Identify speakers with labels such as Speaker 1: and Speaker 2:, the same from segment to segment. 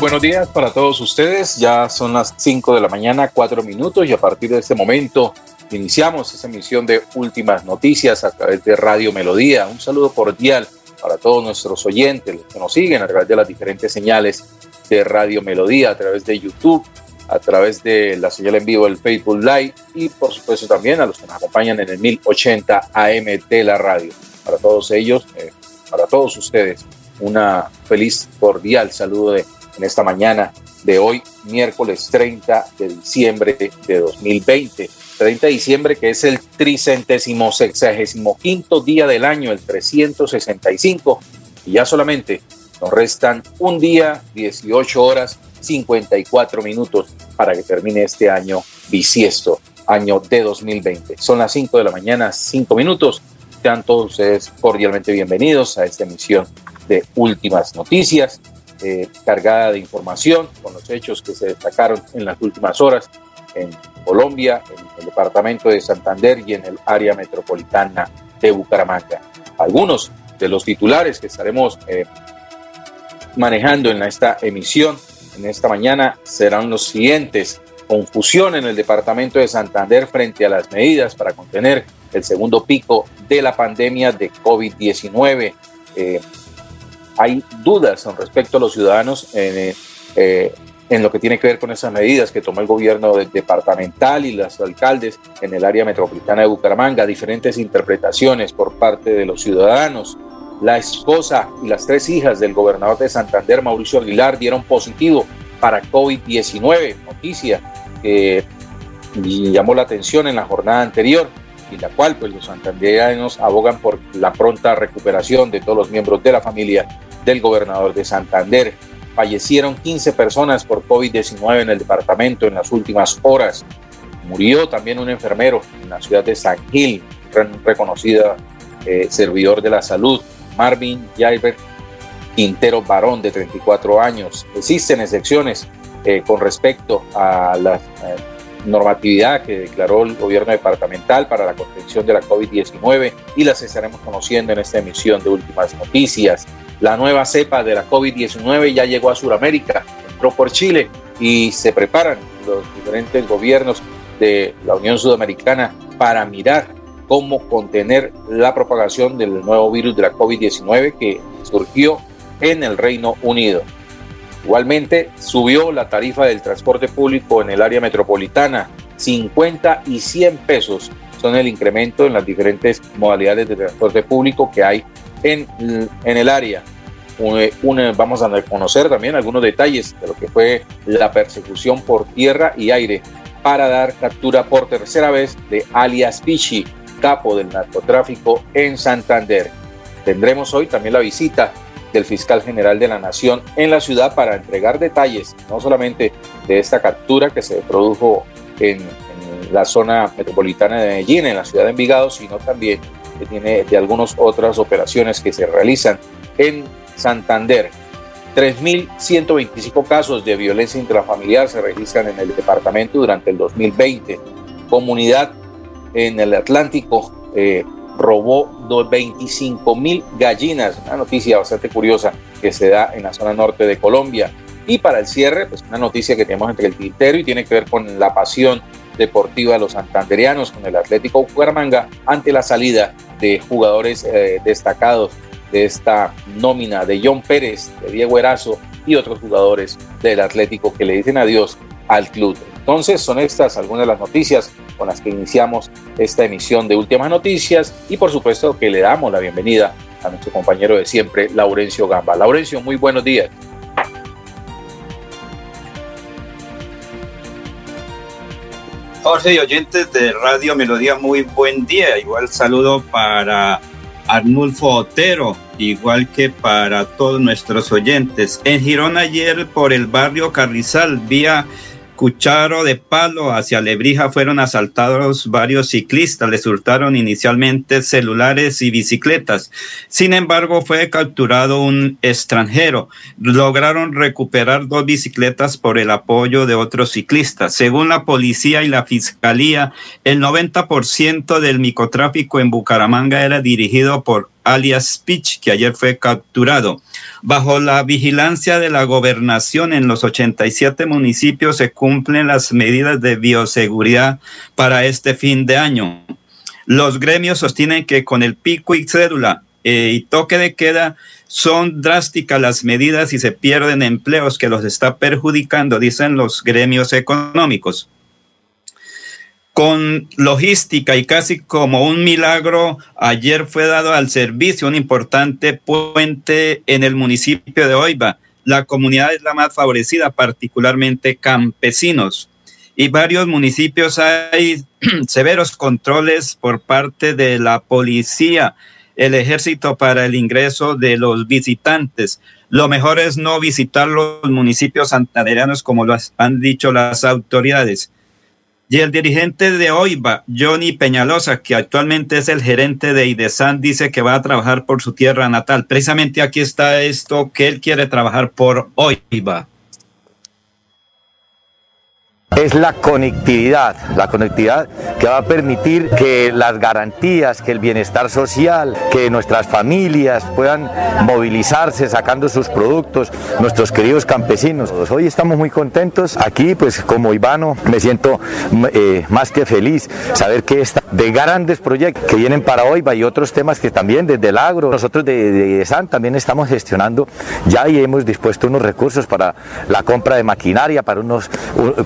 Speaker 1: Buenos días para todos ustedes. Ya son las 5 de la mañana, 4 minutos y a partir de este momento iniciamos esa emisión de Últimas Noticias a través de Radio Melodía. Un saludo cordial para todos nuestros oyentes, los que nos siguen a través de las diferentes señales de Radio Melodía, a través de YouTube, a través de la señal en vivo del Facebook Live y por supuesto también a los que nos acompañan en el 1080 AM de la radio. Para todos ellos, eh, para todos ustedes, una feliz cordial saludo de en esta mañana de hoy, miércoles 30 de diciembre de 2020. 30 de diciembre, que es el tricentésimo sexagésimo quinto día del año, el 365, y ya solamente nos restan un día, 18 horas, 54 minutos para que termine este año bisiesto, año de 2020. Son las 5 de la mañana, 5 minutos. Sean todos ustedes cordialmente bienvenidos a esta emisión de Últimas Noticias. Eh, cargada de información con los hechos que se destacaron en las últimas horas en Colombia, en el departamento de Santander y en el área metropolitana de Bucaramanga. Algunos de los titulares que estaremos eh, manejando en esta emisión en esta mañana serán los siguientes. Confusión en el departamento de Santander frente a las medidas para contener el segundo pico de la pandemia de COVID-19. Eh, hay dudas respecto a los ciudadanos eh, eh, en lo que tiene que ver con esas medidas que tomó el gobierno departamental y los alcaldes en el área metropolitana de Bucaramanga, diferentes interpretaciones por parte de los ciudadanos. La esposa y las tres hijas del gobernador de Santander, Mauricio Aguilar, dieron positivo para COVID-19, noticia que llamó la atención en la jornada anterior y la cual pues los santanderianos abogan por la pronta recuperación de todos los miembros de la familia del gobernador de Santander. Fallecieron 15 personas por COVID-19 en el departamento en las últimas horas. Murió también un enfermero en la ciudad de San Gil, reconocido eh, servidor de la salud, Marvin Jaibert Quintero Barón, de 34 años. Existen excepciones eh, con respecto a la eh, normatividad que declaró el gobierno departamental para la contención de la COVID-19 y las estaremos conociendo en esta emisión de Últimas Noticias. La nueva cepa de la COVID-19 ya llegó a Sudamérica, entró por Chile y se preparan los diferentes gobiernos de la Unión Sudamericana para mirar cómo contener la propagación del nuevo virus de la COVID-19 que surgió en el Reino Unido. Igualmente, subió la tarifa del transporte público en el área metropolitana, 50 y 100 pesos son el incremento en las diferentes modalidades de transporte público que hay en, en el área. vamos a conocer también algunos detalles de lo que fue la persecución por tierra y aire para dar captura por tercera vez de alias Pichi, capo del narcotráfico en Santander. Tendremos hoy también la visita del fiscal general de la Nación en la ciudad para entregar detalles, no solamente de esta captura que se produjo en, la zona metropolitana de Medellín, en la ciudad de Envigado, sino también que tiene de algunas otras operaciones que se realizan en Santander. 3.125 casos de violencia intrafamiliar se registran en el departamento durante el 2020. Comunidad en el Atlántico eh, robó 25 mil gallinas, una noticia bastante curiosa que se da en la zona norte de Colombia. Y para el cierre, pues una noticia que tenemos entre el tintero y tiene que ver con la pasión deportiva de los santanderianos con el Atlético Bucaramanga ante la salida de jugadores eh, destacados de esta nómina de John Pérez, de Diego Erazo y otros jugadores del Atlético que le dicen adiós al club. Entonces son estas algunas de las noticias con las que iniciamos esta emisión de Últimas Noticias y por supuesto que le damos la bienvenida a nuestro compañero de siempre, Laurencio Gamba. Laurencio, muy buenos días.
Speaker 2: Jorge y oyentes de Radio Melodía, muy buen día. Igual saludo para Arnulfo Otero, igual que para todos nuestros oyentes. En Girón ayer por el barrio Carrizal, vía Cucharo de Palo hacia Lebrija fueron asaltados varios ciclistas. Les hurtaron inicialmente celulares y bicicletas. Sin embargo, fue capturado un extranjero. Lograron recuperar dos bicicletas por el apoyo de otros ciclistas. Según la policía y la fiscalía, el 90% del microtráfico en Bucaramanga era dirigido por alias Pitch, que ayer fue capturado. Bajo la vigilancia de la gobernación en los 87 municipios se cumplen las medidas de bioseguridad para este fin de año. Los gremios sostienen que con el pico y cédula eh, y toque de queda son drásticas las medidas y se pierden empleos que los está perjudicando, dicen los gremios económicos con logística y casi como un milagro, ayer fue dado al servicio un importante puente en el municipio de Oiva. La comunidad es la más favorecida, particularmente campesinos. Y varios municipios hay severos controles por parte de la policía, el ejército para el ingreso de los visitantes. Lo mejor es no visitar los municipios santanderianos como lo han dicho las autoridades y el dirigente de OIVA, Johnny Peñalosa, que actualmente es el gerente de IDESAN, dice que va a trabajar por su tierra natal. Precisamente aquí está esto, que él quiere trabajar por OIVA
Speaker 3: es la conectividad, la conectividad que va a permitir que las garantías, que el bienestar social, que nuestras familias puedan movilizarse sacando sus productos, nuestros queridos campesinos. Hoy estamos muy contentos aquí, pues como Ivano me siento eh, más que feliz saber que está de grandes proyectos que vienen para hoy y otros temas que también desde el agro, nosotros de, SAN también estamos gestionando ya y hemos dispuesto unos recursos para la compra de maquinaria, para unos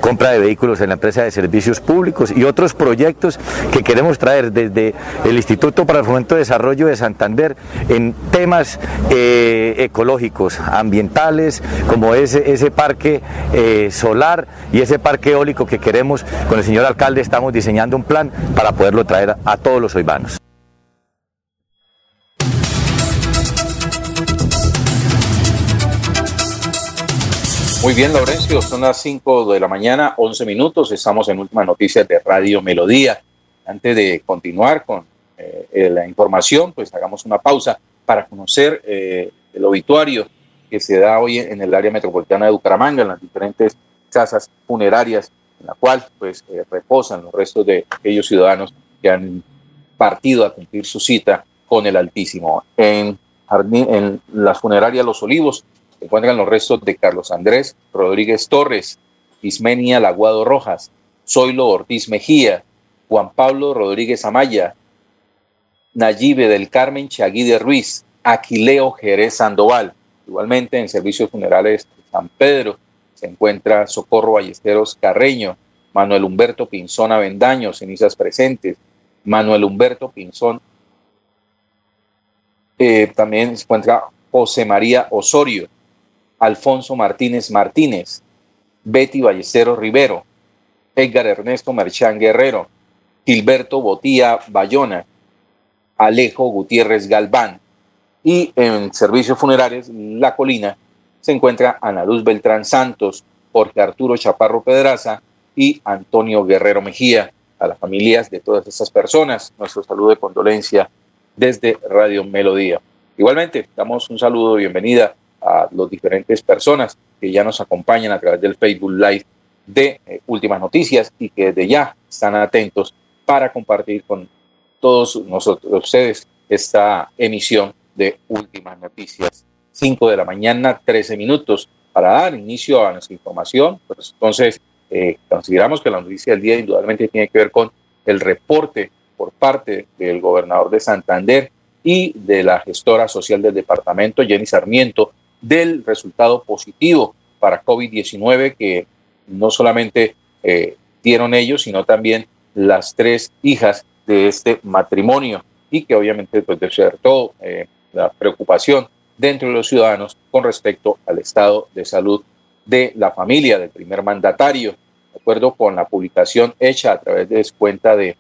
Speaker 3: compra de vehículos en la empresa de servicios públicos y otros proyectos que queremos traer desde el Instituto para el Fomento de Desarrollo de Santander en temas eh, ecológicos, ambientales, como ese, ese parque eh, solar y ese parque eólico que queremos. Con el señor alcalde estamos diseñando un plan para poderlo traer a todos los oivanos.
Speaker 1: Muy bien, Laurencio, son las 5 de la mañana, 11 minutos. Estamos en últimas noticias de Radio Melodía. Antes de continuar con eh, la información, pues hagamos una pausa para conocer eh, el obituario que se da hoy en el área metropolitana de Bucaramanga, en las diferentes casas funerarias, en la cual pues eh, reposan los restos de aquellos ciudadanos que han partido a cumplir su cita con el Altísimo. En, en las funerarias Los Olivos se encuentran los restos de Carlos Andrés Rodríguez Torres, Ismenia Laguado Rojas, Zoilo Ortiz Mejía, Juan Pablo Rodríguez Amaya, Nayibe del Carmen Chaguide Ruiz, Aquileo Jerez Sandoval. Igualmente en servicios funerales de San Pedro se encuentra Socorro Ballesteros Carreño, Manuel Humberto Pinzón Avendaño, cenizas presentes, Manuel Humberto Pinzón. Eh, también se encuentra José María Osorio, Alfonso Martínez Martínez, Betty Ballesteros Rivero, Edgar Ernesto Marchán Guerrero, Gilberto Botía Bayona, Alejo Gutiérrez Galván. Y en servicios funerarios La Colina se encuentra Ana Luz Beltrán Santos, Jorge Arturo Chaparro Pedraza y Antonio Guerrero Mejía. A las familias de todas estas personas, nuestro saludo de condolencia desde Radio Melodía. Igualmente, damos un saludo de bienvenida a las diferentes personas que ya nos acompañan a través del Facebook Live de eh, Últimas Noticias y que desde ya están atentos para compartir con todos nosotros, ustedes, esta emisión de Últimas Noticias. 5 de la mañana, 13 minutos para dar inicio a nuestra información. Pues entonces Eh, consideramos que la noticia del día indudablemente tiene que ver con el reporte por parte del gobernador de Santander y de la gestora social del departamento, Jenny Sarmiento, del resultado positivo para COVID-19 que no solamente eh, dieron ellos, sino también las tres hijas de este matrimonio y que obviamente pues despertó eh, la preocupación dentro de los ciudadanos con respecto al estado de salud de la familia del primer mandatario. De acuerdo con la publicación hecha a través de su cuenta de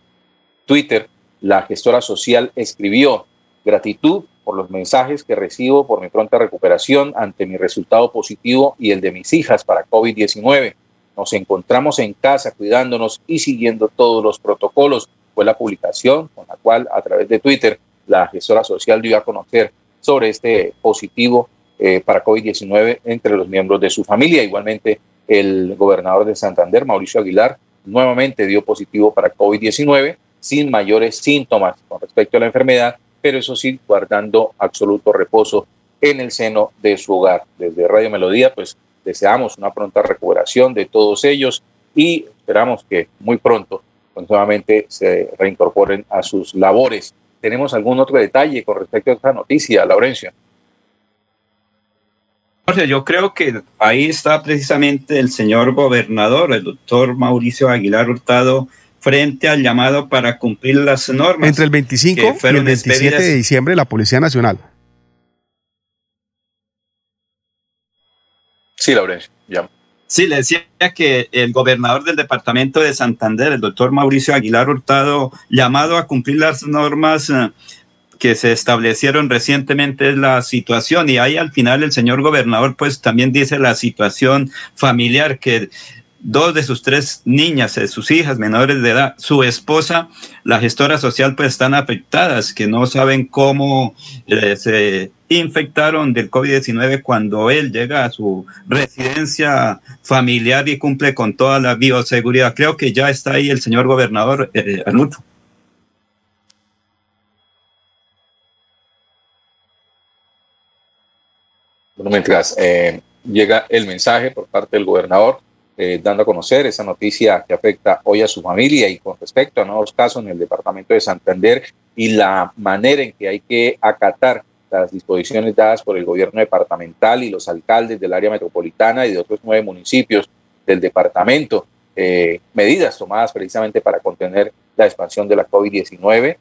Speaker 1: Twitter, la gestora social escribió gratitud por los mensajes que recibo por mi pronta recuperación ante mi resultado positivo y el de mis hijas para COVID-19. Nos encontramos en casa cuidándonos y siguiendo todos los protocolos. Fue la publicación con la cual a través de Twitter la gestora social dio a conocer sobre este positivo eh, para COVID-19 entre los miembros de su familia. Igualmente, el gobernador de Santander, Mauricio Aguilar, nuevamente dio positivo para COVID-19 sin mayores síntomas con respecto a la enfermedad, pero eso sí, guardando absoluto reposo en el seno de su hogar. Desde Radio Melodía, pues deseamos una pronta recuperación de todos ellos y esperamos que muy pronto pues, nuevamente se reincorporen a sus labores. ¿Tenemos algún otro detalle con respecto a esta noticia, Laurencio?
Speaker 2: Jorge, yo creo que ahí está precisamente el señor gobernador, el doctor Mauricio Aguilar Hurtado, frente al llamado para cumplir las normas.
Speaker 4: Entre el 25 y el 27 de diciembre, la Policía Nacional.
Speaker 1: Sí, Laurencio, ya.
Speaker 2: Sí, le decía que el gobernador del departamento de Santander, el doctor Mauricio Aguilar Hurtado, llamado a cumplir las normas eh, que se establecieron recientemente es la situación y ahí al final el señor gobernador pues también dice la situación familiar que dos de sus tres niñas, de sus hijas menores de edad, su esposa, la gestora social, pues están afectadas, que no saben cómo eh, se infectaron del COVID-19 cuando él llega a su residencia familiar y cumple con toda la bioseguridad. Creo que ya está ahí el señor gobernador eh,
Speaker 1: mientras eh, llega el mensaje por parte del gobernador, eh, dando a conocer esa noticia que afecta hoy a su familia y con respecto a nuevos casos en el departamento de Santander y la manera en que hay que acatar las disposiciones dadas por el gobierno departamental y los alcaldes del área metropolitana y de otros nueve municipios del departamento, eh, medidas tomadas precisamente para contener la expansión de la COVID-19.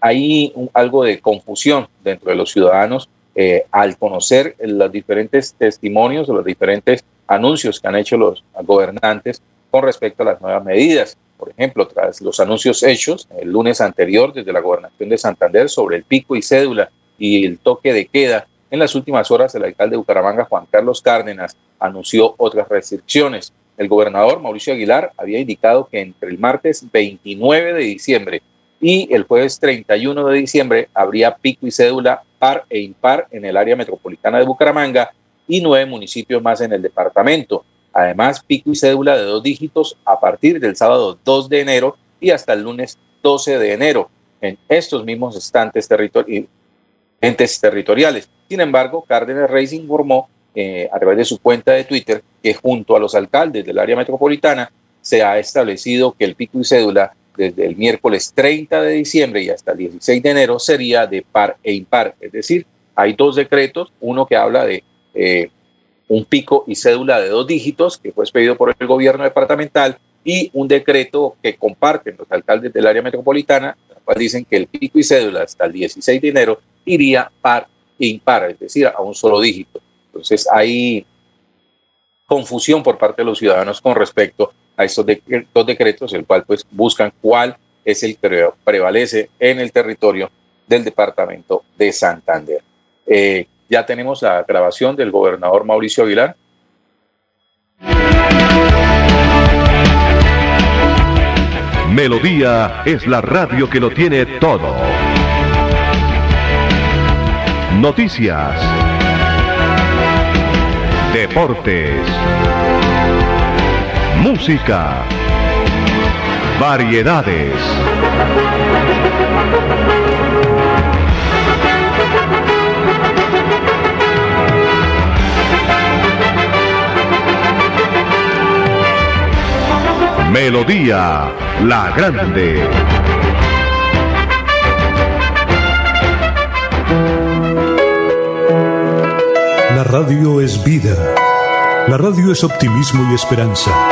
Speaker 1: hay algo de confusión dentro de los ciudadanos eh, al conocer los diferentes testimonios o los diferentes anuncios que han hecho los gobernantes con respecto a las nuevas medidas. Por ejemplo, tras los anuncios hechos el lunes anterior desde la gobernación de Santander sobre el pico y cédula y el toque de queda, en las últimas horas el alcalde de Bucaramanga, Juan Carlos Cárdenas, anunció otras restricciones. El gobernador Mauricio Aguilar había indicado que entre el martes 29 de diciembre y el jueves 31 de diciembre habría pico y cédula par e impar en el área metropolitana de Bucaramanga y nueve municipios más en el departamento. Además, pico y cédula de dos dígitos a partir del sábado 2 de enero y hasta el lunes 12 de enero en estos mismos estantes territoriales. Sin embargo, Cárdenas Reis informó eh, a través de su cuenta de Twitter que junto a los alcaldes del área metropolitana se ha establecido que el pico y cédula desde el miércoles 30 de diciembre y hasta el 16 de enero sería de par e impar. Es decir, hay dos decretos, uno que habla de eh, un pico y cédula de dos dígitos que fue expedido por el gobierno departamental y un decreto que comparten los alcaldes del área metropolitana, cual dicen que el pico y cédula hasta el 16 de enero iría par e impar, es decir, a un solo dígito. Entonces hay confusión por parte de los ciudadanos con respecto a estos dos decretos, el cual pues buscan cuál es el que prevalece en el territorio del departamento de Santander. Eh, ya tenemos la grabación del gobernador Mauricio Aguilar.
Speaker 5: Melodía es la radio que lo tiene todo. Noticias. Deportes música, variedades. Melodía La Grande.
Speaker 6: La radio es vida. La radio es optimismo y esperanza.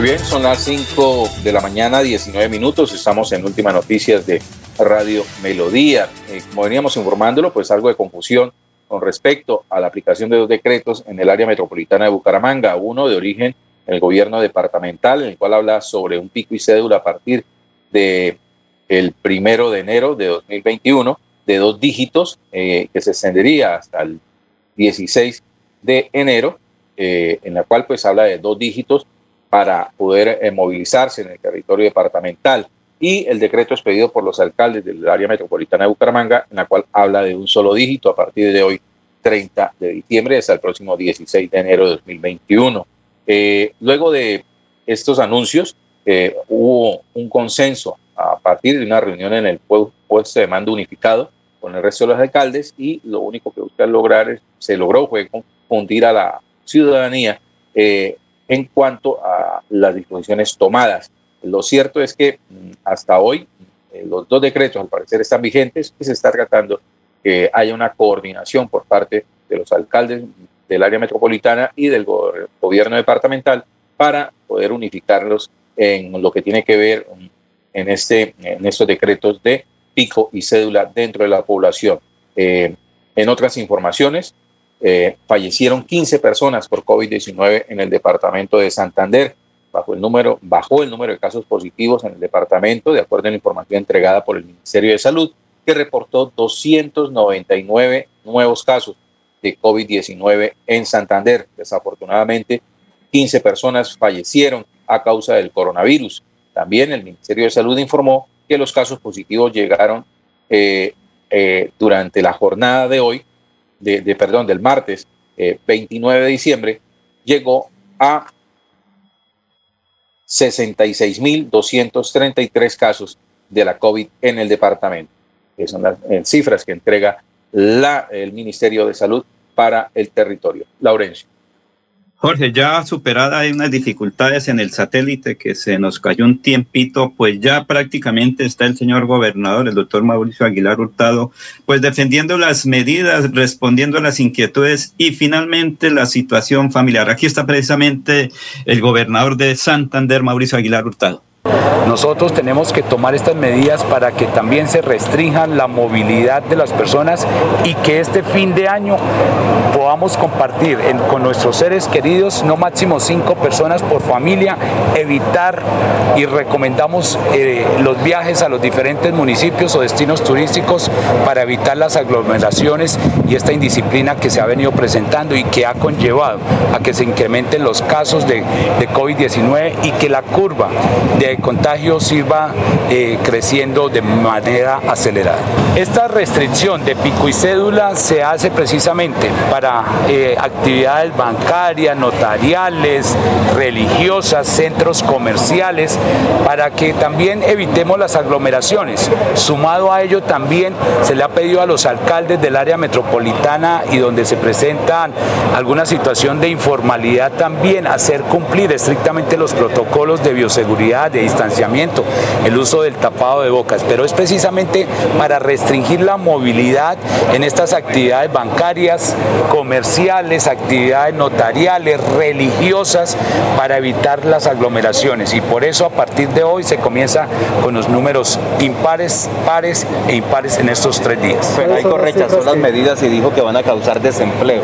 Speaker 1: Muy bien, son las 5 de la mañana, 19 minutos. Estamos en últimas noticias de Radio Melodía. Eh, como veníamos informándolo, pues algo de confusión con respecto a la aplicación de dos decretos en el área metropolitana de Bucaramanga. Uno de origen en el gobierno departamental, en el cual habla sobre un pico y cédula a partir de el primero de enero de 2021 de dos dígitos eh, que se extendería hasta el 16 de enero, eh, en la cual pues habla de dos dígitos para poder eh, movilizarse en el territorio departamental y el decreto expedido por los alcaldes del área metropolitana de Bucaramanga, en la cual habla de un solo dígito a partir de hoy, 30 de diciembre, hasta el próximo 16 de enero de 2021. Eh, luego de estos anuncios, eh, hubo un consenso a partir de una reunión en el puesto de mando unificado con el resto de los alcaldes y lo único que busca lograr, se logró fue confundir a la ciudadanía eh, en cuanto a las disposiciones tomadas. Lo cierto es que mm, hasta hoy eh, los dos decretos al parecer están vigentes y se está tratando que haya una coordinación por parte de los alcaldes del área metropolitana y del gobierno departamental para poder unificarlos en lo que tiene que ver mm, en, este, en estos decretos de pico y cédula dentro de la población. Eh, en otras informaciones, eh, fallecieron 15 personas por COVID-19 en el departamento de Santander. Bajo el número, bajó el número de casos positivos en el departamento, de acuerdo a la información entregada por el Ministerio de Salud, que reportó 299 nuevos casos de COVID-19 en Santander. Desafortunadamente, 15 personas fallecieron a causa del coronavirus. También el Ministerio de Salud informó que los casos positivos llegaron eh, eh, durante la jornada de hoy de, perdón, del martes 29 eh, de diciembre, llegó a 66.233 casos de la COVID en el departamento, que son las cifras que entrega la, el Ministerio de Salud para el territorio. Laurencio.
Speaker 2: Jorge, ya superada hay unas dificultades en el satélite que se nos cayó un tiempito, pues ya prácticamente está el señor gobernador, el doctor Mauricio Aguilar Hurtado, pues defendiendo las medidas, respondiendo a las inquietudes y finalmente la situación familiar. Aquí está precisamente el gobernador de Santander, Mauricio Aguilar Hurtado.
Speaker 7: Nosotros tenemos que tomar estas medidas para que también se restrinjan la movilidad de las personas y que este fin de año podamos compartir con nuestros seres queridos no máximo cinco personas por familia, evitar y recomendamos eh, los viajes a los diferentes municipios o destinos turísticos para evitar las aglomeraciones y esta indisciplina que se ha venido presentando y que ha conllevado a que se incrementen los casos de, de COVID-19 y que la curva de el contagio siga eh, creciendo de manera acelerada. Esta restricción de pico y cédula se hace precisamente para eh, actividades bancarias, notariales, religiosas, centros comerciales, para que también evitemos las aglomeraciones. Sumado a ello también se le ha pedido a los alcaldes del área metropolitana y donde se presentan alguna situación de informalidad también hacer cumplir estrictamente los protocolos de bioseguridad, distanciamiento, el uso del tapado de bocas, pero es precisamente para restringir la movilidad en estas actividades bancarias, comerciales, actividades notariales, religiosas, para evitar las aglomeraciones. Y por eso a partir de hoy se comienza con los números impares, pares e impares en estos tres días.
Speaker 8: Fedaico rechazó las medidas y dijo que van a causar desempleo.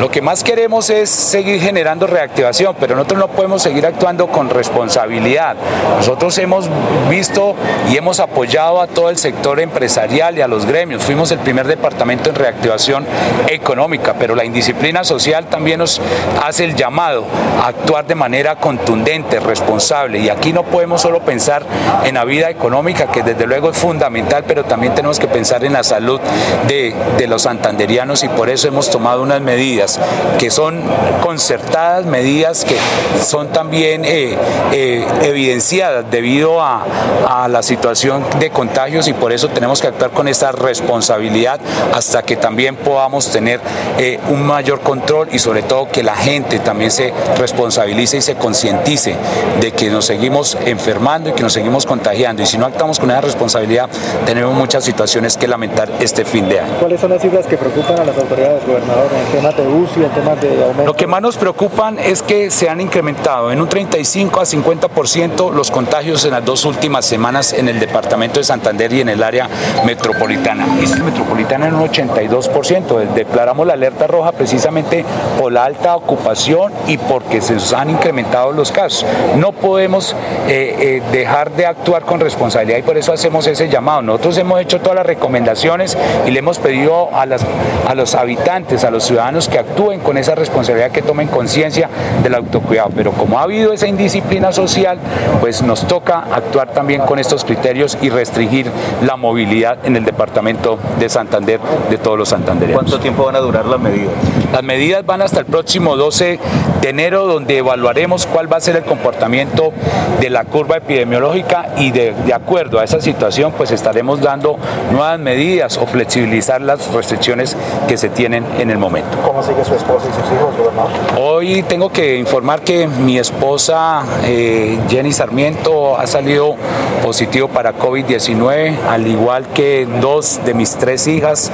Speaker 7: Lo que más queremos es seguir generando reactivación, pero nosotros no podemos seguir actuando con responsabilidad. Nosotros hemos visto y hemos apoyado a todo el sector empresarial y a los gremios. Fuimos el primer departamento en reactivación económica, pero la indisciplina social también nos hace el llamado a actuar de manera contundente, responsable. Y aquí no podemos solo pensar en la vida económica, que desde luego es fundamental, pero también tenemos que pensar en la salud de, de los santanderianos y por eso hemos tomado unas medidas que son concertadas, medidas que son también eh, eh, evidenciadas debido a, a, la situación de contagios y por eso tenemos que actuar con esta responsabilidad hasta que también podamos tener eh, un mayor control y sobre todo que la gente también se responsabilice y se concientice de que nos seguimos enfermando y que nos seguimos contagiando y si no actuamos con esa responsabilidad tenemos muchas situaciones que lamentar este fin de año.
Speaker 9: ¿Cuáles son las cifras que preocupan a las autoridades, gobernador, en temas de UCI, en temas de aumento?
Speaker 7: Lo que más nos preocupan es que se han incrementado en un 35 a 50% los contagios en las dos últimas semanas en el departamento de Santander y en el área metropolitana. Y metropolitana en un 82%. Declaramos la alerta roja precisamente por la alta ocupación y porque se han incrementado los casos. No podemos eh, eh, dejar de actuar con responsabilidad y por eso hacemos ese llamado. Nosotros hemos hecho todas las recomendaciones y le hemos pedido a, a los habitantes, a los ciudadanos que actúen con esa responsabilidad, que tomen conciencia del autocuidado. Pero como ha habido esa indisciplina social, pues nos toca actuar también con estos criterios y restringir la movilidad en el departamento de Santander de todos los santandereanos.
Speaker 8: ¿Cuánto tiempo van a durar las medidas?
Speaker 7: Las medidas van hasta el próximo 12 de enero, donde evaluaremos cuál va a ser el comportamiento de la curva epidemiológica y de, de acuerdo a esa situación, pues estaremos dando nuevas medidas o flexibilizar las restricciones que se tienen en el momento.
Speaker 9: ¿Cómo sigue su esposa y sus hijos, gobernador?
Speaker 7: Hoy tengo que informar que mi esposa eh, Jenny Sarmiento ha salido positivo para COVID-19, al igual que dos de mis tres hijas,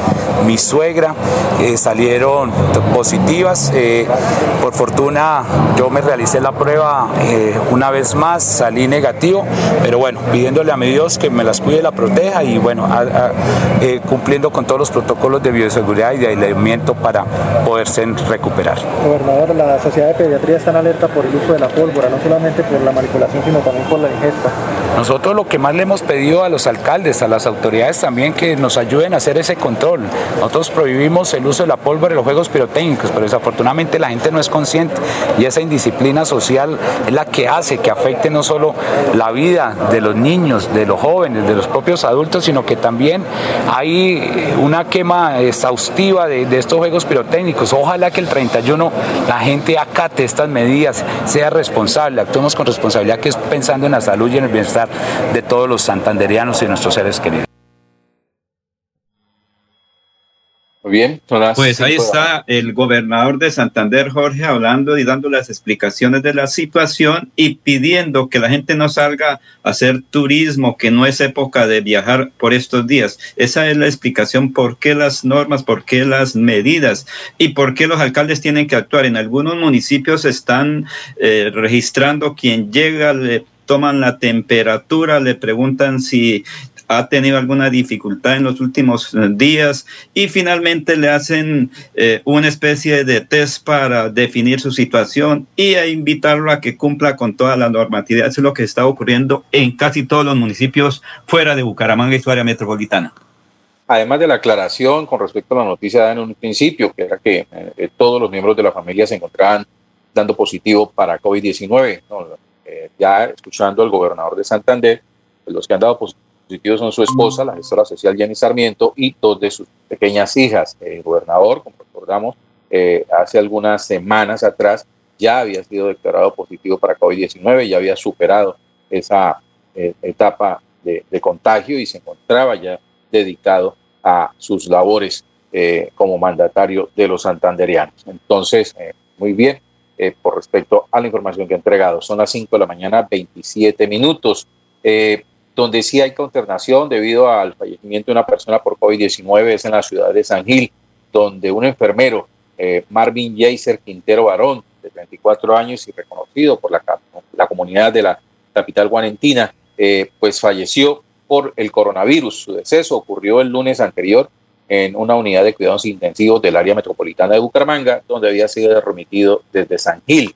Speaker 7: mi suegra, eh, salieron positivas. Eh, por fortuna yo me realicé la prueba eh, una vez más, salí negativo, pero bueno, pidiéndole a mi Dios que me las cuide, la proteja y bueno, cumpliendo con todos los protocolos de bioseguridad y de aislamiento para poderse recuperar.
Speaker 9: Gobernador, la Sociedad de Pediatría está en alerta por el uso de la pólvora, no solamente por la manipulación, sino también por la
Speaker 7: Nosotros lo que más le hemos pedido a los alcaldes, a las autoridades también, que nos ayuden a hacer ese control. Nosotros prohibimos el uso de la pólvora y los juegos pirotécnicos, pero desafortunadamente la gente no es consciente y esa indisciplina social es la que hace que afecte no solo la vida de los niños, de los jóvenes, de los propios adultos, sino que también hay una quema exhaustiva de, de estos juegos pirotécnicos. Ojalá que el 31 la gente acate estas medidas, sea responsable, actuemos con responsabilidad, que es pensando en la salud y en el bienestar de todos los santanderianos y nuestros seres queridos.
Speaker 1: Muy bien.
Speaker 2: Pues ahí está el gobernador de Santander, Jorge, hablando y dando las explicaciones de la situación y pidiendo que la gente no salga a hacer turismo, que no es época de viajar por estos días. Esa es la explicación por qué las normas, por qué las medidas y por qué los alcaldes tienen que actuar. En algunos municipios están eh, registrando quien llega, le toman la temperatura, le preguntan si ha tenido alguna dificultad en los últimos días y finalmente le hacen eh, una especie de test para definir su situación y a invitarlo a que cumpla con toda la normatividad. Eso es lo que está ocurriendo en casi todos los municipios fuera de Bucaramanga y su área metropolitana.
Speaker 1: Además de la aclaración con respecto a la noticia en un principio, que era que eh, todos los miembros de la familia se encontraban dando positivo para COVID-19. ¿no? Eh, ya escuchando al gobernador de Santander, los que han dado positivo positivos son su esposa, la gestora social Jenny Sarmiento, y dos de sus pequeñas hijas. El gobernador, como recordamos, eh, hace algunas semanas atrás ya había sido declarado positivo para COVID-19, ya había superado esa eh, etapa de, de, contagio y se encontraba ya dedicado a sus labores como mandatario de los santanderianos. Entonces, muy bien, por respecto a la información que ha entregado, son las 5 de la mañana, 27 minutos donde sí hay consternación debido al fallecimiento de una persona por COVID-19 es en la ciudad de San Gil, donde un enfermero, eh, Marvin Jaser Quintero Barón, de 34 años y reconocido por la, comunidad de la capital guanentina, eh, pues falleció por el coronavirus. Su deceso ocurrió el lunes anterior en una unidad de cuidados intensivos del área metropolitana de Bucaramanga, donde había sido remitido desde San Gil.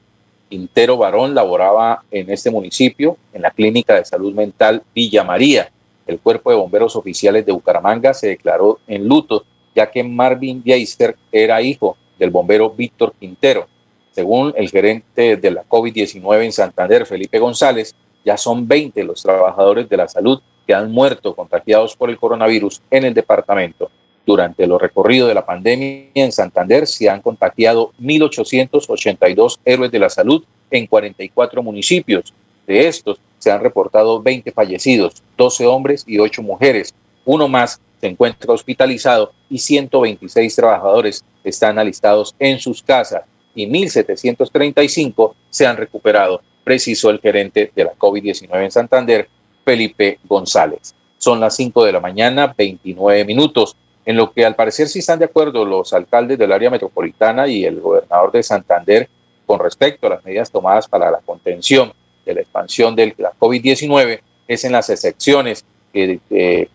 Speaker 1: Quintero Barón laboraba en este municipio, en la Clínica de Salud Mental Villa María. El Cuerpo de Bomberos Oficiales de Bucaramanga se declaró en luto, ya que Marvin Geister era hijo del bombero Víctor Quintero. Según el gerente de la COVID-19 en Santander, Felipe González, ya son 20 los trabajadores de la salud que han muerto contagiados por el coronavirus en el departamento. Durante los recorridos de la pandemia en Santander se han contagiado 1.882 héroes de la salud en 44 municipios. De estos se han reportado 20 fallecidos, 12 hombres y 8 mujeres. Uno más se encuentra hospitalizado y 126 trabajadores están alistados en sus casas y 1.735 se han recuperado, precisó el gerente de la COVID-19 en Santander, Felipe González. Son las 5 de la mañana, 29 minutos, en lo que al parecer sí están de acuerdo los alcaldes del área metropolitana y el gobernador de Santander con respecto a las medidas tomadas para la contención de la expansión de la COVID-19 es en las excepciones que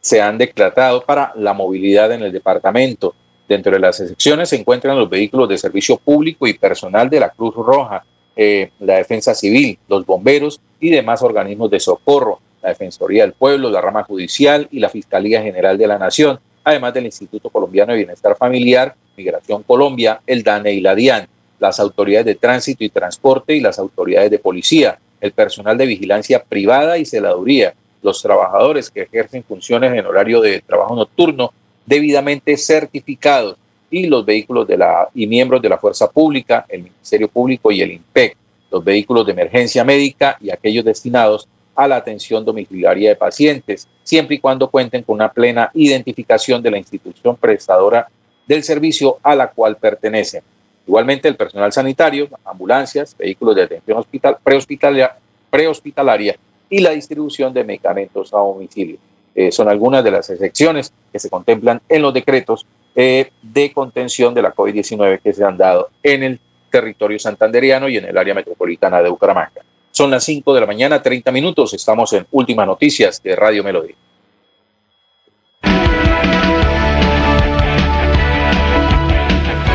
Speaker 1: se han declarado para la movilidad en el departamento. Dentro de las excepciones se encuentran los vehículos de servicio público y personal de la Cruz Roja, eh, la Defensa Civil, los bomberos y demás organismos de socorro, la Defensoría del Pueblo, la rama judicial y la Fiscalía General de la Nación, además del Instituto Colombiano de Bienestar Familiar, Migración Colombia, el DANE y la DIAN, las autoridades de tránsito y transporte y las autoridades de policía, el personal de vigilancia privada y celaduría, los trabajadores que ejercen funciones en horario de trabajo nocturno debidamente certificados y los vehículos de la, y miembros de la Fuerza Pública, el Ministerio Público y el INPEC, los vehículos de emergencia médica y aquellos destinados a la atención domiciliaria de pacientes, siempre y cuando cuenten con una plena identificación de la institución prestadora del servicio a la cual pertenecen. Igualmente, el personal sanitario, ambulancias, vehículos de atención hospital, prehospitalaria, prehospitalaria y la distribución de medicamentos a domicilio. Eh, son algunas de las excepciones que se contemplan en los decretos eh, de contención de la COVID-19 que se han dado en el territorio santanderiano y en el área metropolitana de Bucaramanga. Son las 5 de la mañana, 30 minutos. Estamos en Últimas Noticias de Radio Melodía.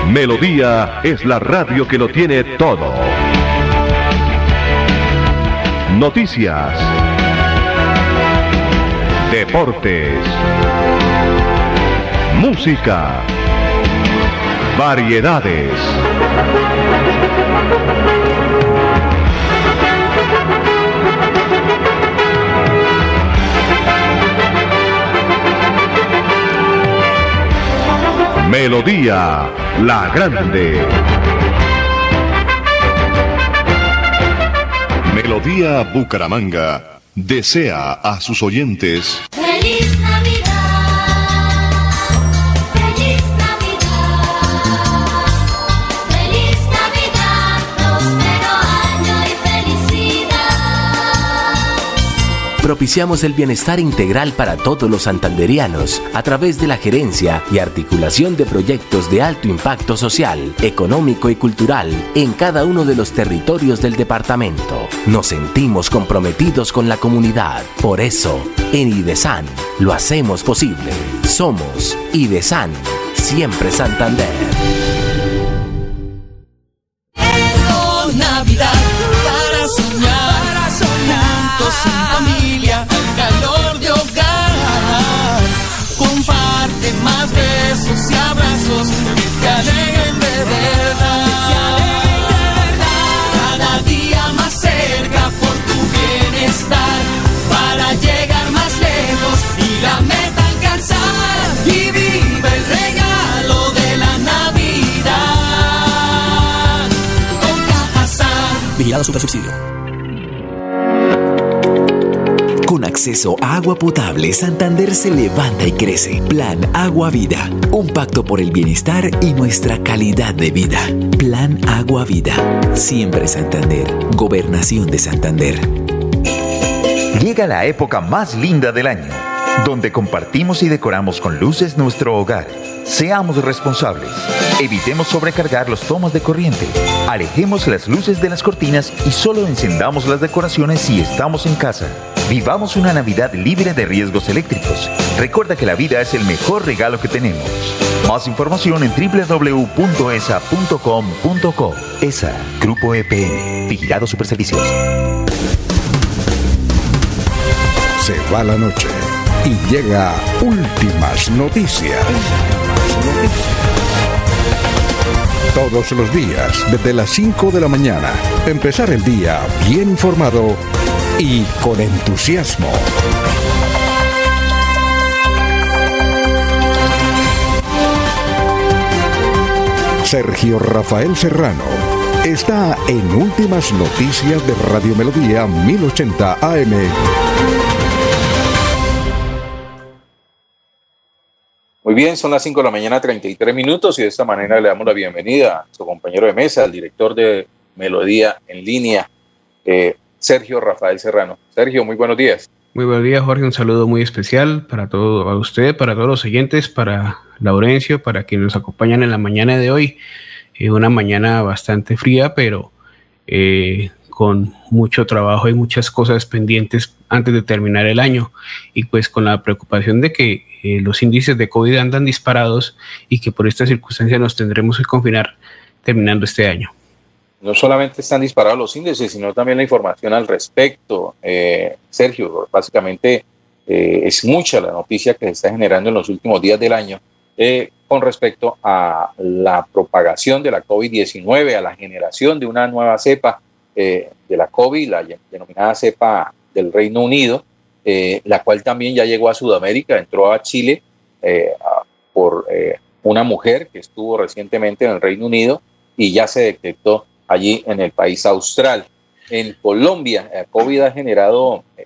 Speaker 10: Melodía es la radio que lo tiene todo. Noticias. Deportes música, variedades. Melodía La Grande. Melodía Bucaramanga desea a sus oyentes.
Speaker 11: Propiciamos el bienestar integral para todos los santanderianos a través de la gerencia y articulación de proyectos de alto impacto social, económico y cultural en cada uno de los territorios del departamento. Nos sentimos comprometidos con la comunidad. Por eso, en IDESAN lo hacemos posible. Somos IDESAN, siempre Santander. Vigilado. Con acceso a agua potable, Santander se levanta y crece. Plan Agua Vida. Un pacto por el bienestar y nuestra calidad de vida. Plan Agua Vida. Siempre Santander. Gobernación de Santander.
Speaker 12: Llega la época más linda del año, donde compartimos y decoramos con luces nuestro hogar. Seamos responsables. Evitemos sobrecargar los tomas de corriente. Alejemos las luces de las cortinas y solo encendamos las decoraciones si estamos en casa. Vivamos una Navidad libre de riesgos eléctricos. Recuerda que la vida es el mejor regalo que tenemos. Más información en www.esa.com.co. ESA, Grupo EPN, Vigilado Superservicios.
Speaker 5: Se va la noche y llega últimas noticias. Todos los días, desde las 5 de la mañana, empezar el día bien informado y con entusiasmo. Sergio Rafael Serrano está en Últimas Noticias de Radio Melodía 1080 AM.
Speaker 1: Bien, son las 5 de la mañana, 33 minutos, y de esta manera le damos la bienvenida a su compañero de mesa, el director de Melodía en línea, eh, Sergio Rafael Serrano. Sergio, muy buenos días.
Speaker 13: Muy buenos días, Jorge. Un saludo muy especial para todo, a usted, para todos los oyentes, para Laurencio, para quienes nos acompañan en la mañana de hoy. Eh, una mañana bastante fría, pero eh, con mucho trabajo y muchas cosas pendientes antes de terminar el año. Y pues con la preocupación de que eh, los índices de COVID andan disparados y que por esta circunstancia nos tendremos que confinar terminando este año
Speaker 1: no solamente están disparados los índices, sino también la información al respecto. Eh, Sergio, básicamente eh, es mucha la noticia que se está generando en los últimos días del año eh, con respecto a la propagación de la COVID-19, a la generación de una nueva cepa de la COVID, la denominada cepa del Reino Unido, la cual también ya llegó a Sudamérica, entró a Chile por una mujer que estuvo recientemente en el Reino Unido y ya se detectó allí en el país austral. En Colombia, COVID ha generado eh,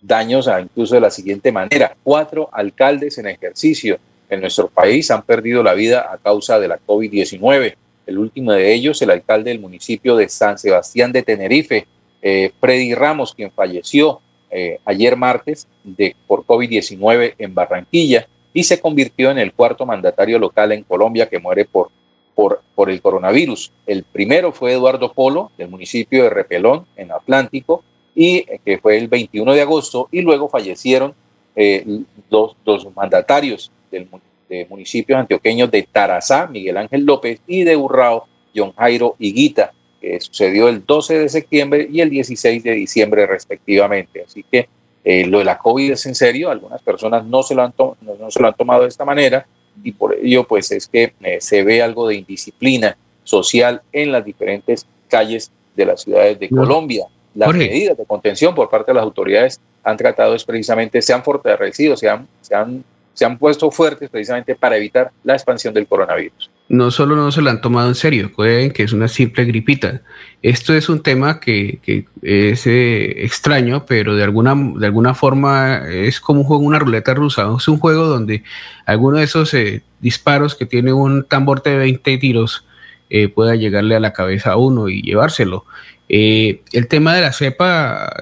Speaker 1: daños incluso de la siguiente manera. Cuatro alcaldes en ejercicio en nuestro país han perdido la vida a causa de la COVID-19. El último de ellos, el alcalde del municipio de San Sebastián de Tenerife, eh, Freddy Ramos, quien falleció eh, ayer martes de, por COVID-19 en Barranquilla y se convirtió en el cuarto mandatario local en Colombia que muere por por, por el coronavirus. El primero fue Eduardo Polo, del municipio de Repelón, en Atlántico, y eh, que fue el 21 de agosto, y luego fallecieron eh, dos, mandatarios del, de municipios antioqueños de Tarazá, Miguel Ángel López, y de Urrao, John Jairo Higuita, sucedió el 12 de septiembre y el 16 de diciembre respectivamente. Así que eh, lo de la COVID es en serio, algunas personas no se, lo han no se lo han tomado de esta manera, y por ello pues es que eh, se ve algo de indisciplina social en las diferentes calles de las ciudades de Colombia. Las medidas de contención por parte de las autoridades han tratado es precisamente, se han fortalecido, se han, se han, se han puesto fuertes precisamente para evitar la expansión del coronavirus
Speaker 13: no solo no se lo han tomado en serio, creen que es una simple gripita. Esto es un tema que, es eh, extraño, pero de alguna, de alguna forma es como un juego, una ruleta rusa. Es un juego donde alguno de esos eh, disparos que tiene un tambor de 20 tiros eh, pueda llegarle a la cabeza a uno y llevárselo. el tema de la cepa,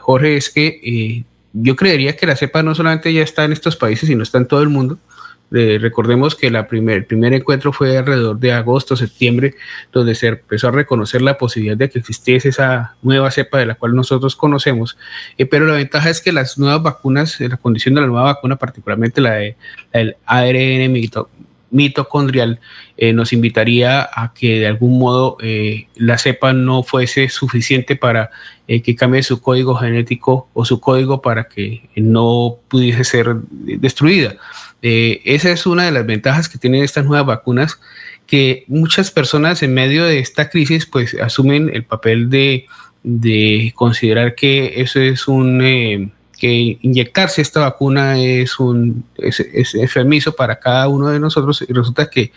Speaker 13: Jorge, es que yo creería que la cepa no solamente ya está en estos países, sino está en todo el mundo recordemos que la primer, el primer encuentro fue alrededor de agosto, septiembre, donde se empezó a reconocer la posibilidad de que existiese esa nueva cepa de la cual nosotros conocemos. Eh, pero la ventaja es que las nuevas vacunas, eh, la condición de la nueva vacuna, particularmente la, de, del ARN mitocondrial, eh, nos invitaría a que de algún modo la cepa no fuese suficiente para que cambie su código genético o su código para que no pudiese ser destruida. Eh, esa es una de las ventajas que tienen estas nuevas vacunas, que muchas personas en medio de esta crisis pues asumen el papel de, considerar que eso es un... Eh, que inyectarse esta vacuna es un es, enfermizo para cada uno de nosotros. Y resulta que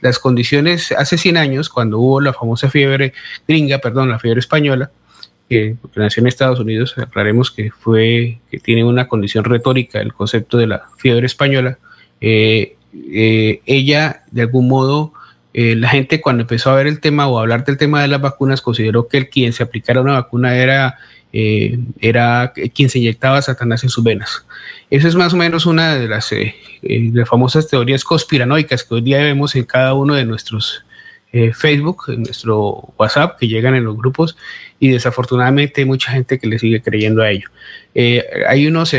Speaker 13: las condiciones hace 100 años cuando hubo la famosa fiebre gringa, perdón, la fiebre española, que, nació en Estados Unidos, aclaremos que fue, que tiene una condición retórica el concepto de la fiebre española. Eh, eh, ella, de algún modo, eh, la gente cuando empezó a ver el tema o a hablar del tema de las vacunas, consideró que el quien se aplicara una vacuna era, era quien se inyectaba Satanás en sus venas. Esa es más o menos una de las, de las famosas teorías conspiranoicas que hoy día vemos en cada uno de nuestros Facebook, en nuestro WhatsApp, que llegan en los grupos y desafortunadamente hay mucha gente que le sigue creyendo a ello. Eh, hay unos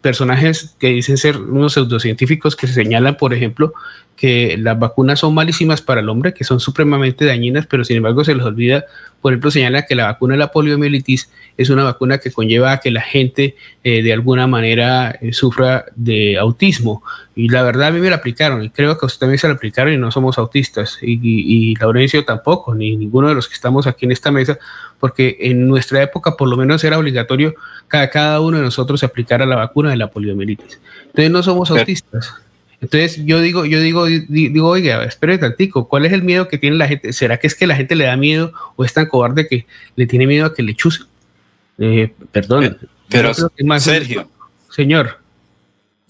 Speaker 13: personajes que dicen ser unos pseudocientíficos que se señalan, por ejemplo, que las vacunas son malísimas para el hombre, que son supremamente dañinas, pero sin embargo se les olvida, por ejemplo, señala que la vacuna de la poliomielitis es una vacuna que conlleva a que la gente eh, de alguna manera eh, sufra de autismo. Y la verdad a mí me la aplicaron y creo que a usted también se la aplicaron y no somos autistas. Y, y, Laurencio tampoco, ni ninguno de los que estamos aquí en esta mesa, porque en nuestra época por lo menos era obligatorio que cada uno de nosotros se aplicara la vacuna de la poliomielitis. Entonces no somos autistas. Entonces yo digo, yo digo, digo, oiga, espere tantico, ¿cuál es el miedo que tiene la gente? ¿Será que es que la gente le da miedo o es tan cobarde que le tiene miedo a que le chusen? Eh, perdón.
Speaker 2: Pero, Sergio.
Speaker 13: Señor.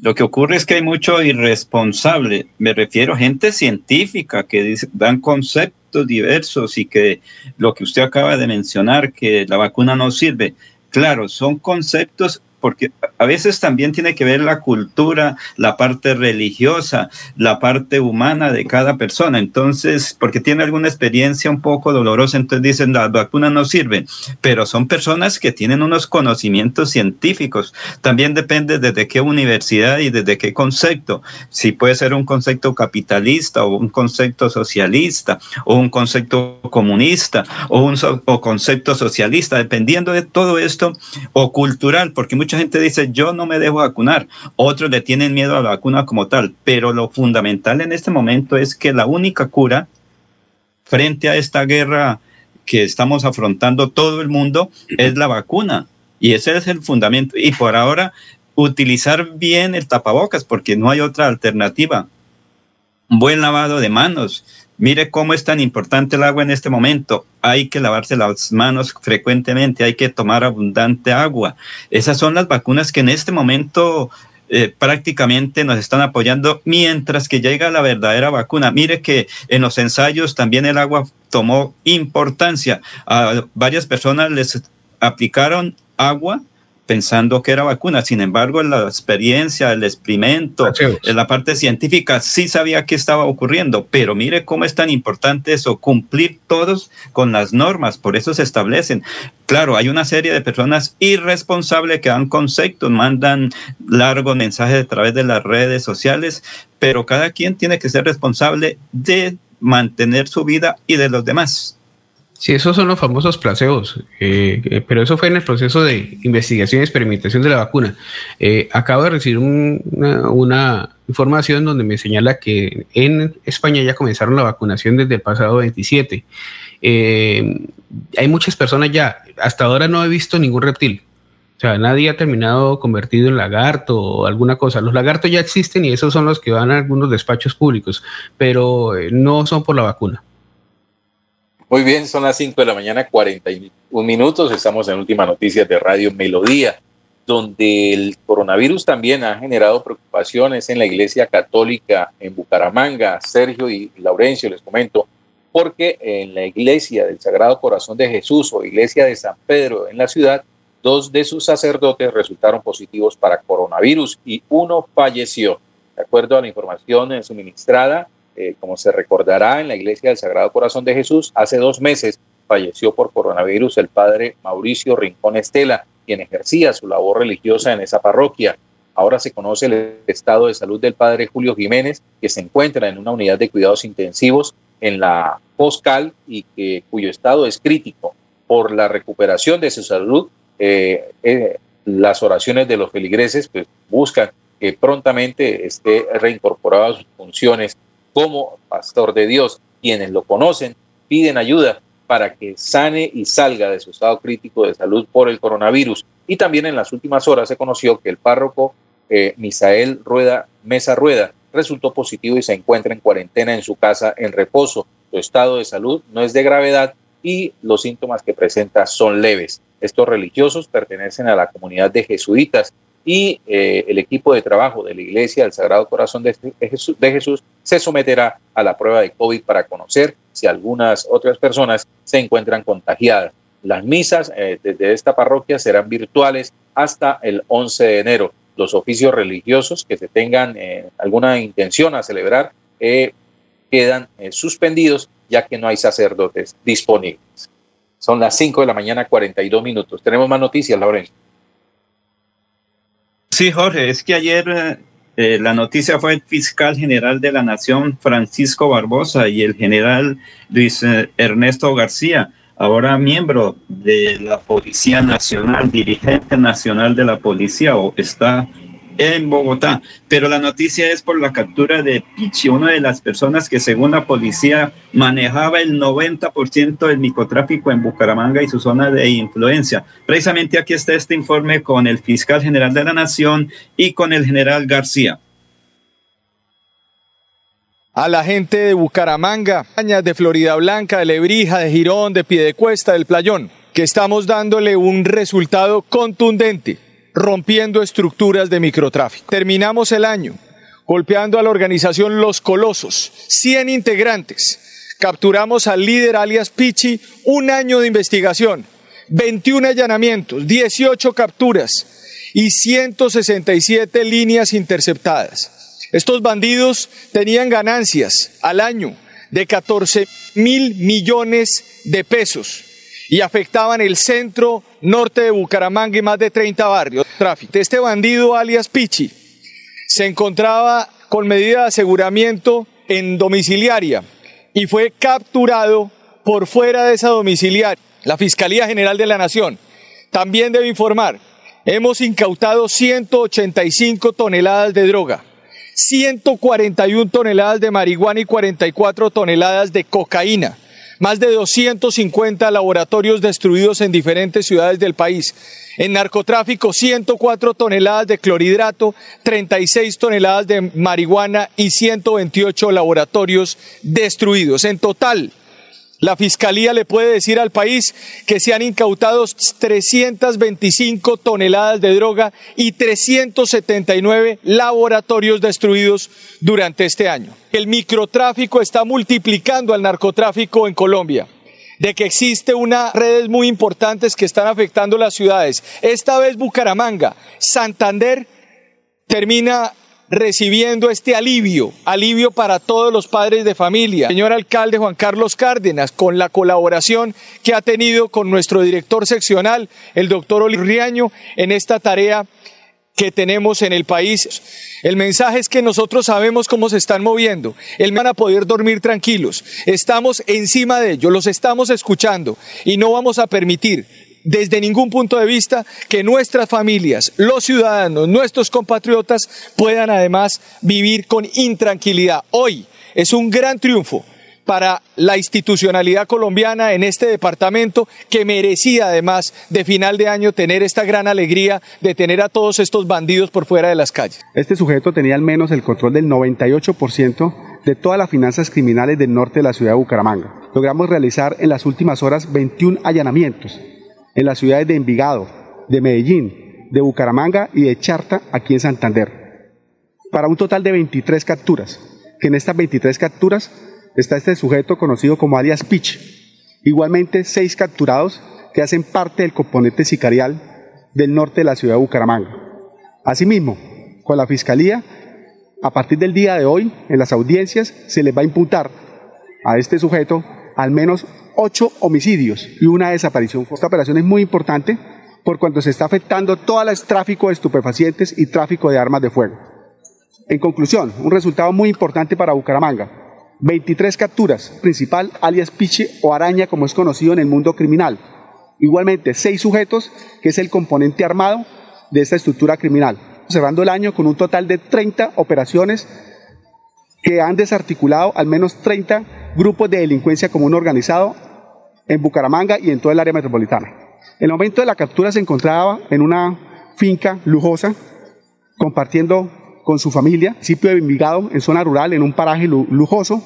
Speaker 2: Lo que ocurre es que hay mucho irresponsable, me refiero a gente científica que dan conceptos diversos y que lo que usted acaba de mencionar, que la vacuna no sirve, claro, son conceptos porque a veces también tiene que ver la cultura, la parte religiosa, la parte humana de cada persona. Entonces, porque tiene alguna experiencia un poco dolorosa, entonces dicen, la vacuna no sirve, pero son personas que tienen unos conocimientos científicos. También depende desde qué universidad y desde qué concepto. Si puede ser un concepto capitalista o un concepto socialista o un concepto comunista o un concepto socialista, dependiendo de todo esto, o cultural, porque muchas mucha gente dice, yo no me dejo vacunar. Otros le tienen miedo a la vacuna como tal. Pero lo fundamental en este momento es que la única cura frente a esta guerra que estamos afrontando todo el mundo es la vacuna. Y ese es el fundamento. Y por ahora, utilizar bien el tapabocas, porque no hay otra alternativa. Un buen lavado de manos, Mire cómo es tan importante el agua en este momento. Hay que lavarse las manos frecuentemente, hay que tomar abundante agua. Esas son las vacunas que en este momento eh, prácticamente nos están apoyando mientras que llega la verdadera vacuna. Mire que en los ensayos también el agua tomó importancia. A varias personas les aplicaron agua pensando que era vacuna. Sin embargo, en la experiencia, el experimento, en la parte científica, sí sabía qué estaba ocurriendo. Pero mire cómo es tan importante eso, cumplir todos con las normas. Por eso se establecen. Claro, hay una serie de personas irresponsables que dan conceptos, mandan largos mensajes a través de las redes sociales, pero cada quien tiene que ser responsable de mantener su vida y de los demás.
Speaker 13: Sí, esos son los famosos placebos, eh, eh, pero eso fue en el proceso de investigación y experimentación de la vacuna. Eh, acabo de recibir una, información donde me señala que en España ya comenzaron la vacunación desde el pasado 27. hay muchas personas ya, hasta ahora no he visto ningún reptil. O sea, nadie ha terminado convertido en lagarto o alguna cosa. Los lagartos ya existen y esos son los que van a algunos despachos públicos, pero no son por la vacuna.
Speaker 1: Muy bien, son las 5 de la mañana, 41 minutos. Estamos en últimas noticias de Radio Melodía, donde el coronavirus también ha generado preocupaciones en la Iglesia Católica en Bucaramanga. Sergio y Laurencio, les comento, porque en la Iglesia del Sagrado Corazón de Jesús o Iglesia de San Pedro en la ciudad, dos de sus sacerdotes resultaron positivos para coronavirus y uno falleció. De acuerdo a la información suministrada eh, como se recordará en la iglesia del Sagrado Corazón de Jesús, hace dos meses falleció por coronavirus el padre Mauricio Rincón Estela, quien ejercía su labor religiosa en esa parroquia. Ahora se conoce el estado de salud del padre Julio Jiménez, que se encuentra en una unidad de cuidados intensivos en la Poscal y cuyo estado es crítico. Por la recuperación de su salud, eh, eh, las oraciones de los feligreses pues, buscan que prontamente esté reincorporado a sus funciones como pastor de Dios, quienes lo conocen, piden ayuda para que sane y salga de su estado crítico de salud por el coronavirus. Y también en las últimas horas se conoció que el párroco eh, Misael Rueda Mesa Rueda resultó positivo y se encuentra en cuarentena en su casa en reposo. Su estado de salud no es de gravedad y los síntomas que presenta son leves. Estos religiosos pertenecen a la comunidad de jesuitas y eh, el equipo de trabajo de la Iglesia del Sagrado Corazón de Jesús, se someterá a la prueba de COVID para conocer si algunas otras personas se encuentran contagiadas. Las misas eh, desde esta parroquia serán virtuales hasta el 11 de enero. Los oficios religiosos que se tengan eh, alguna intención a celebrar quedan eh, suspendidos ya que no hay sacerdotes disponibles. Son las 5 de la mañana, 42 minutos. Tenemos más noticias, Lauren.
Speaker 2: Sí, Jorge, es que ayer eh, eh, la noticia fue el fiscal general de la Nación, Francisco Barbosa, y el general Luis eh, Ernesto García, ahora miembro de la Policía Nacional, dirigente nacional de la policía, o está en Bogotá. Pero la noticia es por la captura de Pichi, una de las personas que según la policía manejaba el 90% del microtráfico en Bucaramanga y su zona de influencia. Precisamente aquí está este informe con el fiscal general de la Nación y con el general García.
Speaker 14: A la gente de Bucaramanga, de Florida Blanca, de Lebrija, de Girón, de Piedecuesta, del Playón, que estamos dándole un resultado contundente rompiendo estructuras de microtráfico. Terminamos el año golpeando a la organización Los Colosos, 100 integrantes. Capturamos al líder alias Pichi, un año de investigación, 21 allanamientos, 18 capturas y 167 líneas interceptadas. Estos bandidos tenían ganancias al año de 14 mil millones de pesos y afectaban el centro norte de Bucaramanga y más de 30 barrios. Tráfico. Este bandido alias Pichi se encontraba con medida de aseguramiento en domiciliaria y fue capturado por fuera de esa domiciliaria. La Fiscalía General de la Nación también debe informar, hemos incautado 185 toneladas de droga, 141 toneladas de marihuana y 44 toneladas de cocaína más de 250 laboratorios destruidos en diferentes ciudades del país. En narcotráfico, 104 toneladas de clorhidrato, 36 toneladas de marihuana y 128 laboratorios destruidos. En total, la Fiscalía le puede decir al país que se han incautado 325 toneladas de droga y 379 laboratorios destruidos durante este año. El microtráfico está multiplicando al narcotráfico en Colombia de que existe unas redes muy importantes que están afectando las ciudades. Esta vez Bucaramanga, Santander termina recibiendo este alivio, alivio para todos los padres de familia. Señor alcalde Juan Carlos Cárdenas, con la colaboración que ha tenido con nuestro director seccional, el doctor Olirriaño, en esta tarea que tenemos en el país. El mensaje es que nosotros sabemos cómo se están moviendo. El van a poder dormir tranquilos. Estamos encima de ellos, los estamos escuchando y no vamos a permitir desde ningún punto de vista que nuestras familias, los ciudadanos, nuestros compatriotas puedan además vivir con intranquilidad. Hoy es un gran triunfo para la institucionalidad colombiana en este departamento que merecía además de final de año tener esta gran alegría de tener a todos estos bandidos por fuera de las calles.
Speaker 4: Este sujeto tenía al menos el control del 98% de todas las finanzas criminales del norte de la ciudad de Bucaramanga. Logramos realizar en las últimas horas 21 allanamientos en las ciudades de Envigado, de Medellín, de Bucaramanga y de Charta, aquí en Santander, para un total de 23 capturas, que en estas 23 capturas está este sujeto conocido como alias Pitch. Igualmente, seis capturados que hacen parte del componente sicarial del norte de la ciudad de Bucaramanga. Asimismo, con la Fiscalía, a partir del día de hoy, en las audiencias, se les va a imputar a este sujeto al menos ocho homicidios y una desaparición. Esta operación es muy importante por cuanto se está afectando todo el tráfico de estupefacientes y tráfico de armas de fuego. En conclusión, un resultado muy importante para Bucaramanga. 23 capturas, principal alias Piche o Araña como es conocido en el mundo criminal. Igualmente, seis sujetos, que es el componente armado de esta estructura criminal. Cerrando el año con un total de 30 operaciones que han desarticulado al menos 30 grupos de delincuencia común organizado en Bucaramanga y en todo el área metropolitana. En el momento de la captura se encontraba en una finca lujosa, compartiendo con su familia, sitio de Envigado, en zona rural, en un paraje lujoso.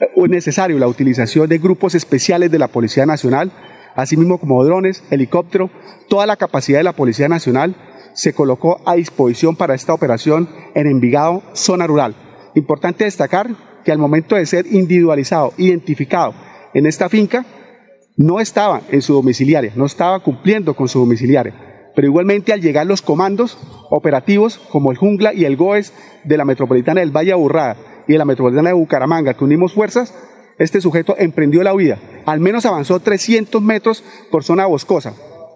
Speaker 4: Es necesario la utilización de grupos especiales de la Policía Nacional, asimismo como drones, helicóptero, toda la capacidad de la Policía Nacional se colocó a disposición para esta operación en Envigado, zona rural. Importante destacar que al momento de ser individualizado, identificado en esta finca, no estaba en su domiciliaria, no estaba cumpliendo con su domiciliaria. Pero igualmente al llegar los comandos operativos como el Jungla y el GOES de la Metropolitana del Valle Aburrada y de la Metropolitana de Bucaramanga, que unimos fuerzas, este sujeto emprendió la huida. Al menos avanzó 300 metros por zona boscosa.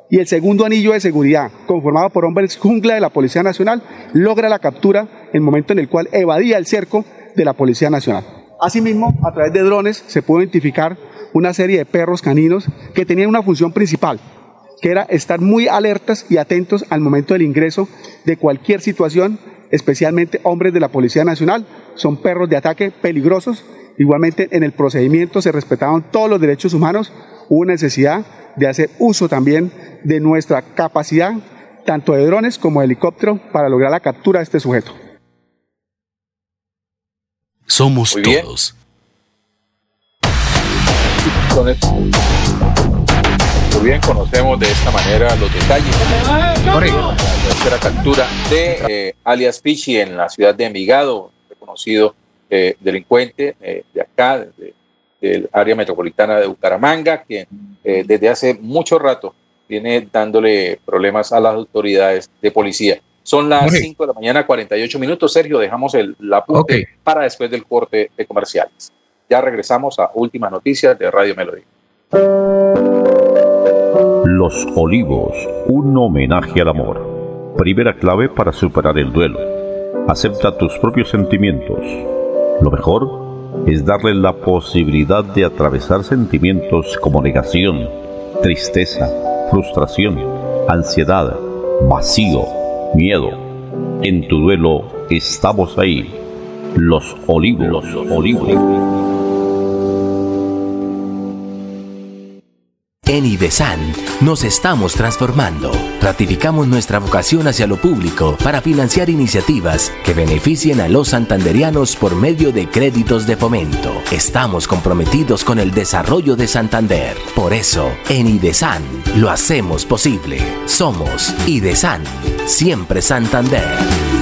Speaker 4: Y el segundo anillo de seguridad, conformado por hombres jungla de la Policía Nacional, logra la captura en el momento en el cual evadía el cerco de la Policía Nacional. Asimismo, a través de drones se pudo identificar una serie de perros caninos que tenían una función principal, que era estar muy alertas y atentos al momento del ingreso de cualquier situación, especialmente hombres de la Policía Nacional. Son perros de ataque peligrosos. Igualmente, en el procedimiento se respetaban todos los derechos humanos. Hubo necesidad de hacer uso también de nuestra capacidad, tanto de drones como de helicóptero, para lograr la captura de este sujeto.
Speaker 11: Somos todos.
Speaker 1: Muy bien, conocemos de esta manera los detalles de la captura de eh, alias Pichi en la ciudad de Envigado, reconocido eh, delincuente eh, de acá, del área metropolitana de Bucaramanga, que desde hace mucho rato viene dándole problemas a las autoridades de policía. Son las 5 de la mañana, 48 minutos. Sergio, dejamos el, la okay. para después del corte de comerciales. Ya regresamos a últimas noticias de Radio Melodía.
Speaker 15: Los Olivos, un homenaje al amor. Primera clave para superar el duelo. Acepta tus propios sentimientos. Lo mejor es darle la posibilidad de atravesar sentimientos como negación, tristeza, frustración, ansiedad, vacío, miedo. En tu duelo estamos ahí. Los olivos, los olivos.
Speaker 11: En IDESAN nos estamos transformando. Ratificamos nuestra vocación hacia lo público para financiar iniciativas que beneficien a los santanderianos por medio de créditos de fomento. Estamos comprometidos con el desarrollo de Santander. Por eso, en IDESAN lo hacemos posible. Somos IDESAN, siempre Santander.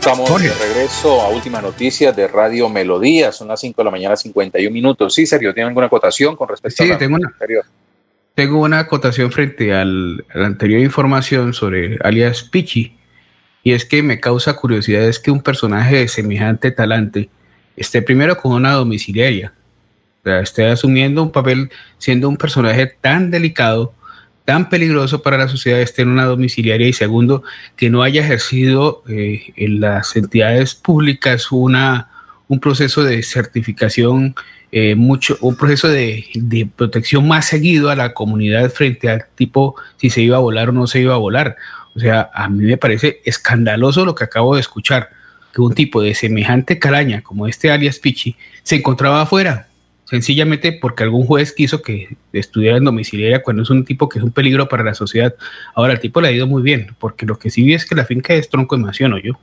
Speaker 1: Estamos de regreso a últimas noticias de Radio Melodía. Son las 5 de la mañana, 51 minutos. Sí, Sergio, ¿tiene alguna acotación con respecto
Speaker 13: a
Speaker 1: la
Speaker 13: tengo una,
Speaker 1: anterior?
Speaker 13: Tengo una acotación frente al, a la anterior información sobre alias Pichi. Y es que me causa curiosidad es que un personaje de semejante talante esté primero con una domiciliaria. O sea, esté asumiendo un papel siendo un personaje tan delicado tan peligroso para la sociedad esté en una domiciliaria y segundo, que no haya ejercido eh, en las entidades públicas una, un proceso de certificación, eh, mucho, un proceso de, de, protección más seguido a la comunidad frente al tipo si se iba a volar o no se iba a volar. O sea, a mí me parece escandaloso lo que acabo de escuchar, que un tipo de semejante calaña como este alias Pichi se encontraba afuera sencillamente porque algún juez quiso que estudiara en domiciliaria cuando es un tipo que es un peligro para la sociedad. Ahora, el tipo le ha ido muy bien, porque lo que sí vi es que la finca es tronco de mansión, ¿o yo?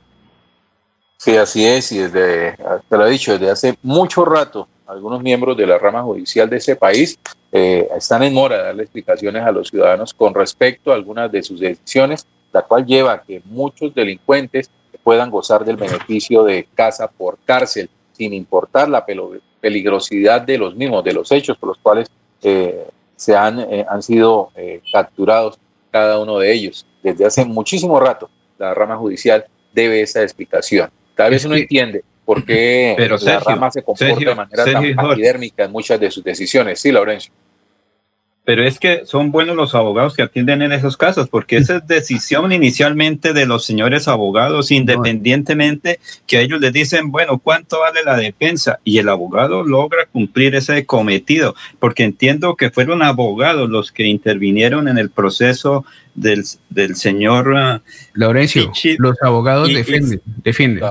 Speaker 1: Sí, así es, y desde, te lo he dicho, desde hace mucho rato, algunos miembros de la rama judicial de ese país eh, están en mora de darle explicaciones a los ciudadanos con respecto a algunas de sus decisiones, la cual lleva a que muchos delincuentes puedan gozar del beneficio de casa por cárcel, sin importar la peligrosidad de los mismos, de los hechos por los cuales eh, se han, eh, han sido eh, capturados cada uno de ellos. Desde hace muchísimo rato la rama judicial debe esa explicación. Tal vez uno entiende por qué la rama se comporta de manera tan epidérmica en muchas de sus decisiones. Sí, Laurencio.
Speaker 2: Pero es que son buenos los abogados que atienden en esos casos, porque esa es decisión inicialmente de los señores abogados, independientemente que ellos les dicen, bueno, ¿cuánto vale la defensa? Y el abogado logra cumplir ese cometido, porque entiendo que fueron abogados los que intervinieron en el proceso del, del señor uh,
Speaker 13: Laurencio. Los abogados defienden, defienden.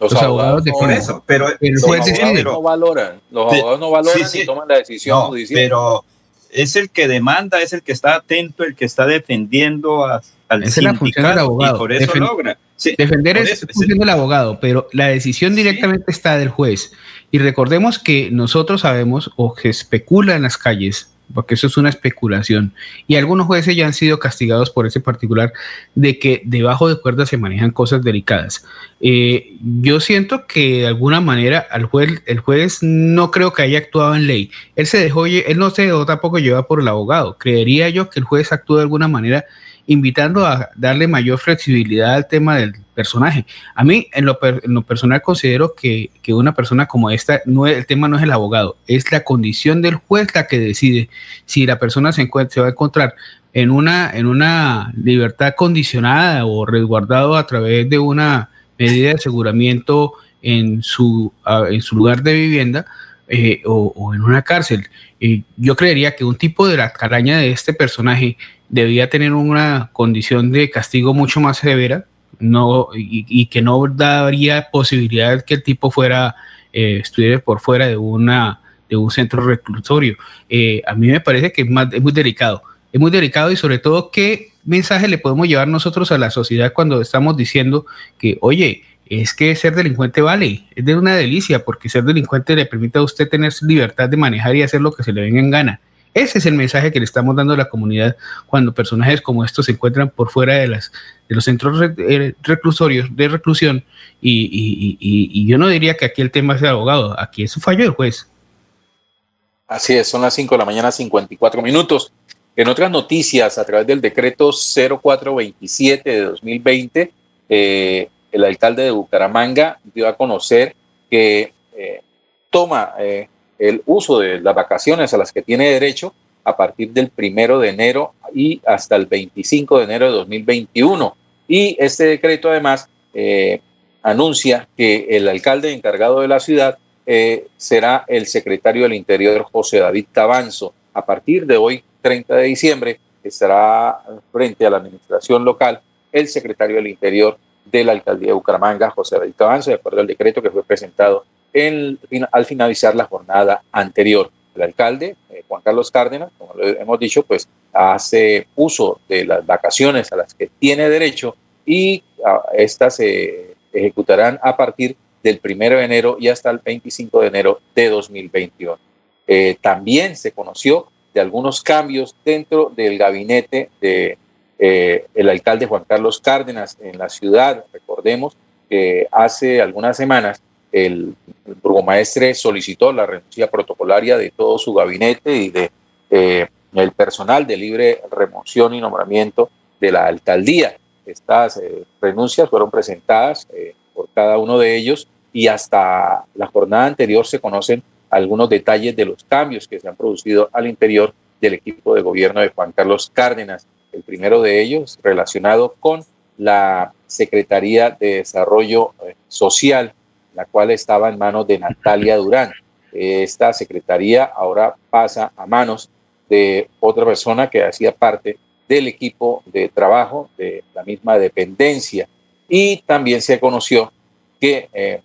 Speaker 1: Los, abogados, defienden. eso, pero los abogados no valoran, los abogados no valoran y toman la decisión judicial.
Speaker 2: Pero es el que demanda, es el que está atento, el que está defendiendo a, al
Speaker 13: Esa es la función del abogado. Y por eso logra. Defender es función del abogado, pero la decisión directamente está del juez. Y recordemos que nosotros sabemos o que especula en las calles porque eso es una especulación. Y algunos jueces ya han sido castigados por ese particular de que debajo de cuerdas se manejan cosas delicadas. Eh, yo siento que de alguna manera al juez, el juez no creo que haya actuado en ley. Él se dejó, él no se dejó tampoco llevar por el abogado. Creería yo que el juez actuó de alguna manera invitando a darle mayor flexibilidad al tema del personaje. A mí, en lo, personal, considero que, una persona como esta, no, el tema no es el abogado, es la condición del juez la que decide si la persona se, encuentra, va a encontrar en una, en una libertad condicionada o resguardado a través de una medida de aseguramiento en su, en su lugar de vivienda eh, o, en una cárcel. yo creería que un tipo de la caraña de este personaje debía tener una condición de castigo mucho más severa no, y, que no daría posibilidad que el tipo fuera, eh, estuviera por fuera de, una, de un centro reclusorio. Eh, a mí me parece que es, más, es muy delicado. Es muy delicado y sobre todo qué mensaje le podemos llevar nosotros a la sociedad cuando estamos diciendo que, oye, es que ser delincuente vale, es de una delicia, porque ser delincuente le permite a usted tener libertad de manejar y hacer lo que se le venga en gana. Ese es el mensaje que le estamos dando a la comunidad cuando personajes como estos se encuentran por fuera de, las, de los centros eh, reclusorios de reclusión. Y, yo no diría que aquí el tema sea abogado, aquí es un fallo del juez.
Speaker 1: Así es, son las 5 de la mañana, 54 minutos. En otras noticias, a través del decreto 0427 de 2020, eh, el alcalde de Bucaramanga dio a conocer que eh, toma el uso de las vacaciones a las que tiene derecho a partir del primero de enero y hasta el 25 de enero de 2021. Y este decreto además eh, anuncia que el alcalde encargado de la ciudad eh, será el secretario del Interior José David Tabanzo. A partir de hoy, 30 de diciembre, estará frente a la administración local el secretario del Interior de la alcaldía de Bucaramanga, José David Tabanzo, de acuerdo al decreto que fue presentado al finalizar la jornada anterior. El alcalde, eh, Juan Carlos Cárdenas, como lo hemos dicho, pues hace uso de las vacaciones a las que tiene derecho y ah, estas se ejecutarán a partir del 1 de enero y hasta el 25 de enero de 2021. Eh, también se conoció de algunos cambios dentro del gabinete de eh, alcalde Juan Carlos Cárdenas en la ciudad. Recordemos que hace algunas semanas el, burgomaestre solicitó la renuncia protocolaria de todo su gabinete y de eh, el personal de libre remoción y nombramiento de la alcaldía. Estas eh, renuncias fueron presentadas eh, por cada uno de ellos y hasta la jornada anterior se conocen algunos detalles de los cambios que se han producido al interior del equipo de gobierno de Juan Carlos Cárdenas. El primero de ellos relacionado con la Secretaría de Desarrollo Social la cual estaba en manos de Natalia Durán. Esta secretaría ahora pasa a manos de otra persona que hacía parte del equipo de trabajo de la misma dependencia. Y también se conoció que eh,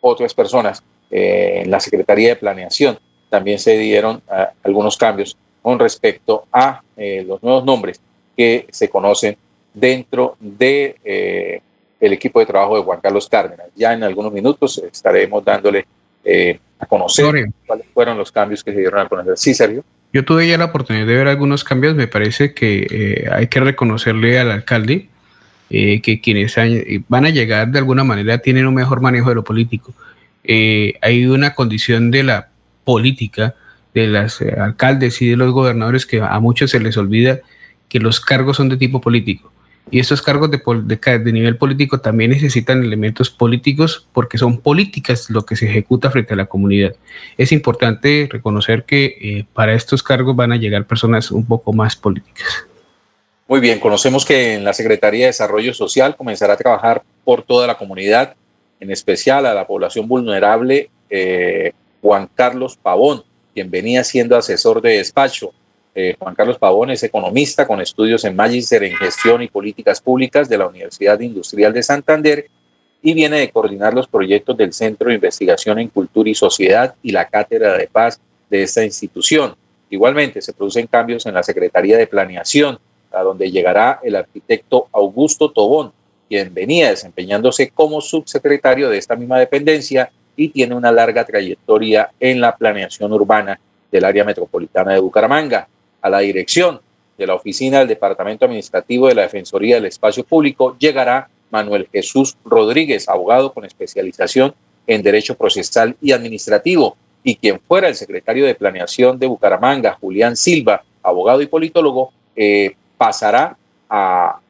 Speaker 1: otras personas eh, en la Secretaría de Planeación también se dieron eh, algunos cambios con respecto a los nuevos nombres que se conocen dentro de el equipo de trabajo de Juan Carlos Cárdenas. Ya en algunos minutos estaremos dándole eh, a conocer cuáles fueron los cambios que se dieron a conocer. Sí, Sergio.
Speaker 13: Yo tuve ya la oportunidad de ver algunos cambios. Me parece que eh, hay que reconocerle al alcalde eh, que quienes van a llegar de alguna manera tienen un mejor manejo de lo político. hay una condición de la política de los alcaldes y de los gobernadores que a muchos se les olvida que los cargos son de tipo político Y estos cargos de, de, nivel político también necesitan elementos políticos porque son políticas lo que se ejecuta frente a la comunidad. Es importante reconocer que eh, para estos cargos van a llegar personas un poco más políticas.
Speaker 1: Muy bien, conocemos que en la Secretaría de Desarrollo Social comenzará a trabajar por toda la comunidad, en especial a la población vulnerable, eh, Juan Carlos Pavón, quien venía siendo asesor de despacho eh, Juan Carlos Pavón es economista con estudios en Magister en Gestión y Políticas Públicas de la Universidad Industrial de Santander y viene de coordinar los proyectos del Centro de Investigación en Cultura y Sociedad y la Cátedra de Paz de esta institución. Igualmente, se producen cambios en la Secretaría de Planeación, a donde llegará el arquitecto Augusto Tobón, quien venía desempeñándose como subsecretario de esta misma dependencia y tiene una larga trayectoria en la planeación urbana del área metropolitana de Bucaramanga a la dirección de la oficina del Departamento Administrativo de la Defensoría del Espacio Público llegará Manuel Jesús Rodríguez, abogado con especialización en Derecho Procesal y Administrativo, y quien fuera el secretario de Planeación de Bucaramanga, Julián Silva, abogado y politólogo, eh, pasará a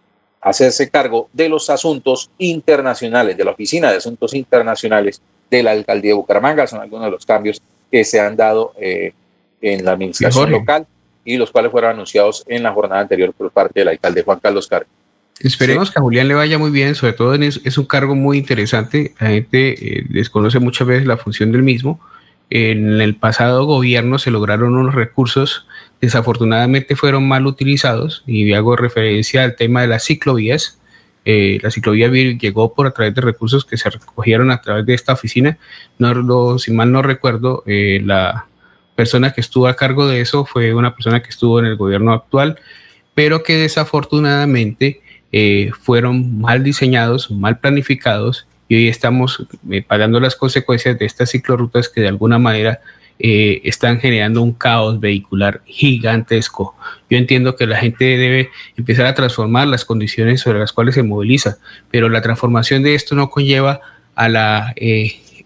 Speaker 1: hacerse cargo de los asuntos internacionales, de la Oficina de Asuntos Internacionales de la Alcaldía de Bucaramanga. Son algunos de los cambios que se han dado eh, en la administración local y los cuales fueron anunciados en la jornada anterior por parte del alcalde Juan Carlos Carlos.
Speaker 13: Esperemos que a Julián le vaya muy bien, sobre todo es, un cargo muy interesante. La gente eh, desconoce muchas veces la función del mismo. En el pasado gobierno se lograron unos recursos, desafortunadamente fueron mal utilizados, y hago referencia al tema de las ciclovías. Eh, la ciclovía llegó por a través de recursos que se recogieron a través de esta oficina. No, lo, si mal no recuerdo, eh, la, persona que estuvo a cargo de eso fue una persona que estuvo en el gobierno actual, pero que desafortunadamente eh, fueron mal diseñados, mal planificados y hoy estamos eh, pagando las consecuencias de estas ciclorrutas que de alguna manera eh, están generando un caos vehicular gigantesco. Yo entiendo que la gente debe empezar a transformar las condiciones sobre las cuales se moviliza, pero la transformación de esto no conlleva a la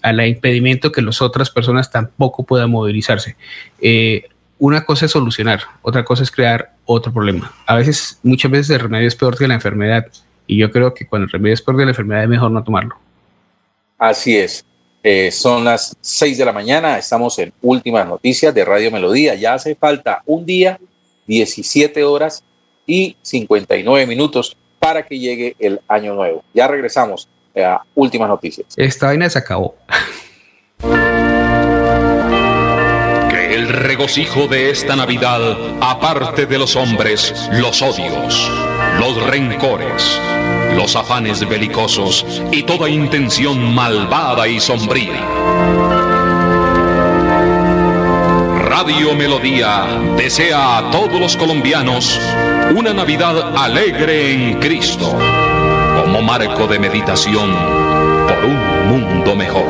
Speaker 13: al impedimento que las otras personas tampoco puedan movilizarse. Eh, una cosa es solucionar, otra cosa es crear otro problema. A veces, muchas veces el remedio es peor que la enfermedad. Y yo creo que cuando el remedio es peor que la enfermedad es mejor no tomarlo.
Speaker 1: Así es. Eh, son las 6 de la mañana, estamos en últimas noticias de Radio Melodía. Ya hace falta un día, 17 horas y 59 minutos para que llegue el año nuevo. Ya regresamos últimas noticias.
Speaker 13: Esta vaina se acabó.
Speaker 16: Que el regocijo de esta Navidad aparte de los hombres los odios, los rencores, los afanes belicosos y toda intención malvada y sombría. Radio Melodía desea a todos los colombianos una Navidad alegre en Cristo como marco de meditación por un mundo mejor.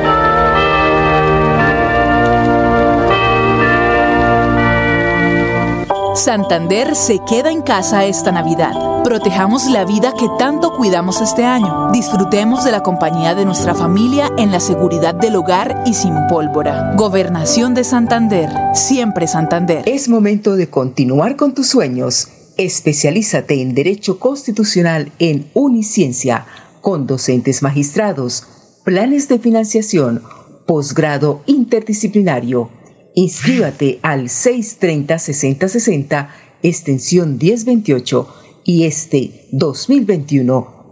Speaker 17: Santander se queda en casa esta Navidad. Protejamos la vida que tanto cuidamos este año. Disfrutemos de la compañía de nuestra familia en la seguridad del hogar y sin pólvora. Gobernación de Santander. Siempre Santander.
Speaker 18: Es momento de continuar con tus sueños Especialízate en Derecho Constitucional en Uniciencia con docentes magistrados, planes de financiación, posgrado interdisciplinario. Inscríbate al 630-6060, extensión 1028 y este 2021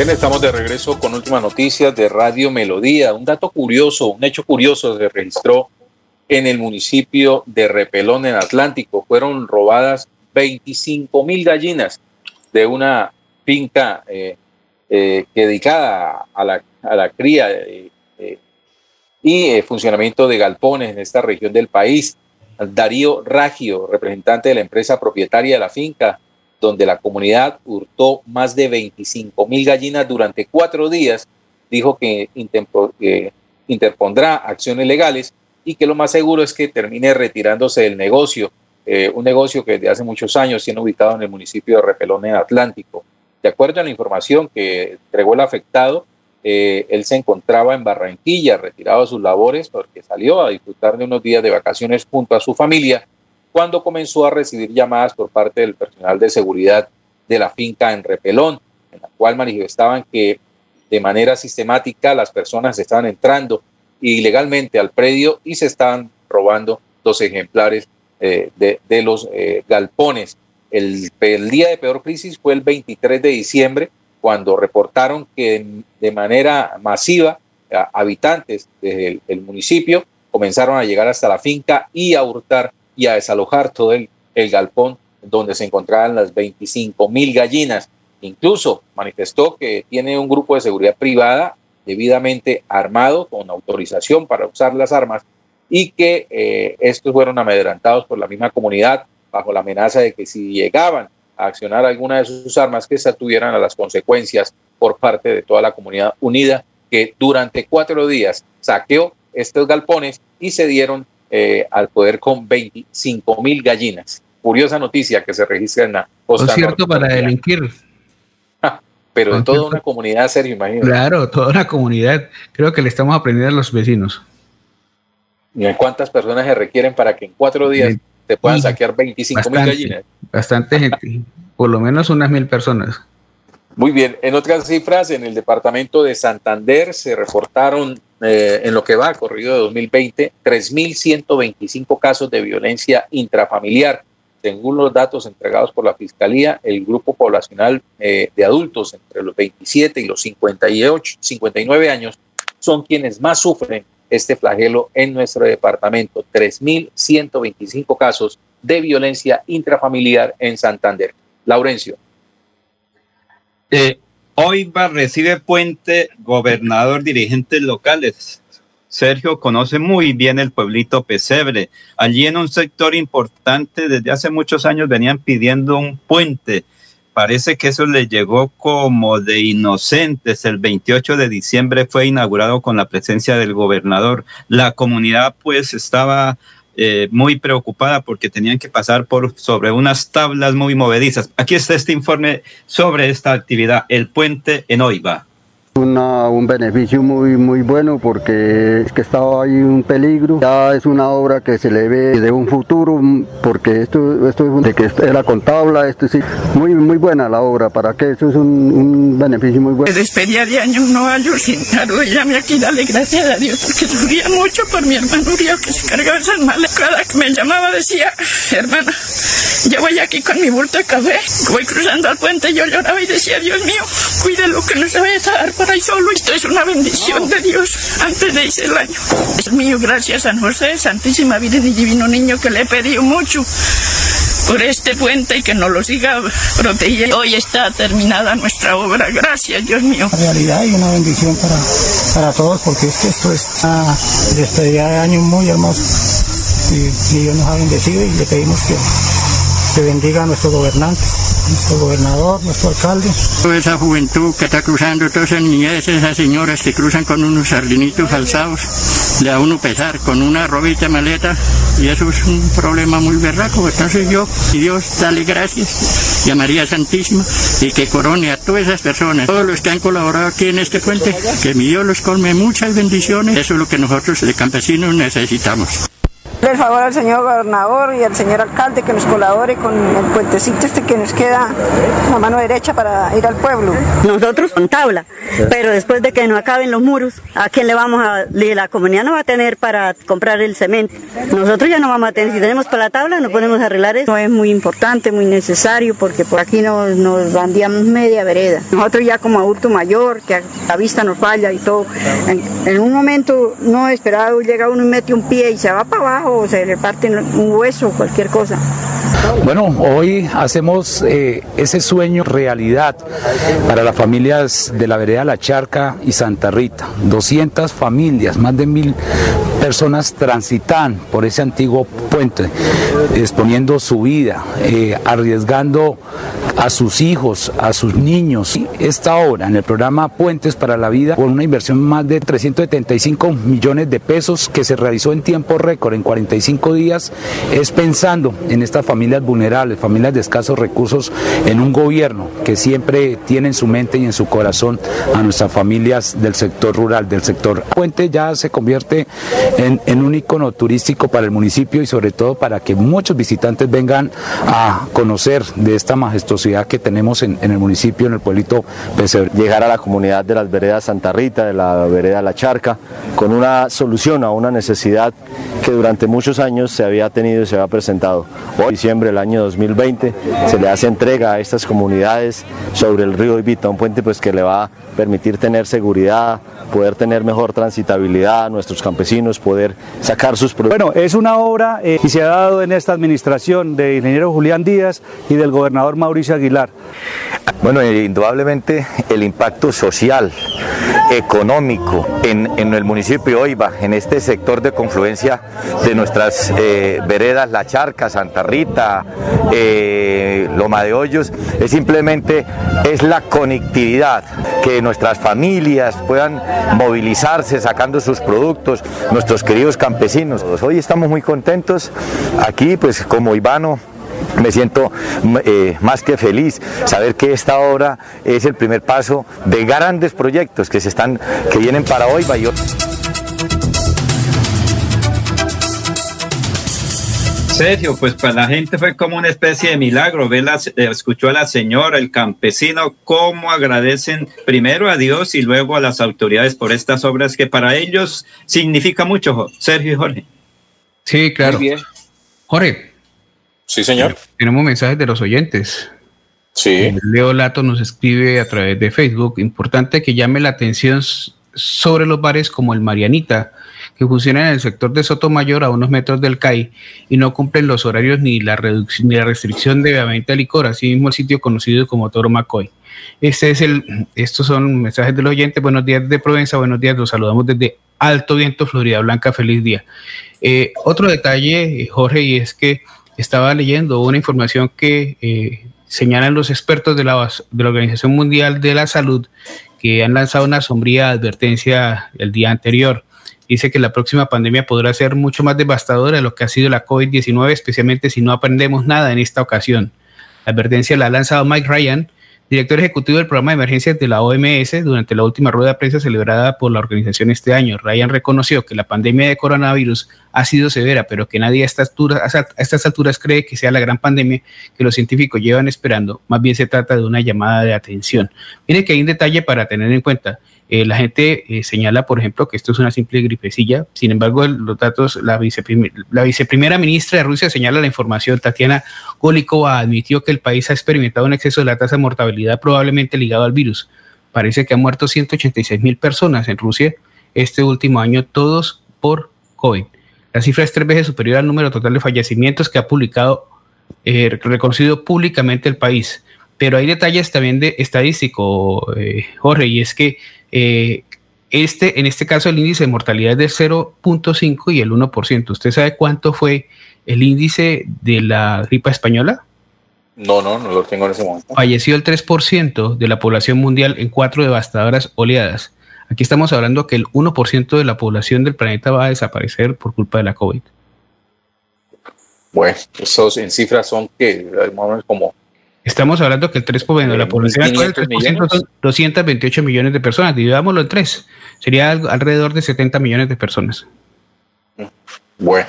Speaker 1: Bien, estamos de regreso con últimas noticias de Radio Melodía. Un dato curioso, un hecho curioso se registró en el municipio de Repelón, en Atlántico. Fueron robadas 25 mil gallinas de una finca eh, eh, dedicada a la, a la cría eh, y funcionamiento de galpones en esta región del país. Darío Ragio, representante de la empresa propietaria de la finca, donde la comunidad hurtó más de 25 mil gallinas durante cuatro días, dijo que eh, interpondrá acciones legales y que lo más seguro es que termine retirándose del negocio, eh, un negocio que desde hace muchos años tiene ubicado en el municipio de Repelón, en Atlántico. De acuerdo a la información que entregó el afectado, eh, él se encontraba en Barranquilla, retirado de sus labores porque salió a disfrutar de unos días de vacaciones junto a su familia cuando comenzó a recibir llamadas por parte del personal de seguridad de la finca en Repelón, en la cual manifestaban que de manera sistemática las personas estaban entrando ilegalmente al predio y se estaban robando dos ejemplares eh, de, los eh, galpones. El, día de peor crisis fue el 23 de diciembre, cuando reportaron que de manera masiva a- habitantes del el municipio comenzaron a llegar hasta la finca y a hurtar y a desalojar todo el, galpón donde se encontraban las 25 mil gallinas. Incluso manifestó que tiene un grupo de seguridad privada debidamente armado con autorización para usar las armas y que eh, estos fueron amedrentados por la misma comunidad bajo la amenaza de que si llegaban a accionar alguna de sus armas que se atuvieran a las consecuencias por parte de toda la comunidad unida que durante cuatro días saqueó estos galpones y se dieron eh, al poder con 25 mil gallinas. Curiosa noticia que se registra en la costa
Speaker 13: Concierto
Speaker 1: norte
Speaker 13: para delinquir.
Speaker 1: pero de toda una comunidad, Sergio, imagínate.
Speaker 13: Claro, toda la comunidad. Creo que le estamos aprendiendo a los vecinos.
Speaker 1: ¿Cuántas personas se requieren para que en cuatro días te puedan saquear 25 mil gallinas?
Speaker 13: bastante gente. Por lo menos unas mil personas.
Speaker 1: Muy bien, en otras cifras, en el departamento de Santander se reportaron eh, en lo que va corrido de 2020 3.125 casos de violencia intrafamiliar. Según los datos entregados por la Fiscalía, el grupo poblacional eh, de adultos entre los 27 y los 58, 59 años son quienes más sufren este flagelo en nuestro departamento. 3.125 casos de violencia intrafamiliar en Santander. Laurencio.
Speaker 2: Eh, hoy va recibe Puente, gobernador, dirigentes locales. Sergio conoce muy bien el pueblito Pesebre. Allí en un sector importante, desde hace muchos años venían pidiendo un puente. Parece que eso le llegó como de inocentes. El 28 de diciembre fue inaugurado con la presencia del gobernador. La comunidad pues estaba eh, muy preocupada porque tenían que pasar por sobre unas tablas muy movedizas. Aquí está este informe sobre esta actividad, el puente en Oiva.
Speaker 19: Una, un beneficio muy muy bueno porque es que estaba ahí un peligro. Ya es una obra que se le ve de un futuro mm, porque esto esto es de que era con tabla, esto sí, muy muy buena la obra. Para que eso es un, beneficio muy bueno.
Speaker 20: Me despedía de año no año sin arrodillarme aquí, darle gracias a Dios, porque sufría mucho por mi hermano Uriel que se cargaba esas malas. Cada que me llamaba decía, hermana, yo voy aquí con mi bulto de café, voy cruzando al puente, yo lloraba y decía, Dios mío, cuídelo que no se vaya a dar ahí solo. Esto es una bendición de Dios antes de irse el año. Es mío, gracias San José, Santísima Virgen y Divino Niño, que le he pedido mucho. por este puente y que nos lo siga protegiendo. Hoy está terminada nuestra obra. Gracias, Dios mío.
Speaker 21: realidad y una bendición para, para todos porque es que esto es una despedida de año muy hermosa y, y Dios nos ha bendecido y le pedimos que, que bendiga a nuestros gobernantes nuestro gobernador, nuestro alcalde.
Speaker 20: Toda esa juventud que está cruzando, todas esas niñez, esas señoras que cruzan con unos sardinitos alzados, le da uno pesar con una robita maleta y eso es un problema muy berraco. Entonces yo, y Dios, dale gracias y a María Santísima y que corone a todas esas personas, todos los que han colaborado aquí en este puente, que mi Dios los colme muchas bendiciones. Eso es lo que nosotros de campesinos necesitamos.
Speaker 22: El favor al señor gobernador y al señor alcalde que nos colabore con el puentecito este que nos queda a mano derecha para ir al pueblo.
Speaker 23: Nosotros con tabla, pero después de que nos acaben los muros, ¿a quién le vamos a...? La comunidad no va a tener para comprar el cemento. Nosotros ya no vamos a tener, si tenemos para la tabla no podemos arreglar eso. Es muy importante, muy necesario, porque por aquí nos, nos bandíamos media vereda. Nosotros ya como adulto mayor, que la vista nos falla y todo, en, en un momento no esperado llega uno y mete un pie y se va para abajo o se le parte un hueso, cualquier cosa.
Speaker 7: Bueno, hoy hacemos eh, ese sueño realidad para las familias de la vereda La Charca y Santa Rita. 200 familias, más de mil personas transitan por ese antiguo puente, exponiendo su vida, eh, arriesgando a sus hijos, a sus niños. Esta obra en el programa Puentes para la Vida, con una inversión más de 375 millones de pesos que se realizó en tiempo récord, en 45 días, es pensando en estas familias vulnerables, familias de escasos recursos, en un gobierno que siempre tiene en su mente y en su corazón a nuestras familias del sector rural, del sector. Puente ya se convierte en, en un icono turístico para el municipio y sobre todo para que muchos visitantes vengan a conocer de esta majestuosidad que tenemos en, en el municipio, en el pueblito Pesebre.
Speaker 24: Llegar a la comunidad de las veredas Santa Rita, de la vereda La Charca, con una solución a una necesidad que durante muchos años se había tenido y se había presentado. Hoy, diciembre del año 2020, se le hace entrega a estas comunidades sobre el río Ibita, un puente pues que le va a permitir tener seguridad, poder tener mejor transitabilidad a nuestros campesinos, poder sacar sus productos.
Speaker 25: Bueno, es una obra eh, y se ha dado en esta administración de ingeniero Julián Díaz y del gobernador Mauricio Aguilar.
Speaker 26: Bueno, indudablemente el impacto social, económico en, en el municipio de Oiva, en este sector de confluencia de nuestras eh, veredas La Charca, Santa Rita, eh, Loma de Hoyos, es simplemente es la conectividad, que nuestras familias puedan movilizarse sacando sus productos, nuestros queridos campesinos. Hoy estamos muy contentos aquí, pues como Ivano, me siento eh, más que feliz saber que esta obra es el primer paso de grandes proyectos que se están que vienen para hoy.
Speaker 2: Sergio, pues para la gente fue como una especie de milagro. Ve la, escuchó a la señora, el campesino, cómo agradecen primero a Dios y luego a las autoridades por estas obras que para ellos significa mucho, Sergio y Jorge.
Speaker 13: Sí, claro.
Speaker 1: Muy bien.
Speaker 13: Jorge.
Speaker 1: Sí, señor.
Speaker 13: Tenemos mensajes de los oyentes.
Speaker 1: Sí.
Speaker 13: Leo Lato nos escribe a través de Facebook. Importante que llame la atención sobre los bares como el Marianita, que funcionan en el sector de Sotomayor a unos metros del CAI y no cumplen los horarios ni la, reducción, ni la restricción de venta de licor, así mismo el sitio conocido como Toro Macoy. Este es el, estos son mensajes del oyente. Buenos días de Provenza, buenos días, los saludamos desde Alto Viento, Florida Blanca, feliz día. Eh, otro detalle, Jorge, y es que estaba leyendo una información que eh, señalan los expertos de la, de la Organización Mundial de la Salud que han lanzado una sombría advertencia el día anterior dice que la próxima pandemia podrá ser mucho más devastadora de lo que ha sido la COVID-19, especialmente si no aprendemos nada en esta ocasión. La advertencia la ha lanzado Mike Ryan, director ejecutivo del programa de emergencias de la OMS, durante la última rueda de prensa celebrada por la organización este año. Ryan reconoció que la pandemia de coronavirus ha sido severa, pero que nadie a estas, alturas, a estas alturas cree que sea la gran pandemia que los científicos llevan esperando. Más bien se trata de una llamada de atención. Mire que hay un detalle para tener en cuenta. Eh, la gente eh, señala, por ejemplo, que esto es una simple gripecilla. Sin embargo, los datos, la, viceprimer, la viceprimera ministra de Rusia señala la información. Tatiana Golikova admitió que el país ha experimentado un exceso de la tasa de mortalidad probablemente ligado al virus. Parece que han muerto 186 mil personas en Rusia este último año, todos por COVID. La cifra es tres veces superior al número total de fallecimientos que ha publicado eh, reconocido públicamente el país. Pero hay detalles también de estadístico, eh, Jorge, y es que eh, este, en este caso el índice de mortalidad es de 0.5 y el 1%. ¿Usted sabe cuánto fue el índice de la gripa española?
Speaker 1: No, no, no lo tengo en ese momento.
Speaker 13: Falleció el 3% de la población mundial en cuatro devastadoras oleadas. Aquí estamos hablando que el 1% de la población del planeta va a desaparecer por culpa de la COVID.
Speaker 1: Bueno, esos en cifras son que como
Speaker 13: Estamos hablando que el 3% de la población actual, son 228 millones de personas. Dividámoslo en tres. Sería alrededor de 70 millones de personas.
Speaker 1: Bueno,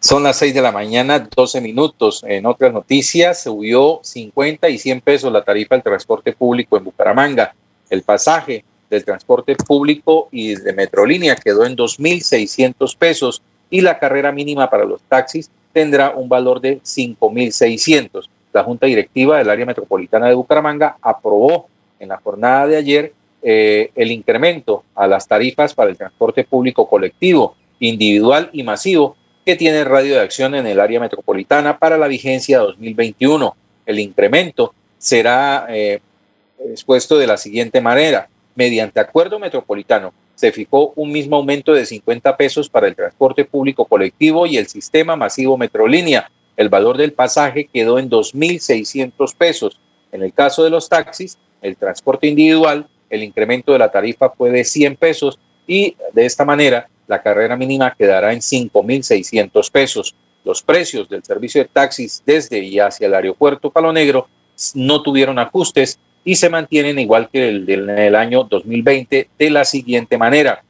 Speaker 1: son las 6 de la mañana, 12 minutos. En otras noticias, subió 50 y 100 pesos la tarifa del transporte público en Bucaramanga. El pasaje del transporte público y de Metrolínea quedó en 2.600 pesos y la carrera mínima para los taxis tendrá un valor de 5.600 la Junta Directiva del Área Metropolitana de Bucaramanga aprobó en la jornada de ayer eh, el incremento a las tarifas para el transporte público colectivo, individual y masivo que tiene radio de acción en el área metropolitana para la vigencia 2021. El incremento será eh, expuesto de la siguiente manera. Mediante acuerdo metropolitano se fijó un mismo aumento de 50 pesos para el transporte público colectivo y el sistema masivo Metrolínea el valor del pasaje quedó en 2.600 pesos. En el caso de los taxis, el transporte individual, el incremento de la tarifa fue de 100 pesos y de esta manera la carrera mínima quedará en 5.600 pesos. Los precios del servicio de taxis desde y hacia el aeropuerto Palo Negro no tuvieron ajustes y se mantienen igual que el del año 2020 de la siguiente manera.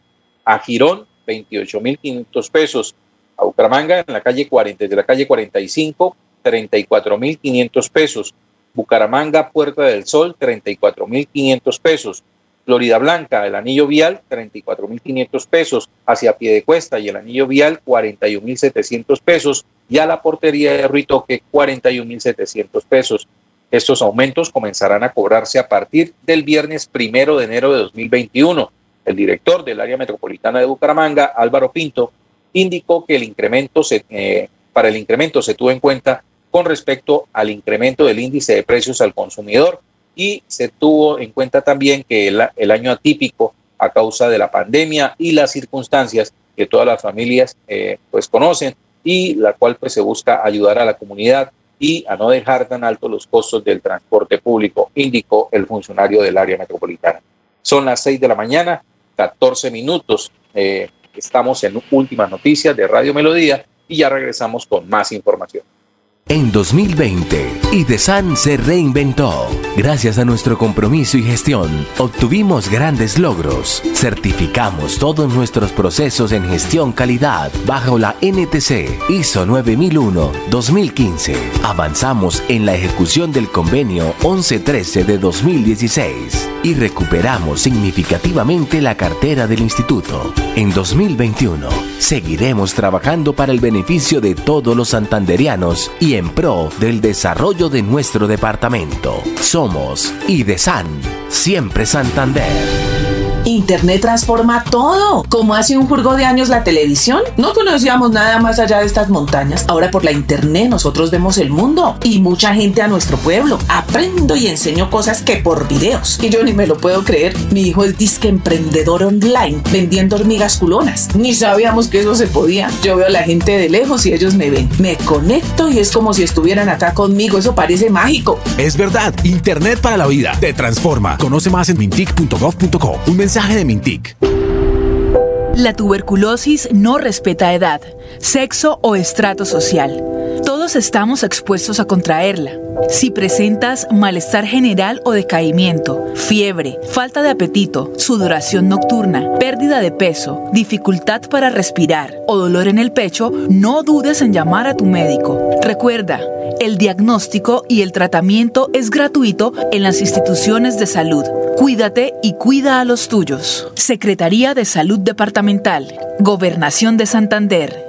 Speaker 1: A Girón, 28.500 pesos a Bucaramanga en la calle 40, desde la calle 45, 34.500 pesos. Bucaramanga, Puerta del Sol, 34.500 pesos. Florida Blanca, el anillo vial, 34.500 pesos. Hacia Piedecuesta y el anillo vial, 41.700 pesos. Y a la portería de Ruitoque, 41.700 pesos. Estos aumentos comenzarán a cobrarse a partir del viernes primero de enero de 2021. El director del área metropolitana de Bucaramanga, Álvaro Pinto, indicó que el incremento se, eh, para el incremento se tuvo en cuenta con respecto al incremento del índice de precios al consumidor y se tuvo en cuenta también que el, año atípico a causa de la pandemia y las circunstancias que todas las familias eh, pues conocen y la cual pues se busca ayudar a la comunidad y a no dejar tan altos los costos del transporte público, indicó el funcionario del área metropolitana. Son las seis de la mañana, 14 minutos. Eh, Estamos en últimas noticias de Radio Melodía y ya regresamos con más información.
Speaker 27: En 2020, IDESAN se reinventó. Gracias a nuestro compromiso y gestión, obtuvimos grandes logros. Certificamos todos nuestros procesos en gestión calidad bajo la NTC ISO 9001-2015. Avanzamos en la ejecución del convenio 1113 de 2016 y recuperamos significativamente la cartera del instituto. En 2021, seguiremos trabajando para el beneficio de todos los santanderianos y en pro del desarrollo de nuestro departamento. Somos IDESAN, siempre Santander.
Speaker 28: Internet transforma todo. Como hace un jurgo de años la televisión, no conocíamos nada más allá de estas montañas. Ahora por la Internet nosotros vemos el mundo y mucha gente a nuestro pueblo. Aprendo y enseño cosas que por videos. Y yo ni me lo puedo creer. Mi hijo es disque emprendedor online vendiendo hormigas culonas. Ni sabíamos que eso se podía. Yo veo a la gente de lejos y ellos me ven. Me conecto y es como si estuvieran acá conmigo. Eso parece mágico.
Speaker 29: Es verdad. Internet para la vida. Te transforma. Conoce más en mintic.gov.co. Un mensaje de Mintic.
Speaker 17: La tuberculosis no respeta edad, sexo o estrato social. Todos estamos expuestos a contraerla. Si presentas malestar general o decaimiento, fiebre, falta de apetito, sudoración nocturna, pérdida de peso, dificultad para respirar o dolor en el pecho, no dudes en llamar a tu médico. Recuerda, el diagnóstico y el tratamiento es gratuito en las instituciones de salud. Cuídate y cuida a los tuyos. Secretaría de Salud Departamental, Gobernación de Santander,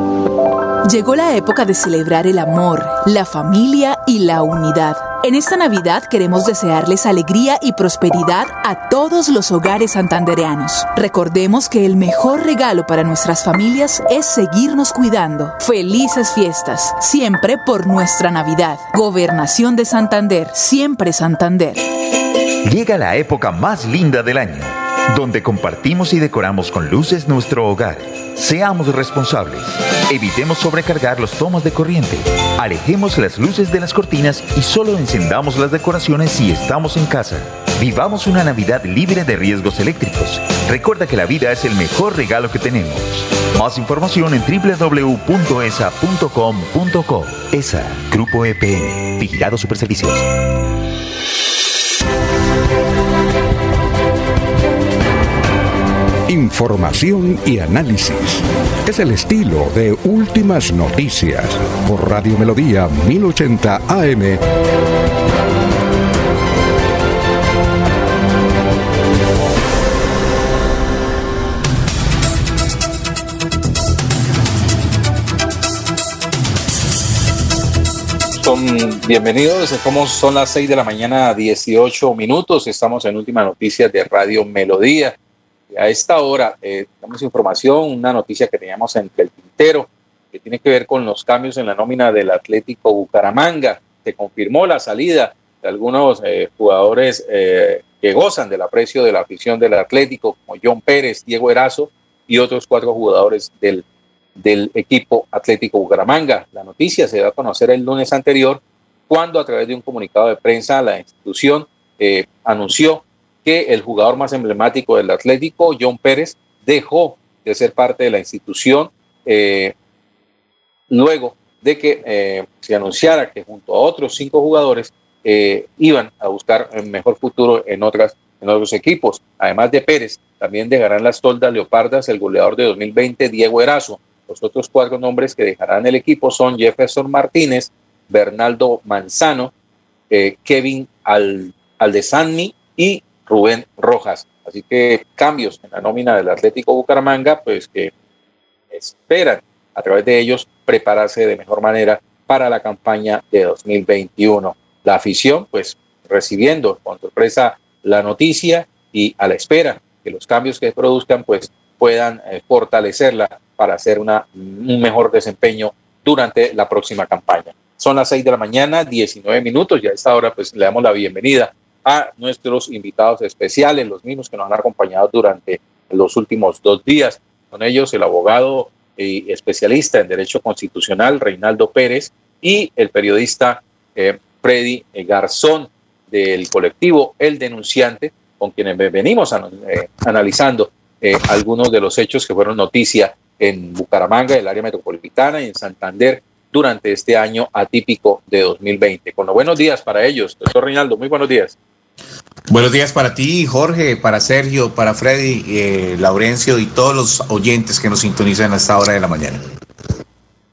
Speaker 17: Llegó la época de celebrar el amor, la familia y la unidad. En esta Navidad queremos desearles alegría y prosperidad a todos los hogares santandereanos. Recordemos que el mejor regalo para nuestras familias es seguirnos cuidando. Felices fiestas, siempre por nuestra Navidad. Gobernación de Santander, siempre Santander.
Speaker 30: Llega la época más linda del año, donde compartimos y decoramos con luces nuestro hogar. Seamos responsables. Evitemos sobrecargar los tomas de corriente. Alejemos las luces de las cortinas y solo encendamos las decoraciones si estamos en casa. Vivamos una Navidad libre de riesgos eléctricos. Recuerda que la vida es el mejor regalo que tenemos. Más información en www.esa.com.co. ESA, Grupo EPN, Vigilado Superservicios.
Speaker 5: Información y análisis. Es el estilo de Últimas Noticias por Radio Melodía 1080 AM.
Speaker 1: Son bienvenidos, como son las 6 de la mañana, 18 minutos. Estamos en Últimas Noticias de Radio Melodía. A esta hora eh, tenemos información, una noticia que teníamos en el tintero, que tiene que ver con los cambios en la nómina del Atlético Bucaramanga. Se confirmó la salida de algunos eh, jugadores eh, que gozan del aprecio de la afición del Atlético, como John Pérez, Diego Erazo y otros cuatro jugadores del, del equipo Atlético Bucaramanga. La noticia se da a conocer el lunes anterior, cuando a través de un comunicado de prensa la institución anunció que el jugador más emblemático del Atlético, John Pérez, dejó de ser parte de la institución eh, luego de que eh, se anunciara que junto a otros cinco jugadores eh, iban a buscar un mejor futuro en, otras, en otros equipos. Además de Pérez, también dejarán las toldas leopardas el goleador de 2020, Diego Erazo. Los otros cuatro nombres que dejarán el equipo son Jefferson Martínez, Bernaldo Manzano, Kevin Al y Rubén Rojas. Así que cambios en la nómina del Atlético Bucaramanga, pues que esperan a través de ellos prepararse de mejor manera para la campaña de 2021. La afición, pues recibiendo con sorpresa la noticia y a la espera que los cambios que produzcan, pues puedan eh, fortalecerla para hacer una, un mejor desempeño durante la próxima campaña. Son las 6 de la mañana, 19 minutos, y a esta hora pues le damos la bienvenida a nuestros invitados especiales, los mismos que nos han acompañado durante los últimos dos días. Con ellos el abogado y especialista en Derecho Constitucional, Reinaldo Pérez, y el periodista eh, Freddy Garzón del colectivo El Denunciante, con quienes venimos eh, analizando eh, algunos de los hechos que fueron noticia en Bucaramanga, el área metropolitana y en Santander durante este año atípico de 2020. Con los buenos días para ellos. Doctor Reinaldo, muy buenos días.
Speaker 31: Buenos días para ti, Jorge, para Sergio, para Freddy, eh, Laurencio y todos los oyentes que nos sintonizan a esta hora de la mañana.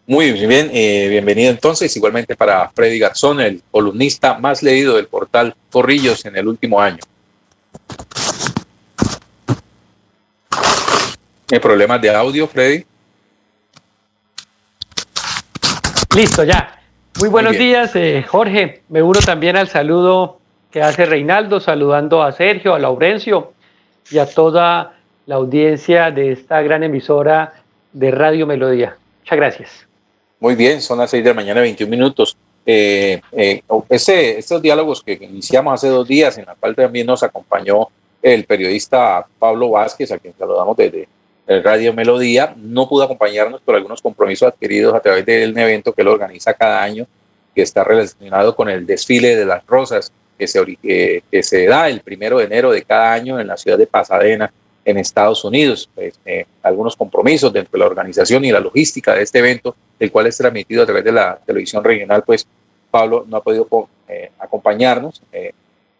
Speaker 1: Muy bien, eh, bienvenido entonces, igualmente para Freddy Garzón, el columnista más leído del portal Corrillos en el último año. ¿Hay problemas de audio, Freddy?
Speaker 32: Listo, ya. Muy buenos días, eh, Jorge. Me uno también al saludo que hace Reinaldo, saludando a Sergio, a Laurencio y a toda la audiencia de esta gran emisora de Radio Melodía. Muchas gracias.
Speaker 1: Muy bien, son las seis de la mañana, 21 minutos. Eh, eh, ese, estos diálogos que iniciamos hace dos días, en la cual también nos acompañó el periodista Pablo Vázquez, a quien saludamos desde el Radio Melodía, no pudo acompañarnos por algunos compromisos adquiridos a través del evento que él organiza cada año, que está relacionado con el desfile de las rosas que se, que se da el primero de enero de cada año en la ciudad de Pasadena, en Estados Unidos. Pues, eh, algunos compromisos dentro de la organización y la logística de este evento, el cual es transmitido a través de la televisión regional, pues Pablo no ha podido eh, acompañarnos. Eh,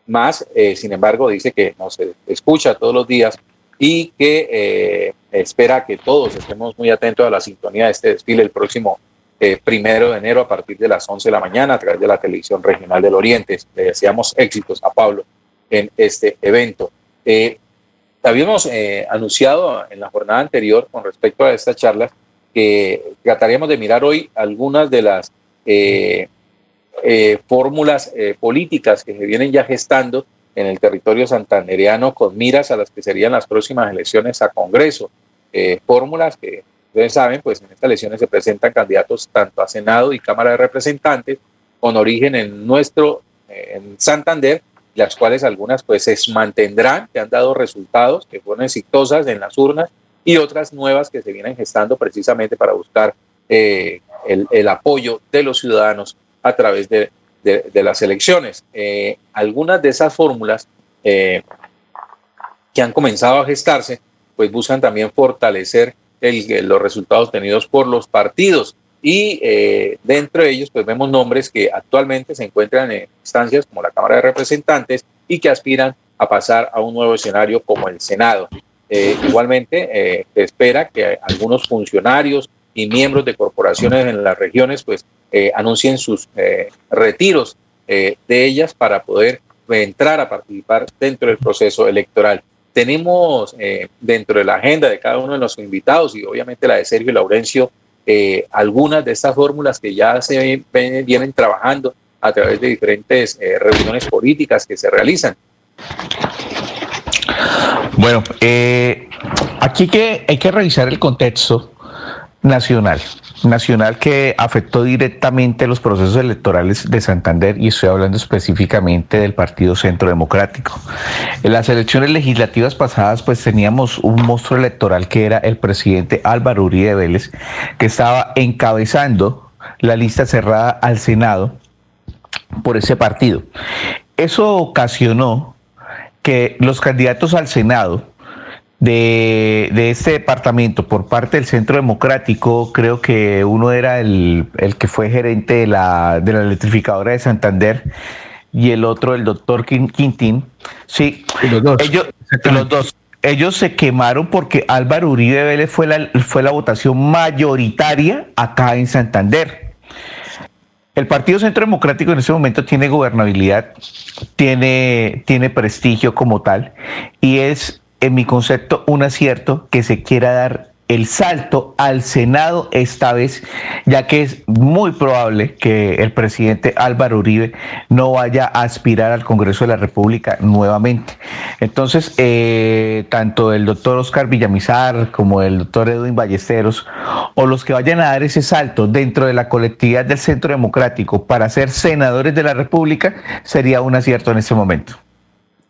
Speaker 1: más, sin embargo, dice que nos escucha todos los días y que espera que todos estemos muy atentos a la sintonía de este desfile el próximo eh, primero de enero a partir de las 11 de la mañana a través de la televisión regional del Oriente. Le deseamos éxitos a Pablo en este evento. Eh, habíamos eh, anunciado en la jornada anterior con respecto a esta charla que trataríamos de mirar hoy algunas de las eh, fórmulas políticas que se vienen ya gestando en el territorio santandereano con miras a las que serían las próximas elecciones a Congreso. fórmulas que ustedes saben, pues en estas elecciones se presentan candidatos tanto a Senado y Cámara de Representantes con origen en nuestro, en Santander, las cuales algunas pues se mantendrán, que han dado resultados, que fueron exitosas en las urnas, y otras nuevas que se vienen gestando precisamente para buscar eh, el, apoyo de los ciudadanos a través de, las elecciones. Eh, algunas de esas fórmulas eh, que han comenzado a gestarse, pues buscan también fortalecer los resultados obtenidos por los partidos y eh, dentro de ellos pues vemos nombres que actualmente se encuentran en instancias como la Cámara de Representantes y que aspiran a pasar a un nuevo escenario como el Senado. Eh, igualmente eh, se espera que algunos funcionarios y miembros de corporaciones en las regiones pues anuncien sus retiros de ellas para poder entrar a participar dentro del proceso electoral. Tenemos dentro de la agenda de cada uno de los invitados y obviamente la de Sergio Laurencio eh, algunas de estas fórmulas que ya se vienen trabajando a través de diferentes eh, reuniones políticas que se realizan.
Speaker 31: Bueno, eh, aquí que hay que revisar el contexto nacional, nacional que afectó directamente los procesos electorales de Santander y estoy hablando específicamente del Partido Centro Democrático. En las elecciones legislativas pasadas pues teníamos un monstruo electoral que era el presidente Álvaro Uribe Vélez que estaba encabezando la lista cerrada al Senado por ese partido. Eso ocasionó que los candidatos al Senado de, de, este departamento por parte del Centro Democrático, creo que uno era el, el que fue gerente de la, de la electrificadora de Santander y el otro el doctor Quintín. Sí, los dos. Ellos, los dos. Ellos se quemaron porque Álvaro Uribe Vélez fue la, fue la votación mayoritaria acá en Santander. El Partido Centro Democrático en ese momento tiene gobernabilidad, tiene, tiene prestigio como tal y es en mi concepto, un acierto que se quiera dar el salto al Senado esta vez, ya que es muy probable que el presidente Álvaro Uribe no vaya a aspirar al Congreso de la República nuevamente. Entonces, eh, tanto el doctor Oscar Villamizar como el doctor Edwin Ballesteros, o los que vayan a dar ese salto dentro de la colectividad del Centro Democrático para ser senadores de la República, sería un acierto en este momento.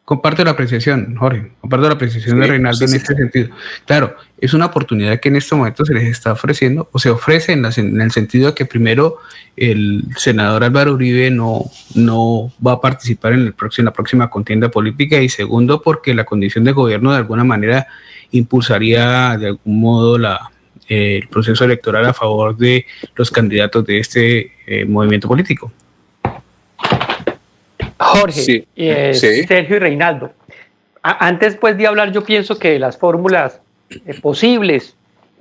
Speaker 13: Comparto la apreciación, Jorge, comparto la apreciación de Reinaldo en este sentido. Claro, es una oportunidad que en este momento se les está ofreciendo, o se ofrece en, el sentido de que primero el senador Álvaro Uribe no, no va a participar en, el próximo, la próxima contienda política y segundo porque la condición de gobierno de alguna manera impulsaría de algún modo la, eh, el proceso electoral a favor de los candidatos de este eh, movimiento político.
Speaker 32: Jorge, eh, Sergio y Reinaldo. antes pues de hablar, yo pienso que las fórmulas eh, posibles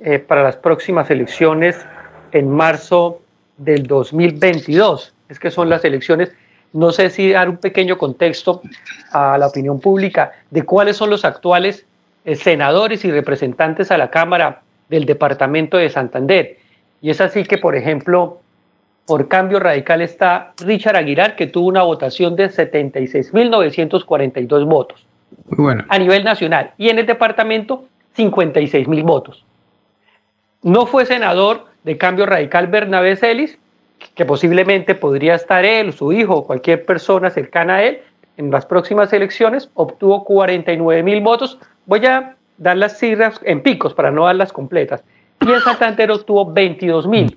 Speaker 32: eh, para las próximas elecciones en marzo del 2022, es que son las elecciones, no sé si dar un pequeño contexto a la opinión pública de cuáles son los actuales senadores y representantes a la Cámara del Departamento de Santander. Y es así que, por ejemplo, por cambio radical está Richard Aguilar, que tuvo una votación de 76.942 votos. bueno. A nivel nacional. Y en el departamento, 56.000 votos. No fue senador de cambio radical Bernabé Celis, que posiblemente podría estar él, su hijo o cualquier persona cercana a él en las próximas elecciones, obtuvo 49.000 votos. Voy a dar las cifras en picos para no darlas completas. Y en Santander obtuvo 22.000.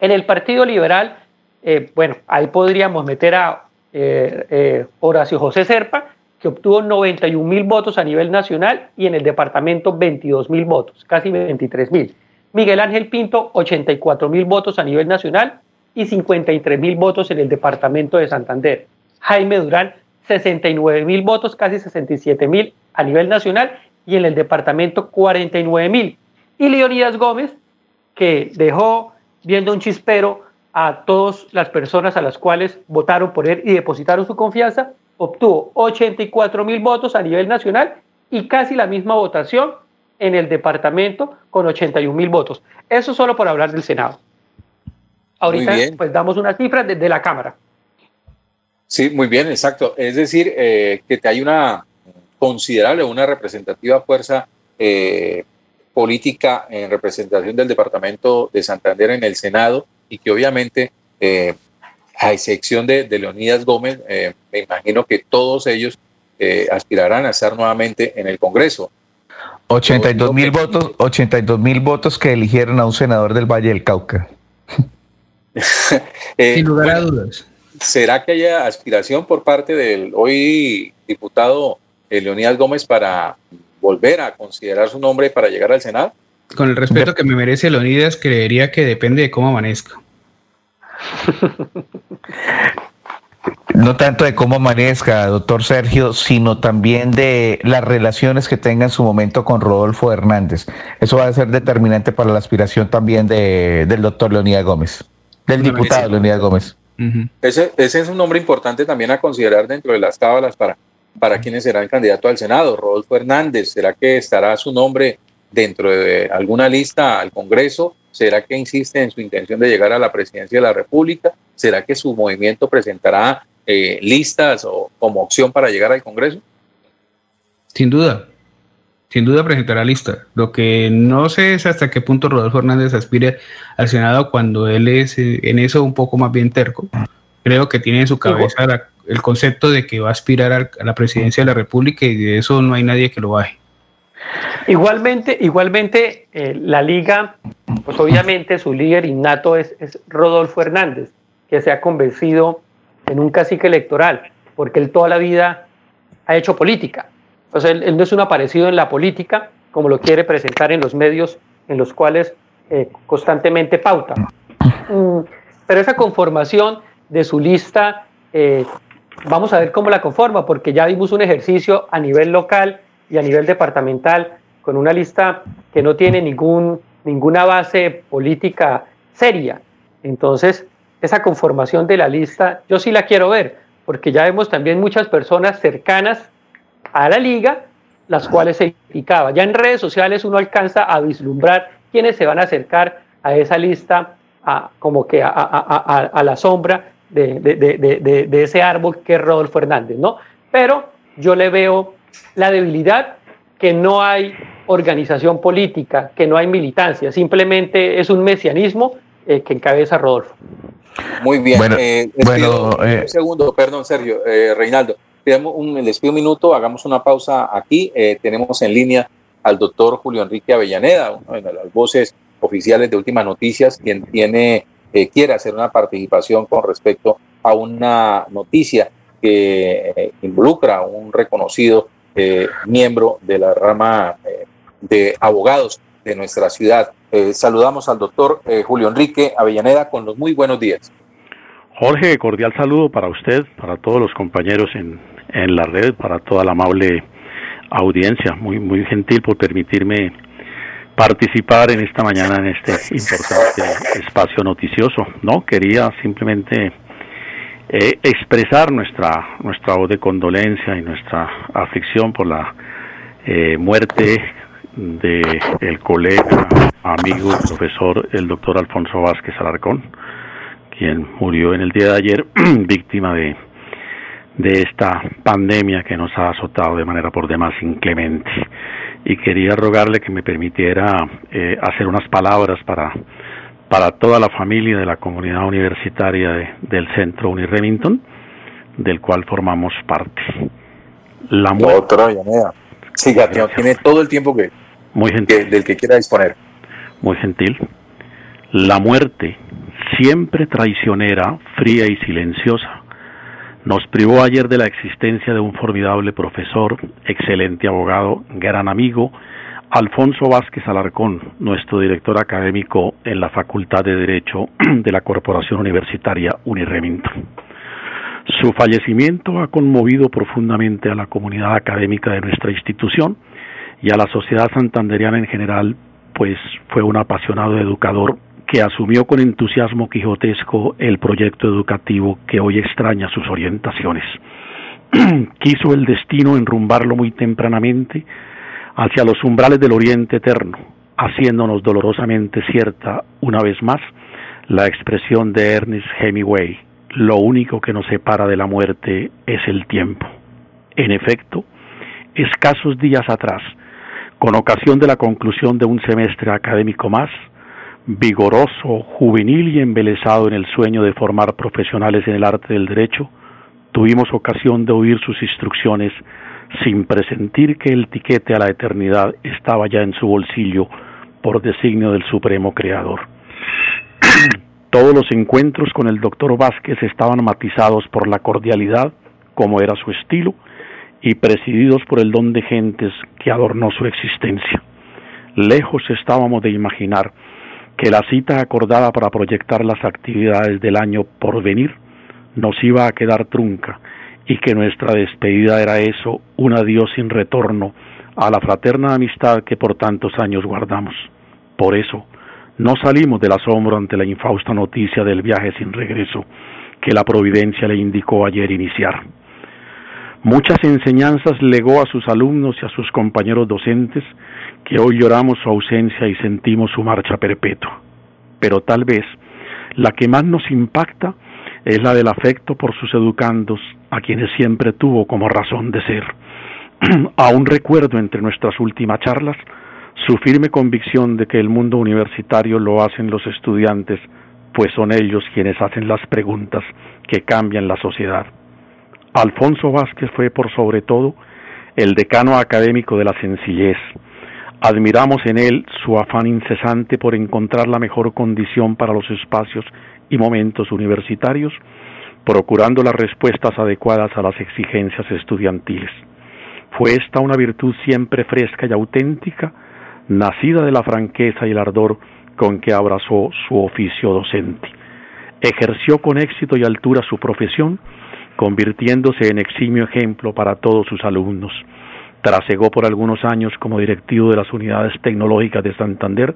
Speaker 32: En el Partido Liberal, eh, bueno, ahí podríamos meter a eh, eh, Horacio José Serpa, que obtuvo 91 mil votos a nivel nacional y en el departamento 22 mil votos, casi 23 mil. Miguel Ángel Pinto, 84 mil votos a nivel nacional y 53 mil votos en el departamento de Santander. Jaime Durán, 69 mil votos, casi 67 mil a nivel nacional y en el departamento 49 mil. Y Leonidas Gómez, que dejó viendo un chispero a todas las personas a las cuales votaron por él y depositaron su confianza, obtuvo 84 mil votos a nivel nacional y casi la misma votación en el departamento con 81 mil votos. Eso solo por hablar del Senado. Ahorita pues damos una cifra desde la Cámara.
Speaker 1: Sí, muy bien, exacto. Es decir, eh, que hay una considerable, una representativa fuerza eh, política en representación del departamento de Santander en el Senado y que obviamente, eh, a excepción de, Leonidas Gómez, me imagino que todos ellos aspirarán a estar nuevamente en el Congreso.
Speaker 31: 82 mil votos, 82 mil votos que eligieron a un senador del Valle del Cauca.
Speaker 1: Sin lugar a dudas. ¿Será que haya aspiración por parte del hoy diputado eh, Leonidas Gómez para volver a considerar su nombre para llegar al Senado?
Speaker 13: Con el respeto que me merece Leonidas, creería que depende de cómo amanezca.
Speaker 31: No tanto de cómo amanezca, doctor Sergio, sino también de las relaciones que tenga en su momento con Rodolfo Hernández. Eso va a ser determinante para la aspiración también de, del doctor Leonidas Gómez, del diputado Leonidas Gómez
Speaker 1: ese, ese, es un nombre importante también a considerar dentro de las tablas para, para quienes serán candidato al Senado. Rodolfo Hernández, ¿será que estará su nombre dentro de alguna lista al Congreso? ¿Será que insiste en su intención de llegar a la presidencia de la República? ¿Será que su movimiento presentará eh, listas o como opción para llegar al Congreso?
Speaker 13: Sin duda, sin duda presentará lista. Lo que no sé es hasta qué punto Rodolfo Hernández aspire al Senado cuando él es eh, en eso un poco más bien terco. Creo que tiene en su cabeza el concepto de que va a aspirar a, la presidencia de la República y de eso no hay nadie que lo baje.
Speaker 32: Igualmente, igualmente eh, la liga, pues obviamente su líder innato es, es Rodolfo Hernández, que se ha convencido en un cacique electoral, porque él toda la vida ha hecho política o sea, él, no es un aparecido en la política, como lo quiere presentar en los medios en los cuales eh, constantemente pauta. Mm, pero esa conformación de su lista, eh, vamos a ver cómo la conforma, porque ya vimos un ejercicio a nivel local y a nivel departamental con una lista que no tiene ningún, ninguna base política seria. Entonces, esa conformación de la lista, yo sí la quiero ver, porque ya vemos también muchas personas cercanas a la liga, las cuales se indicaba. Ya en redes sociales uno alcanza a vislumbrar quiénes se van a acercar a esa lista, a, como que a, la sombra de, ese árbol que es Rodolfo Hernández, ¿no? Pero yo le veo la debilidad que no hay organización política, que no hay militancia, simplemente es un mesianismo eh, que encabeza Rodolfo.
Speaker 1: Muy bien. Bueno, eh, eh, un segundo, perdón, Sergio, Reinaldo un, les pido un minuto, hagamos una pausa aquí. Eh, tenemos en línea al doctor Julio Enrique Avellaneda, una de las voces oficiales de Últimas Noticias, quien tiene, eh, quiere hacer una participación con respecto a una noticia que eh, involucra a un reconocido miembro de la rama de abogados de nuestra ciudad. saludamos al doctor Julio Enrique Avellaneda con los muy buenos días.
Speaker 33: Jorge, cordial saludo para usted, para todos los compañeros en, en la red, para toda la amable audiencia. Muy, muy gentil por permitirme participar en esta mañana en este importante espacio noticioso. No, quería simplemente eh, expresar nuestra, nuestra voz de condolencia y nuestra aflicción por la eh, muerte de el colega, amigo, profesor, el doctor Alfonso Vázquez Alarcón quien murió en el día de ayer víctima de, de esta pandemia que nos ha azotado de manera por demás inclemente. Y quería rogarle que me permitiera eh, hacer unas palabras para, para toda la familia de la comunidad universitaria del Centro Uni Remington, del cual formamos parte.
Speaker 1: La muerte. Siga, tiene todo el tiempo que,
Speaker 33: muy gentil.
Speaker 1: del que quiera disponer.
Speaker 33: Muy gentil. La muerte siempre traicionera, fría y silenciosa. Nos privó ayer de la existencia de un formidable profesor, excelente abogado, gran amigo, Alfonso Vázquez Alarcón, nuestro director académico en la Facultad de Derecho de la Corporación Universitaria Uniremington. Su fallecimiento ha conmovido profundamente a la comunidad académica de nuestra institución y a la sociedad santanderiana en general, pues fue un apasionado educador que asumió con entusiasmo quijotesco el proyecto educativo que hoy extraña sus orientaciones. quiso el destino enrumbarlo muy tempranamente hacia los umbrales del Oriente Eterno, haciéndonos dolorosamente cierta, una vez más, la expresión de Ernest Hemingway, lo único que nos separa de la muerte es el tiempo. En efecto, escasos días atrás, con ocasión de la conclusión de un semestre académico más, vigoroso, juvenil y embelesado en el sueño de formar profesionales en el arte del derecho, tuvimos ocasión de oír sus instrucciones sin presentir que el tiquete a la eternidad estaba ya en su bolsillo por designio del Supremo Creador. Todos los encuentros con el doctor Vázquez estaban matizados por la cordialidad, como era su estilo, y presididos por el don de gentes que adornó su existencia. Lejos estábamos de imaginar que la cita acordada para proyectar las actividades del año por venir nos iba a quedar trunca y que nuestra despedida era eso, un adiós sin retorno a la fraterna amistad que por tantos años guardamos. Por eso, no salimos del asombro ante la infausta noticia del viaje sin regreso que la providencia le indicó ayer iniciar. Muchas enseñanzas legó a sus alumnos y a sus compañeros docentes que hoy lloramos su ausencia y sentimos su marcha perpetua. Pero tal vez la que más nos impacta es la del afecto por sus educandos, a quienes siempre tuvo como razón de ser. Aún recuerdo entre nuestras últimas charlas su firme convicción de que el mundo universitario lo hacen los estudiantes, pues son ellos quienes hacen las preguntas que cambian la sociedad. Alfonso Vázquez fue por sobre todo el decano académico de la sencillez. Admiramos en él su afán incesante por encontrar la mejor condición para los espacios y momentos universitarios, procurando las respuestas adecuadas a las exigencias estudiantiles. Fue esta una virtud siempre fresca y auténtica, nacida de la franqueza y el ardor con que abrazó su oficio docente. Ejerció con éxito y altura su profesión, convirtiéndose en eximio ejemplo para todos sus alumnos. Trasegó por algunos años como directivo de las unidades tecnológicas de Santander,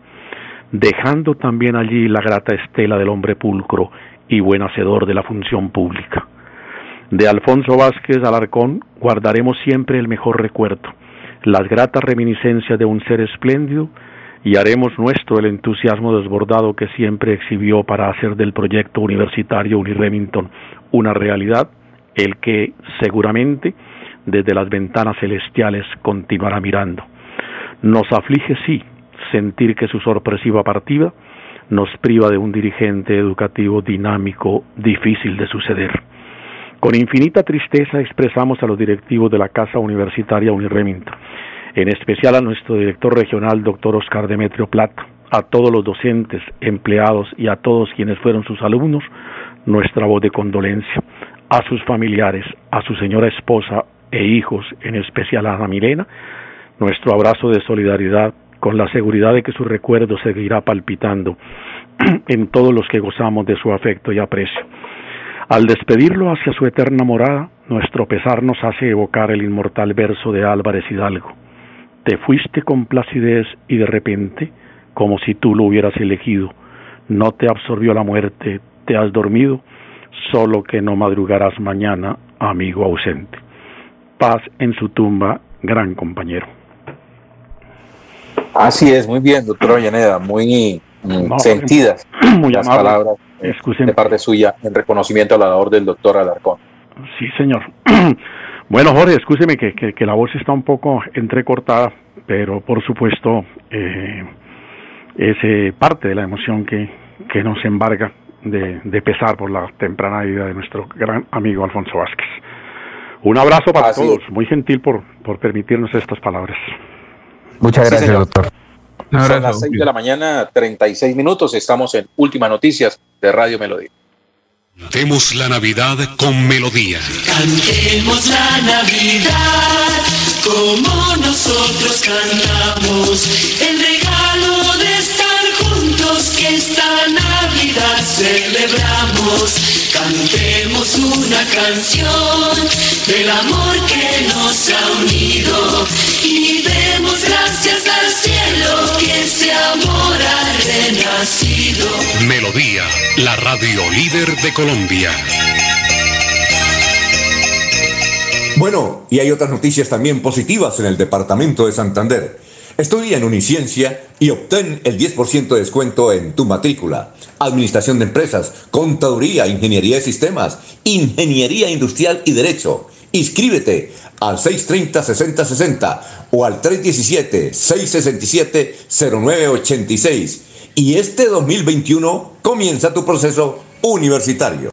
Speaker 33: dejando también allí la grata estela del hombre pulcro y buen hacedor de la función pública. De Alfonso Vázquez Alarcón guardaremos siempre el mejor recuerdo, las gratas reminiscencias de un ser espléndido y haremos nuestro el entusiasmo desbordado que siempre exhibió para hacer del proyecto universitario Uniremington una realidad, el que seguramente desde las ventanas celestiales continuará mirando. Nos aflige, sí, sentir que su sorpresiva partida nos priva de un dirigente educativo dinámico, difícil de suceder. Con infinita tristeza expresamos a los directivos de la Casa Universitaria Uniremington, en especial a nuestro director regional, doctor Oscar Demetrio Plata, a todos los docentes, empleados y a todos quienes fueron sus alumnos, nuestra voz de condolencia, a sus familiares, a su señora esposa e hijos, en especial a Ana Milena, nuestro abrazo de solidaridad con la seguridad de que su recuerdo seguirá palpitando en todos los que gozamos de su afecto y aprecio. Al despedirlo hacia su eterna morada, nuestro pesar nos hace evocar el inmortal verso de Álvarez Hidalgo. Te fuiste con placidez y de repente, como si tú lo hubieras elegido, no te absorbió la muerte, te has dormido, solo que no madrugarás mañana, amigo ausente. Paz en su tumba, gran compañero.
Speaker 1: Así es, muy bien, doctora Llaneda, muy mm, sentidas
Speaker 33: muy
Speaker 1: las
Speaker 33: amable.
Speaker 1: palabras eh, de parte suya en reconocimiento a la labor del doctor Alarcón.
Speaker 33: Sí, señor. bueno, Jorge, escúcheme que, que, que la voz está un poco entrecortada, pero por supuesto eh, es eh, parte de la emoción que, que nos embarga de, de pesar por la temprana vida de nuestro gran amigo Alfonso Vázquez. Un abrazo para
Speaker 1: Así
Speaker 33: todos, muy gentil por, por permitirnos estas palabras.
Speaker 31: Muchas
Speaker 1: Sí,
Speaker 31: gracias,
Speaker 1: señor.
Speaker 31: doctor.
Speaker 1: Son las 6 de la mañana, 36 minutos. Estamos en Últimas Noticias de Radio Melodía.
Speaker 34: Cantemos la Navidad con melodía.
Speaker 35: Cantemos la Navidad como nosotros cantamos. El esta Navidad celebramos. Cantemos una canción del amor que nos ha unido y demos gracias al cielo que ese amor ha renacido.
Speaker 34: Melodía, la radio líder de Colombia.
Speaker 36: Bueno, y hay otras noticias también positivas en el departamento de Santander. Estudia en Uniciencia y obtén el 10% de descuento en tu matrícula. Administración de empresas, contaduría, ingeniería de sistemas, ingeniería industrial y derecho. Inscríbete al 630-6060 o al 317-667-0986. Y este 2021 comienza tu proceso universitario.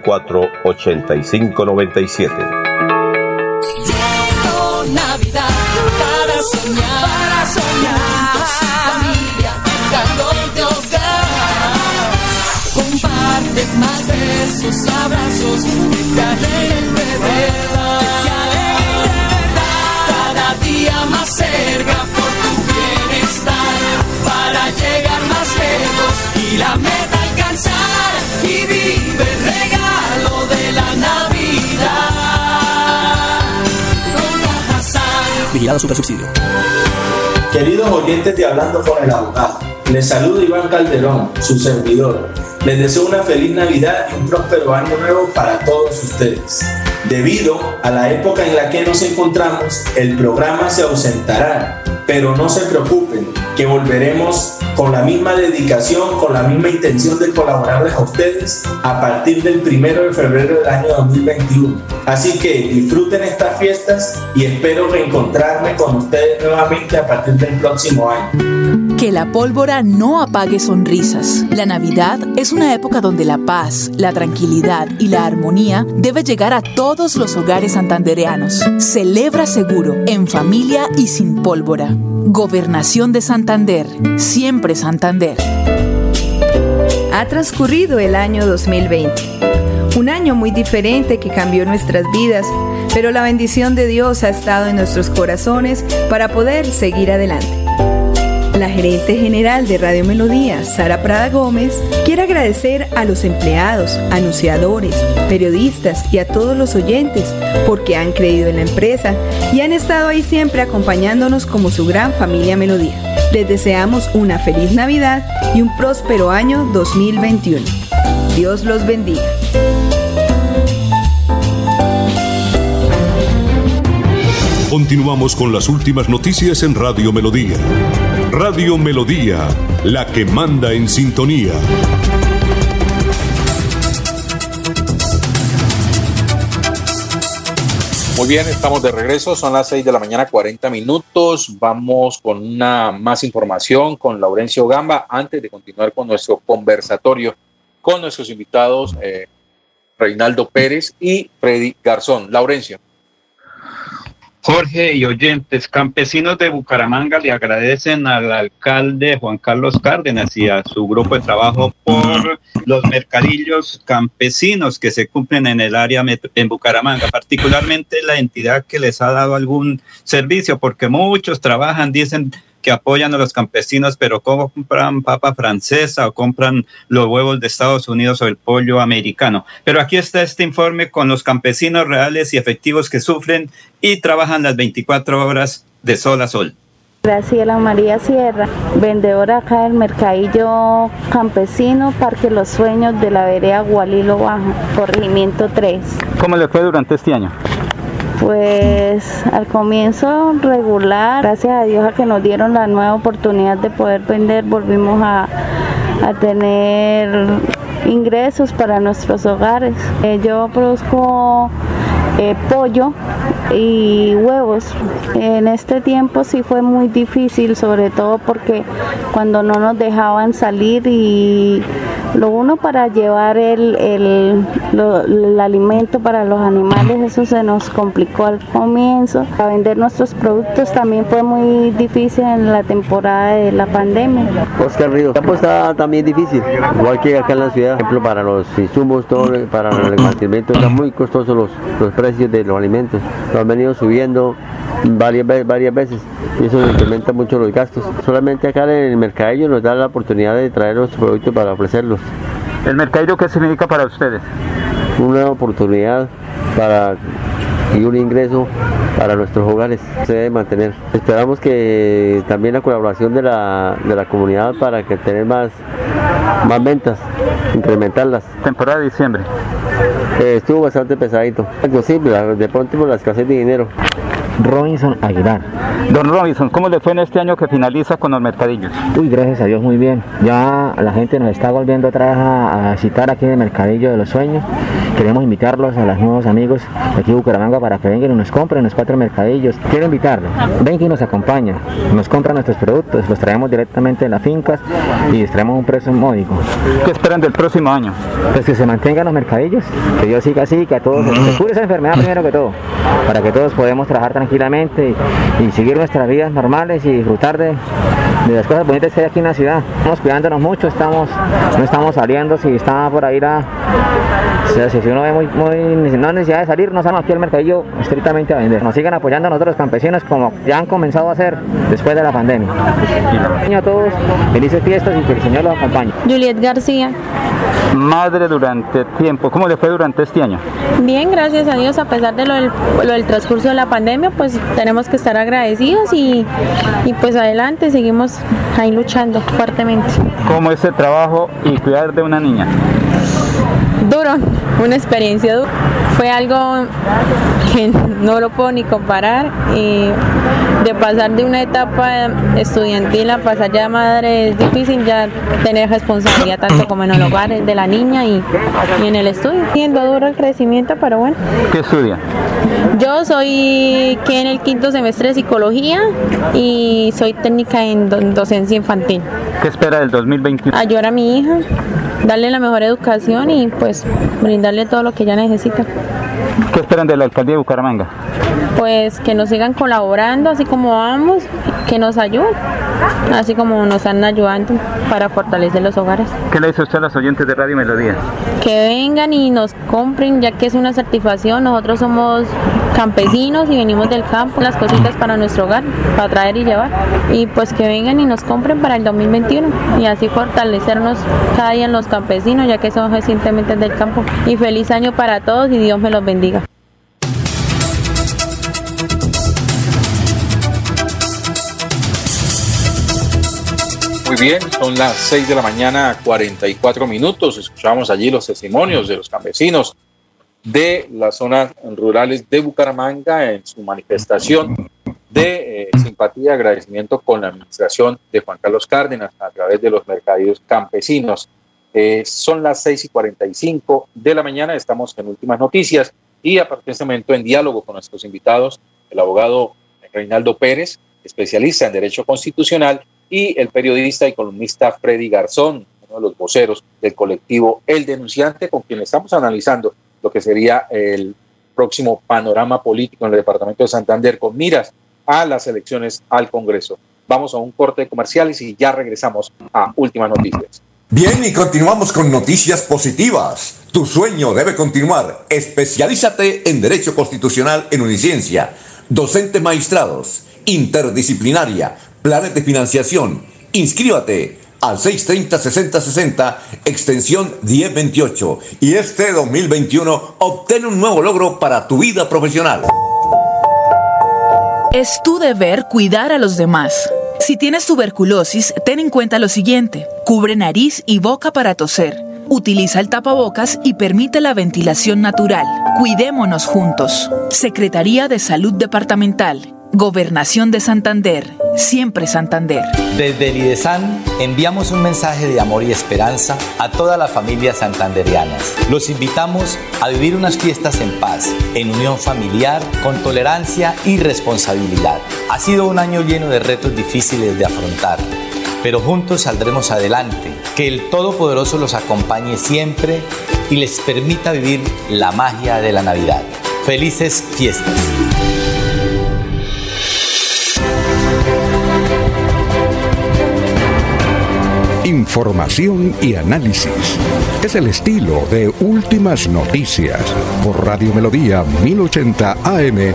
Speaker 37: 8597 634 8597
Speaker 35: Llegó Navidad para soñar, para soñar. Familia, más abrazos. Cada día más cerca por tu bienestar, para llegar más lejos y la
Speaker 29: Vigilado Super Subsidio.
Speaker 38: Queridos oyentes de Hablando con el Abogado, les saluda Iván Calderón, su servidor. Les deseo una feliz Navidad y un próspero año nuevo para todos ustedes. Debido a la época en la que nos encontramos, el programa se ausentará, pero no se preocupen, que volveremos con la misma dedicación, con la misma intención de colaborarles a ustedes a partir del primero de febrero del año 2021. Así que disfruten estas fiestas y espero reencontrarme con ustedes nuevamente a partir del próximo año.
Speaker 17: Que la pólvora no apague sonrisas. La Navidad es una época donde la paz, la tranquilidad y la armonía debe llegar a todos los hogares santandereanos. Celebra seguro, en familia y sin pólvora. Gobernación de Santander. Siempre Santander.
Speaker 39: Ha transcurrido el año 2020. Un año muy diferente que cambió nuestras vidas, pero la bendición de Dios ha estado en nuestros corazones para poder seguir adelante. La gerente general de Radio Melodía, Sara Prada Gómez, quiere agradecer a los empleados, anunciadores, periodistas y a todos los oyentes porque han creído en la empresa y han estado ahí siempre acompañándonos como su gran familia Melodía. Les deseamos una feliz Navidad y un próspero año 2021. Dios los bendiga.
Speaker 34: Continuamos con las últimas noticias en Radio Melodía. Radio Melodía, la que manda en sintonía.
Speaker 1: Muy bien, estamos de regreso, son las 6 de la mañana, 40 minutos. Vamos con una más información con Laurencio Gamba antes de continuar con nuestro conversatorio con nuestros invitados eh, Reinaldo Pérez y Freddy Garzón. Laurencio.
Speaker 2: Jorge y oyentes, campesinos de Bucaramanga le agradecen al alcalde Juan Carlos Cárdenas y a su grupo de trabajo por los mercadillos campesinos que se cumplen en el área en Bucaramanga, particularmente la entidad que les ha dado algún servicio, porque muchos trabajan, dicen que apoyan a los campesinos, pero compran papa francesa o compran los huevos de Estados Unidos o el pollo americano. Pero aquí está este informe con los campesinos reales y efectivos que sufren y trabajan las 24 horas de sol a sol.
Speaker 40: Graciela María Sierra, vendedora acá del Mercadillo Campesino, Parque Los Sueños de la vereda Gualilo Bajo, corregimiento 3.
Speaker 41: ¿Cómo le fue durante este año?
Speaker 40: Pues al comienzo regular, gracias a Dios a que nos dieron la nueva oportunidad de poder vender, volvimos a, tener ingresos para nuestros hogares. Eh, yo produzco eh, pollo y huevos. En este tiempo sí fue muy difícil, sobre todo porque cuando no nos dejaban salir y Lo uno para llevar el, el, el alimento para los animales, eso se nos complicó al comienzo. Para vender nuestros productos también fue muy difícil en la temporada de la pandemia.
Speaker 42: Oscar Río, pues está también difícil, igual que acá en la ciudad, por ejemplo, para los insumos, todo, para el mantenimiento, están muy costosos los, los precios de los alimentos. Lo han venido subiendo varias, varias veces y eso incrementa mucho los gastos. Solamente acá en el mercadillo nos da la oportunidad de traer los productos para ofrecerlos.
Speaker 41: ¿El mercadillo qué significa para ustedes?
Speaker 42: Una oportunidad para y un ingreso para nuestros hogares se debe mantener. Esperamos que también la colaboración de la, de la comunidad para que tener más, más ventas, incrementarlas.
Speaker 41: Temporada de diciembre.
Speaker 42: Eh, estuvo bastante pesadito. Imposible, de pronto por la escasez de dinero.
Speaker 41: Robinson Aguilar. Don Robinson, ¿cómo le fue en este año que finaliza con los mercadillos?
Speaker 43: Uy, gracias a Dios, muy bien. Ya la gente nos está volviendo otra vez a, a citar aquí en el Mercadillo de los Sueños. Queremos invitarlos a los nuevos amigos de aquí de Bucaramanga para que vengan y nos compren los cuatro mercadillos. Quiero invitarlos, vengan y nos acompaña, nos compran nuestros productos, los traemos directamente de las fincas y les traemos un precio módico.
Speaker 41: ¿Qué esperan del próximo año?
Speaker 43: Pues que se mantengan los mercadillos, que Dios siga así, que a todos se cure esa enfermedad primero que todo, para que todos podamos trabajar tranquilamente y, y seguir nuestras vidas normales y disfrutar de, de las cosas bonitas que hay aquí en la ciudad. Estamos cuidándonos mucho, estamos, no estamos saliendo, si está por ahí la... Si uno ve muy, muy, no necesidad de salir, no salgan aquí al mercadillo estrictamente a vender. Nos sigan apoyando a nosotros los campesinos como ya han comenzado a hacer después de la pandemia. A todos, felices fiestas y que el Señor los acompañe.
Speaker 44: Juliet García.
Speaker 41: Madre durante tiempo, ¿cómo le fue durante este año?
Speaker 44: Bien, gracias a Dios, a pesar de lo del, lo del transcurso de la pandemia, pues tenemos que estar agradecidos y, y pues adelante, seguimos ahí luchando fuertemente.
Speaker 41: ¿Cómo es el trabajo y cuidar de una niña?
Speaker 44: Duro, una experiencia dura. Fue algo que no lo puedo ni comparar. Y de pasar de una etapa estudiantil a pasar ya madre es difícil ya tener responsabilidad tanto como en el hogar de la niña y, y en el estudio. Siendo duro el crecimiento, pero bueno.
Speaker 41: ¿Qué estudia?
Speaker 44: Yo soy que en el quinto semestre de psicología y soy técnica en do- docencia infantil.
Speaker 41: ¿Qué espera del 2021?
Speaker 44: Ayudar a mi hija, darle la mejor educación y pues brindarle todo lo que ella necesita.
Speaker 41: ¿Qué esperan de la alcaldía de Bucaramanga?
Speaker 44: Pues que nos sigan colaborando así como vamos, que nos ayuden, así como nos están ayudando para fortalecer los hogares.
Speaker 41: ¿Qué le dice usted a los oyentes de Radio Melodía?
Speaker 44: Que vengan y nos compren, ya que es una satisfacción. Nosotros somos campesinos y venimos del campo, las cositas para nuestro hogar, para traer y llevar. Y pues que vengan y nos compren para el 2021 y así fortalecernos cada día en los campesinos, ya que somos recientemente del campo. Y feliz año para todos y Dios me los bendiga.
Speaker 1: Muy bien, son las 6 de la mañana, 44 minutos. Escuchamos allí los testimonios de los campesinos de las zonas rurales de Bucaramanga en su manifestación de eh, simpatía y agradecimiento con la administración de Juan Carlos Cárdenas a través de los mercadillos campesinos. Eh, son las 6 y 45 de la mañana, estamos en últimas noticias y a partir de este momento en diálogo con nuestros invitados, el abogado Reinaldo Pérez, especialista en Derecho Constitucional, y el periodista y columnista Freddy Garzón, uno de los voceros del colectivo El Denunciante, con quien estamos analizando lo que sería el próximo panorama político en el departamento de Santander con miras a las elecciones al Congreso. Vamos a un corte de comerciales y ya regresamos a Últimas Noticias.
Speaker 36: Bien, y continuamos con noticias positivas. Tu sueño debe continuar. Especialízate en Derecho Constitucional en Uniciencia. Docentes maestrados, interdisciplinaria, planes de financiación. Inscríbate al 630-6060, extensión 1028. Y este 2021 obtén un nuevo logro para tu vida profesional.
Speaker 17: Es tu deber cuidar a los demás. Si tienes tuberculosis, ten en cuenta lo siguiente. Cubre nariz y boca para toser. Utiliza el tapabocas y permite la ventilación natural. Cuidémonos juntos. Secretaría de Salud Departamental. Gobernación de Santander. Siempre Santander.
Speaker 45: Desde el IDESAN enviamos un mensaje de amor y esperanza a todas las familias santanderianas. Los invitamos a vivir unas fiestas en paz, en unión familiar, con tolerancia y responsabilidad. Ha sido un año lleno de retos difíciles de afrontar, pero juntos saldremos adelante. Que el Todopoderoso los acompañe siempre y les permita vivir la magia de la Navidad. Felices fiestas.
Speaker 46: Información y análisis. Es el estilo de Últimas Noticias por Radio Melodía 1080 AM.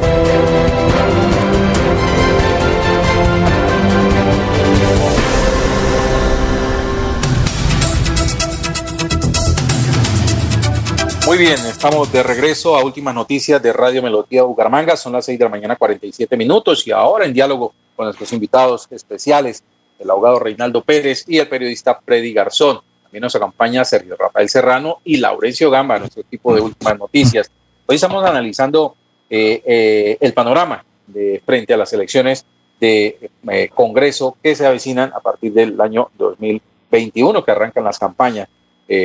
Speaker 1: Muy bien, estamos de regreso a últimas noticias de Radio Melodía Bucaramanga. Son las 6 de la mañana, 47 minutos. Y ahora en diálogo con nuestros invitados especiales, el abogado Reinaldo Pérez y el periodista Freddy Garzón. También nos acompaña Sergio Rafael Serrano y Laurencio Gamba, nuestro equipo de últimas noticias. Hoy estamos analizando eh, eh, el panorama de frente a las elecciones de eh, Congreso que se avecinan a partir del año 2021, que arrancan las campañas,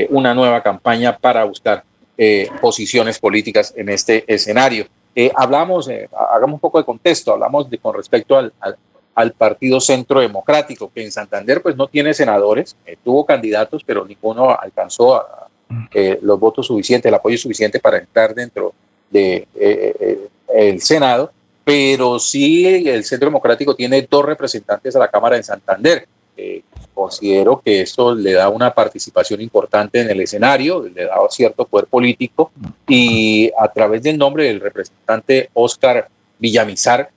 Speaker 1: una nueva campaña para buscar posiciones políticas en este escenario. Hablamos, hagamos un poco de contexto, hablamos con respecto al, Partido Centro Democrático, que en Santander pues no tiene senadores, tuvo candidatos, pero ninguno alcanzó a, los votos suficientes, el apoyo suficiente para entrar dentro del de, el Senado, pero sí el Centro Democrático tiene dos representantes a la Cámara de Santander. Considero que esto le da una participación importante en el escenario, le da cierto poder político y a través del nombre del representante Oscar Villamizar,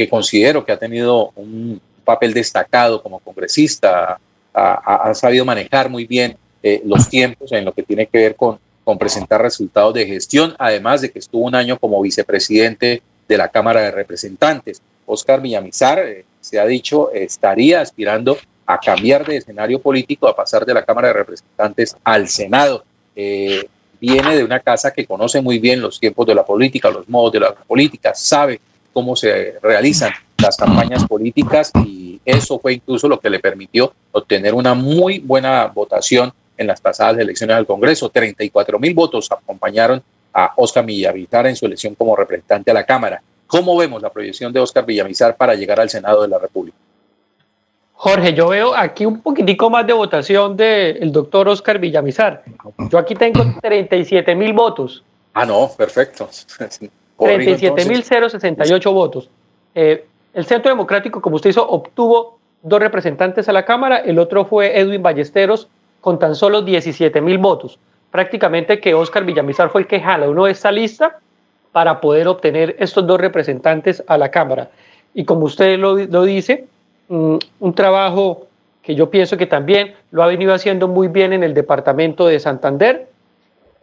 Speaker 1: que considero que ha tenido un papel destacado como congresista, ha, sabido manejar muy bien eh, los tiempos en lo que tiene que ver con, con presentar resultados de gestión, además de que estuvo un año como vicepresidente de la Cámara de Representantes. Oscar Villamizar, eh, se ha dicho, estaría aspirando a cambiar de escenario político, a pasar de la Cámara de Representantes al Senado. Eh, viene de una casa que conoce muy bien los tiempos de la política, los modos de la política, sabe cómo se realizan las campañas políticas y eso fue incluso lo que le permitió obtener una muy buena votación en las pasadas elecciones al Congreso. 34 mil votos acompañaron a Oscar Villamizar en su elección como representante a la Cámara. ¿Cómo vemos la proyección de Oscar Villamizar para llegar al Senado de la República?
Speaker 32: Jorge, yo veo aquí un poquitico más de votación del doctor Oscar Villamizar. Yo aquí tengo 37 mil votos.
Speaker 1: Ah, no, perfecto.
Speaker 32: 37 mil 068 votos. Eh, el Centro Democrático, como usted hizo, obtuvo dos representantes a la Cámara, el otro fue Edwin Ballesteros con tan solo 17 mil votos. Prácticamente que Oscar Villamizar fue el que jala uno de esta lista para poder obtener estos dos representantes a la Cámara. Y como usted lo, lo dice, un trabajo que yo pienso que también lo ha venido haciendo muy bien en el departamento de Santander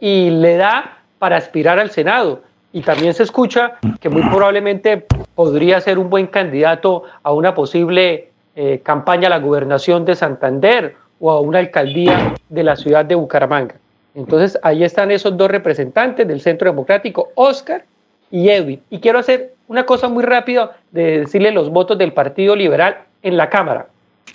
Speaker 32: y le da para aspirar al Senado. Y también se escucha que muy probablemente podría ser un buen candidato a una posible eh, campaña a la gobernación de Santander o a una alcaldía de la ciudad de Bucaramanga. Entonces ahí están esos dos representantes del Centro Democrático, Oscar y Edwin. Y quiero hacer una cosa muy rápida de decirle los votos del Partido Liberal en la Cámara.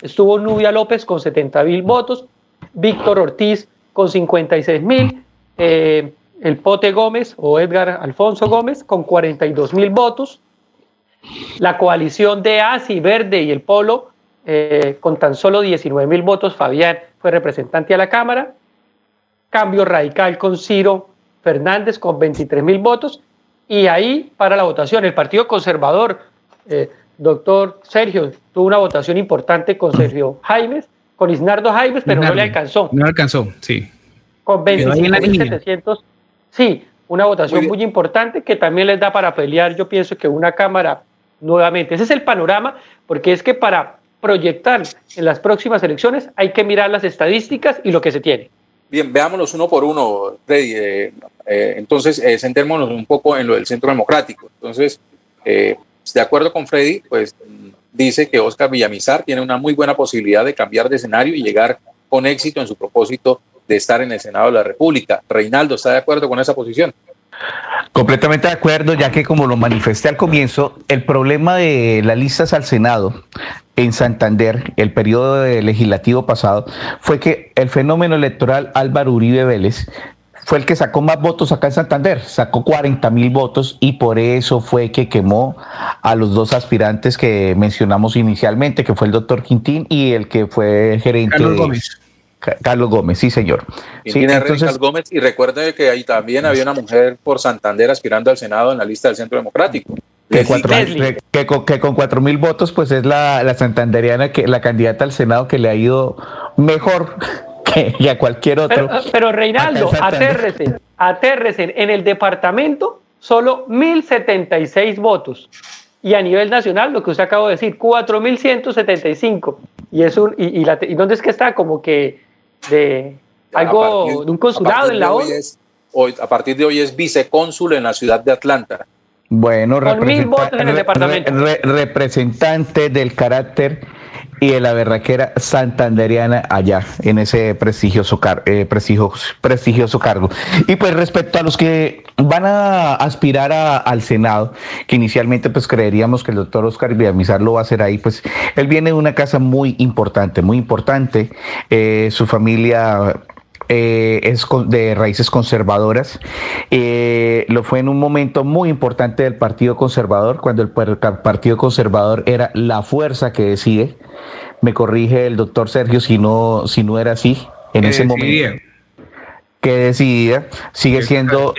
Speaker 32: Estuvo Nubia López con 70 mil votos, Víctor Ortiz con 56 mil, eh, el Pote Gómez o Edgar Alfonso Gómez con 42 mil votos, la coalición de ASI Verde y el Polo eh, con tan solo 19 mil votos, Fabián fue representante a la Cámara, Cambio Radical con Ciro Fernández con 23 mil votos, y ahí para la votación el Partido Conservador eh, doctor Sergio, tuvo una votación importante con Sergio Jaimes, con Isnardo Jaimes, pero no le alcanzó.
Speaker 13: No alcanzó, sí.
Speaker 32: Con 25.700, sí, una votación muy, importante que también les da para pelear, yo pienso que una Cámara nuevamente. Ese es el panorama, porque es que para proyectar en las próximas elecciones hay que mirar las estadísticas y lo que se tiene.
Speaker 1: Bien, veámonos uno por uno, Freddy. Eh, eh, entonces, eh, centrémonos un poco en lo del Centro Democrático. Entonces, eh, de acuerdo con Freddy, pues dice que Oscar Villamizar tiene una muy buena posibilidad de cambiar de escenario y llegar con éxito en su propósito de estar en el Senado de la República. Reinaldo, ¿está de acuerdo con esa posición?
Speaker 31: Completamente de acuerdo, ya que como lo manifesté al comienzo, el problema de las listas al Senado en Santander, el periodo legislativo pasado, fue que el fenómeno electoral Álvaro Uribe Vélez fue el que sacó más votos acá en Santander, sacó 40 mil votos y por eso fue que quemó a los dos aspirantes que mencionamos inicialmente, que fue el doctor Quintín y el que fue gerente.
Speaker 13: Carlos Gómez.
Speaker 31: Carlos Gómez, sí, señor.
Speaker 1: Sí, entonces, Gómez, y recuerde que ahí también había una mujer por Santander aspirando al Senado en la lista del Centro Democrático.
Speaker 31: Que, que, con, cuatro mil votos, pues es la, la santanderiana, que la candidata al Senado que le ha ido mejor que, a cualquier otro.
Speaker 32: Pero, Reinaldo, atérrese, atérrese. En el departamento, solo 1.076 votos. Y a nivel nacional, lo que usted acabó de decir, 4.175. Y, es un, y, y, la, ¿Y dónde es que está? Como que de algo, de un consulado en la ONU.
Speaker 1: Hoy, a partir de hoy es vicecónsul en la ciudad de Atlanta.
Speaker 31: Bueno,
Speaker 32: en
Speaker 31: representante del carácter y de la berraquera santanderiana allá, en ese prestigioso, eh, prestigioso, cargo. Y pues respecto a los que van a aspirar al Senado, que inicialmente pues creeríamos que el doctor Oscar Villamizar lo va a hacer ahí, pues él viene de una casa muy importante, muy importante. Eh, su familia eh, es de raíces conservadoras. Eh, lo fue en un momento muy importante del Partido Conservador, cuando el Partido Conservador era la fuerza que decide. Me corrige el doctor Sergio si no, si no era así en ese momento. Que decidía, sigue siendo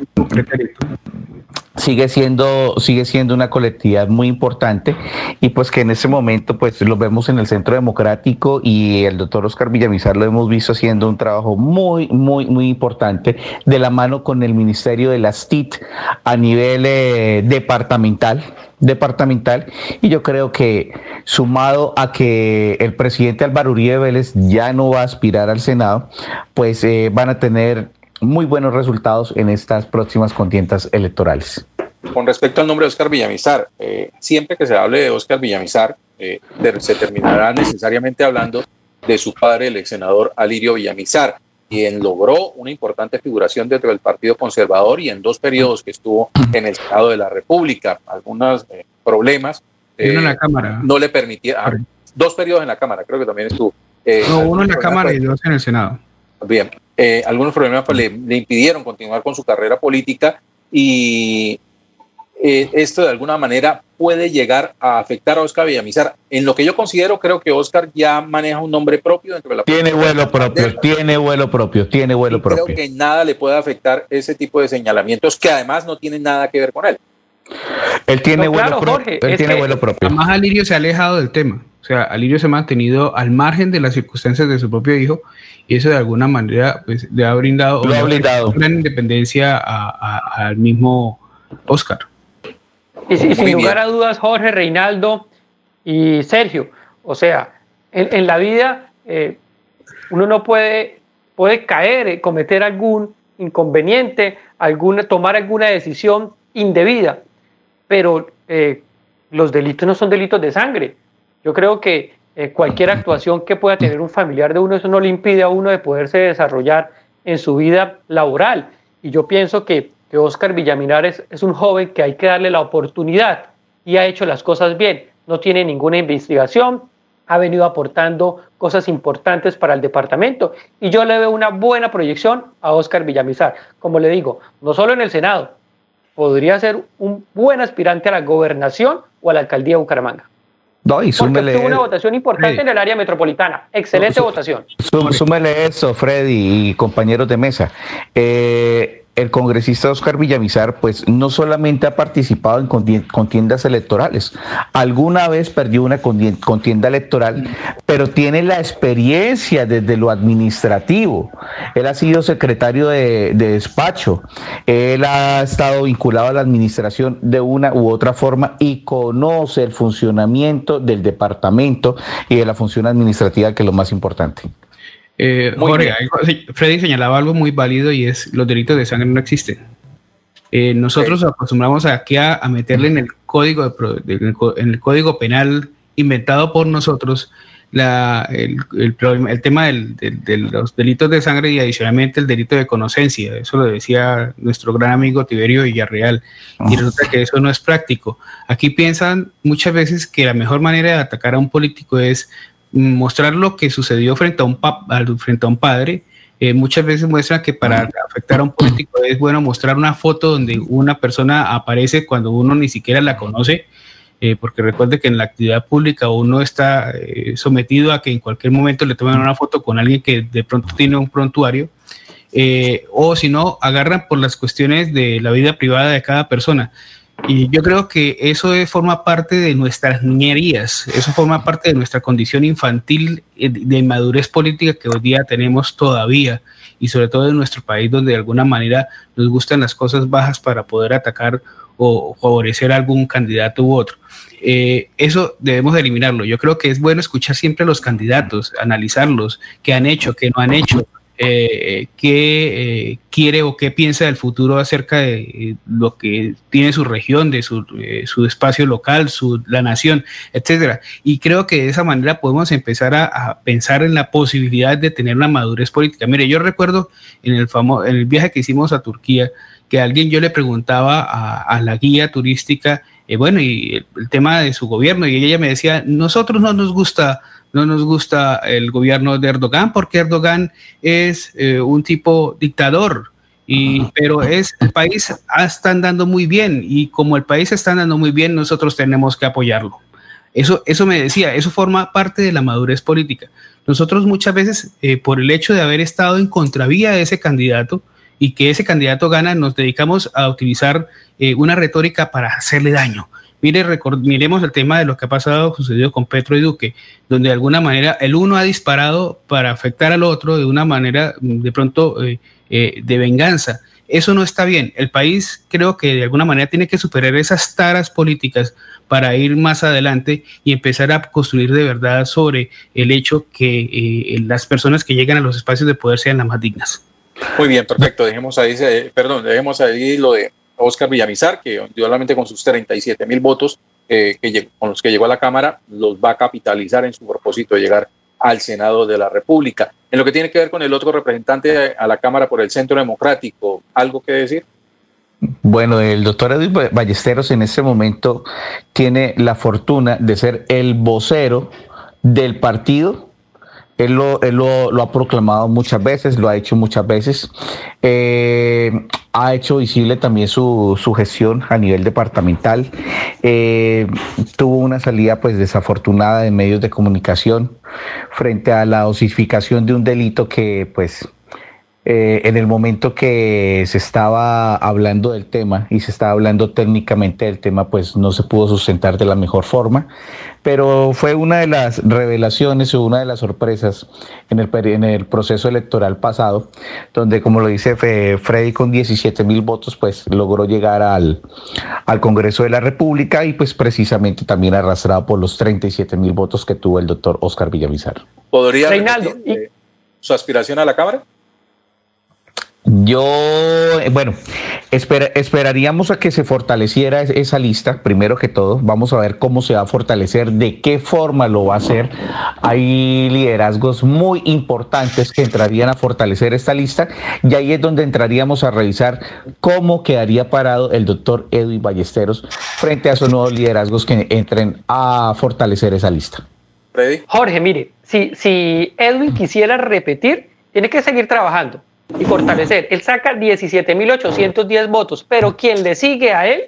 Speaker 31: sigue siendo, sigue siendo una colectividad muy importante y pues que en ese momento pues lo vemos en el Centro Democrático y el doctor Oscar Villamizar lo hemos visto haciendo un trabajo muy, muy, muy importante de la mano con el Ministerio de las TIT a nivel eh, departamental departamental. Y yo creo que sumado a que el presidente Álvaro Uribe Vélez ya no va a aspirar al Senado, pues eh, van a tener muy buenos resultados en estas próximas contiendas electorales.
Speaker 1: Con respecto al nombre de Oscar Villamizar, eh, siempre que se hable de Oscar Villamizar, eh, se terminará necesariamente hablando de su padre, el ex senador Alirio Villamizar, quien logró una importante figuración dentro del Partido Conservador y en dos periodos que estuvo en el Senado de la República. Algunos eh, problemas
Speaker 13: en la Cámara.
Speaker 1: no le permitieron. dos periodos en la Cámara, creo que también estuvo.
Speaker 13: no, uno en la Cámara y dos en el Senado.
Speaker 1: Bien, eh, algunos problemas pues, le, impidieron continuar con su carrera política y eh, esto de alguna manera puede llegar a afectar a Oscar Villamizar. En lo que yo considero, creo que Oscar ya maneja un nombre propio dentro de la
Speaker 31: Tiene vuelo propio, tiene vuelo propio, tiene vuelo propio.
Speaker 1: Creo que nada le puede afectar ese tipo de señalamientos que además no tienen nada que ver con él.
Speaker 31: Él tiene, vuelo, él tiene vuelo propio.
Speaker 13: Además, Alirio se ha alejado del tema. O sea, Alirio se ha mantenido al margen de las circunstancias de su propio hijo y eso de alguna manera pues, le ha brindado,
Speaker 31: una
Speaker 13: independencia al mismo Oscar.
Speaker 32: Y, sin lugar a dudas, Jorge, Reinaldo y Sergio, o sea, en, la vida eh, uno no puede, puede caer, eh, cometer algún inconveniente, alguna, tomar alguna decisión indebida, pero eh, los delitos no son delitos de sangre yo creo que eh, cualquier actuación que pueda tener un familiar de uno, eso no le impide a uno de poderse desarrollar en su vida laboral. Y yo pienso que, que Oscar Villaminar es, un joven que hay que darle la oportunidad y ha hecho las cosas bien. No tiene ninguna investigación, ha venido aportando cosas importantes para el departamento y yo le veo una buena proyección a Oscar Villamizar. Como le digo, no solo en el Senado, podría ser un buen aspirante a la gobernación o a la alcaldía de Bucaramanga.
Speaker 31: No, y súmele,
Speaker 32: tuvo una votación importante en el área metropolitana. Excelente votación.
Speaker 31: súmele eso, Freddy y compañeros de mesa. Eh, el congresista Oscar Villamizar, pues no solamente ha participado en contiendas electorales, alguna vez perdió una contienda electoral, pero tiene la experiencia desde lo administrativo. Él ha sido secretario de, despacho, él ha estado vinculado a la administración de una u otra forma y conoce el funcionamiento del departamento y de la función administrativa, que es lo más importante.
Speaker 13: Eh, Jorge, Freddy señalaba algo muy válido y es los delitos de sangre no existen. Eh, nosotros acostumbramos aquí a, meterle en el código en el código penal inventado por nosotros la, el, el, tema de los delitos de sangre y adicionalmente el delito de conocencia. Eso lo decía nuestro gran amigo Tiberio Villarreal. Y resulta que eso no es práctico. Aquí piensan muchas veces que la mejor manera de atacar a un político es mostrar lo que sucedió frente a un, frente a un padre, eh, muchas veces muestran que para afectar a un político es bueno mostrar una foto donde una persona aparece cuando uno ni siquiera la conoce, eh, porque recuerde que en la actividad pública uno está eh, sometido a que en cualquier momento le tomen una foto con alguien que de pronto tiene un prontuario, o si no, agarran por las cuestiones de la vida privada de cada persona. Y yo creo que eso forma parte de nuestras niñerías, eso forma parte de nuestra condición infantil eh, de madurez política que hoy día tenemos todavía y sobre todo en nuestro país donde de alguna manera nos gustan las cosas bajas para poder atacar o favorecer a algún candidato u otro. Eh, eso debemos de eliminarlo. Yo creo que es bueno escuchar siempre a los candidatos, analizarlos, qué han hecho, qué no han hecho, eh, qué eh, quiere o qué piensa del futuro acerca de eh, lo que tiene su región, de su, su espacio local, su, la nación, etcétera. Y creo que de esa manera podemos empezar a, pensar en la posibilidad de tener una madurez política. Mire, yo recuerdo en el, famo en el viaje que hicimos a Turquía, que alguien yo le preguntaba a, la guía turística, bueno, y el tema de su gobierno, y ella me decía, nosotros no nos gusta no nos gusta el gobierno de Erdogan porque Erdogan es eh, un tipo dictador. Y, pero es el país está andando muy bien y como el país está andando muy bien nosotros tenemos que apoyarlo. Eso eso me decía eso forma parte de la madurez política. Nosotros muchas veces eh, por el hecho de haber estado en contravía de ese candidato y que ese candidato gana nos dedicamos a utilizar eh, una retórica para hacerle daño Mire, miremos el tema de lo que ha pasado, sucedido con Petro y Duque, donde de alguna manera el uno ha disparado para afectar al otro de una manera mm, de pronto eh, eh, de venganza. Eso no está bien. El país creo que de alguna manera tiene que superar esas taras políticas para ir más adelante y empezar a construir de verdad sobre el hecho que eh, las personas que llegan a los espacios de poder sean las más dignas.
Speaker 1: Muy bien, perfecto. Dejemos ahí, perdón, dejemos ahí lo de Oscar Villamizar, que indudablemente con sus 37 mil votos eh, que con los que llegó a la Cámara, los va a capitalizar en su propósito de llegar al Senado de la República. En lo que tiene que ver con el otro representante a la Cámara por el Centro Democrático, ¿algo que decir?
Speaker 31: Bueno, el doctor Edwin Ballesteros en este momento tiene la fortuna de ser el vocero del partido él, lo, él lo, ha proclamado muchas veces, lo ha hecho muchas veces. Eh, ha hecho visible también su, su, gestión a nivel departamental. Eh, tuvo una salida pues desafortunada en medios de comunicación frente a la osificación de un delito que pues eh, en el momento que se estaba hablando del tema y se estaba hablando técnicamente del tema, pues no se pudo sustentar de la mejor forma, pero fue una de las revelaciones o una de las sorpresas en el, en el proceso electoral pasado, donde como lo dice Freddy con 17 mil votos, pues logró llegar al, al Congreso de la República y pues precisamente también arrastrado por los 37 mil votos que tuvo el doctor Oscar Villamizar.
Speaker 1: ¿Podría Reinaldo, eh, su aspiración a la Cámara?
Speaker 31: Yo, eh, bueno, esperaríamos a que se fortaleciera esa lista, primero que todo. Vamos a ver cómo se va a fortalecer, de qué forma lo va a hacer. Hay liderazgos muy importantes que entrarían a fortalecer esta lista y ahí es donde entraríamos a revisar cómo quedaría parado el doctor Edwin Ballesteros frente a esos nuevos liderazgos que entren a fortalecer esa lista.
Speaker 32: Jorge, mire, si, si Edwin quisiera repetir, tiene que seguir trabajando y fortalecer. Él saca 17.810 votos, pero quien le sigue a él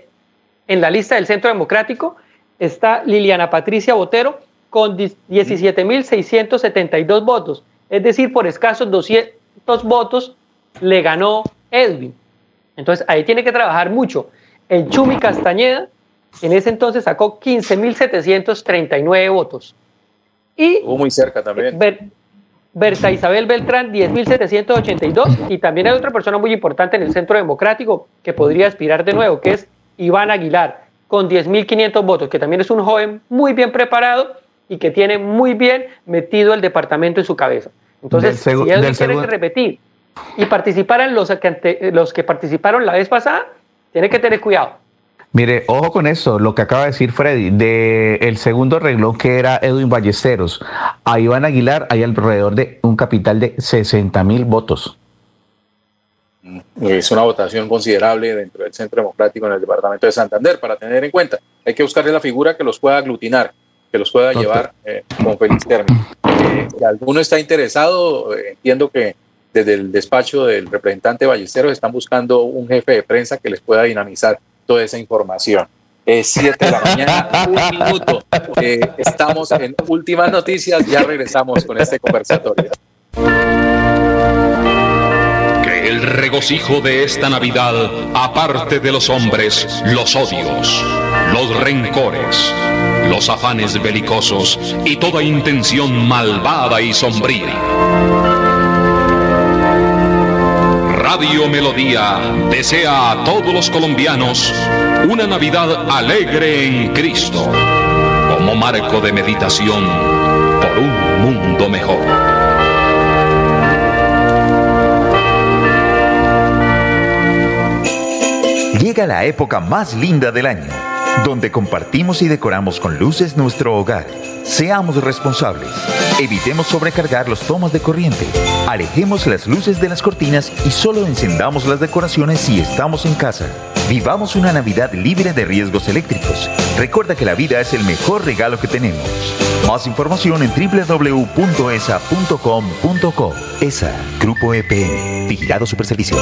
Speaker 32: en la lista del Centro Democrático está Liliana Patricia Botero con 17.672 votos. Es decir, por escasos 200 votos le ganó Edwin. Entonces ahí tiene que trabajar mucho. El Chumi Castañeda en ese entonces sacó 15.739 votos.
Speaker 1: Y muy cerca también.
Speaker 32: Berta Isabel Beltrán, 10.782. Y también hay otra persona muy importante en el Centro Democrático que podría aspirar de nuevo, que es Iván Aguilar, con 10.500 votos, que también es un joven muy bien preparado y que tiene muy bien metido el departamento en su cabeza. Entonces, si él quiere repetir y participar en los que, los que participaron la vez pasada, tiene que tener cuidado.
Speaker 31: Mire, ojo con eso, lo que acaba de decir Freddy, de el segundo renglón que era Edwin Ballesteros a Iván Aguilar hay alrededor de un capital de 60 mil votos.
Speaker 1: Es una votación considerable dentro del Centro Democrático en el Departamento de Santander para tener en cuenta. Hay que buscarle la figura que los pueda aglutinar, que los pueda llevar eh, con feliz término. Eh, si alguno está interesado, eh, entiendo que desde el despacho del representante Ballesteros están buscando un jefe de prensa que les pueda dinamizar toda esa información. Es 7 de la mañana, un minuto. Eh, estamos en últimas noticias, ya regresamos con este conversatorio.
Speaker 16: Que el regocijo de esta Navidad aparte de los hombres los odios, los rencores, los afanes belicosos y toda intención malvada y sombría. Radio Melodía desea a todos los colombianos una Navidad alegre en Cristo, como marco de meditación por un mundo mejor.
Speaker 30: Llega la época más linda del año, donde compartimos y decoramos con luces nuestro hogar. Seamos responsables. Evitemos sobrecargar los tomas de corriente. Alejemos las luces de las cortinas y solo encendamos las decoraciones si estamos en casa. Vivamos una Navidad libre de riesgos eléctricos. Recuerda que la vida es el mejor regalo que tenemos. Más información en www.esa.com.co. ESA, Grupo EPN, Vigilado Superservicios.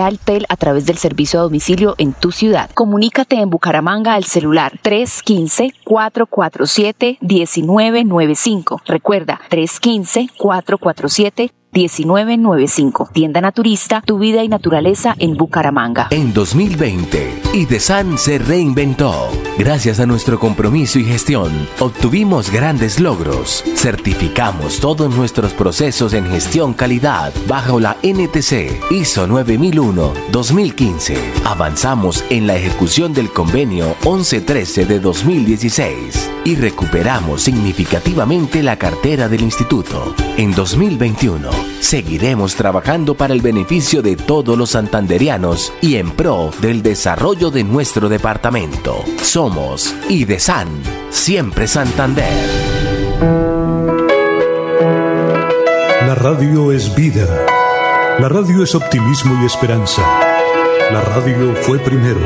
Speaker 47: a través del servicio a domicilio en tu ciudad. Comunícate en Bucaramanga al celular 315-447-1995. Recuerda, 315-447-1995. 1995. Tienda Naturista, tu vida y naturaleza en Bucaramanga.
Speaker 11: En 2020, IDESAN se reinventó. Gracias a nuestro compromiso y gestión, obtuvimos grandes logros. Certificamos todos nuestros procesos en gestión calidad bajo la NTC ISO 9001-2015. Avanzamos en la ejecución del convenio 1113 de 2016 y recuperamos significativamente la cartera del instituto. En 2021, seguiremos trabajando para el beneficio de todos los santanderianos y en pro del desarrollo de nuestro departamento. Somos IDESAN, siempre Santander.
Speaker 34: La radio es vida. La radio es optimismo y esperanza. La radio fue primero.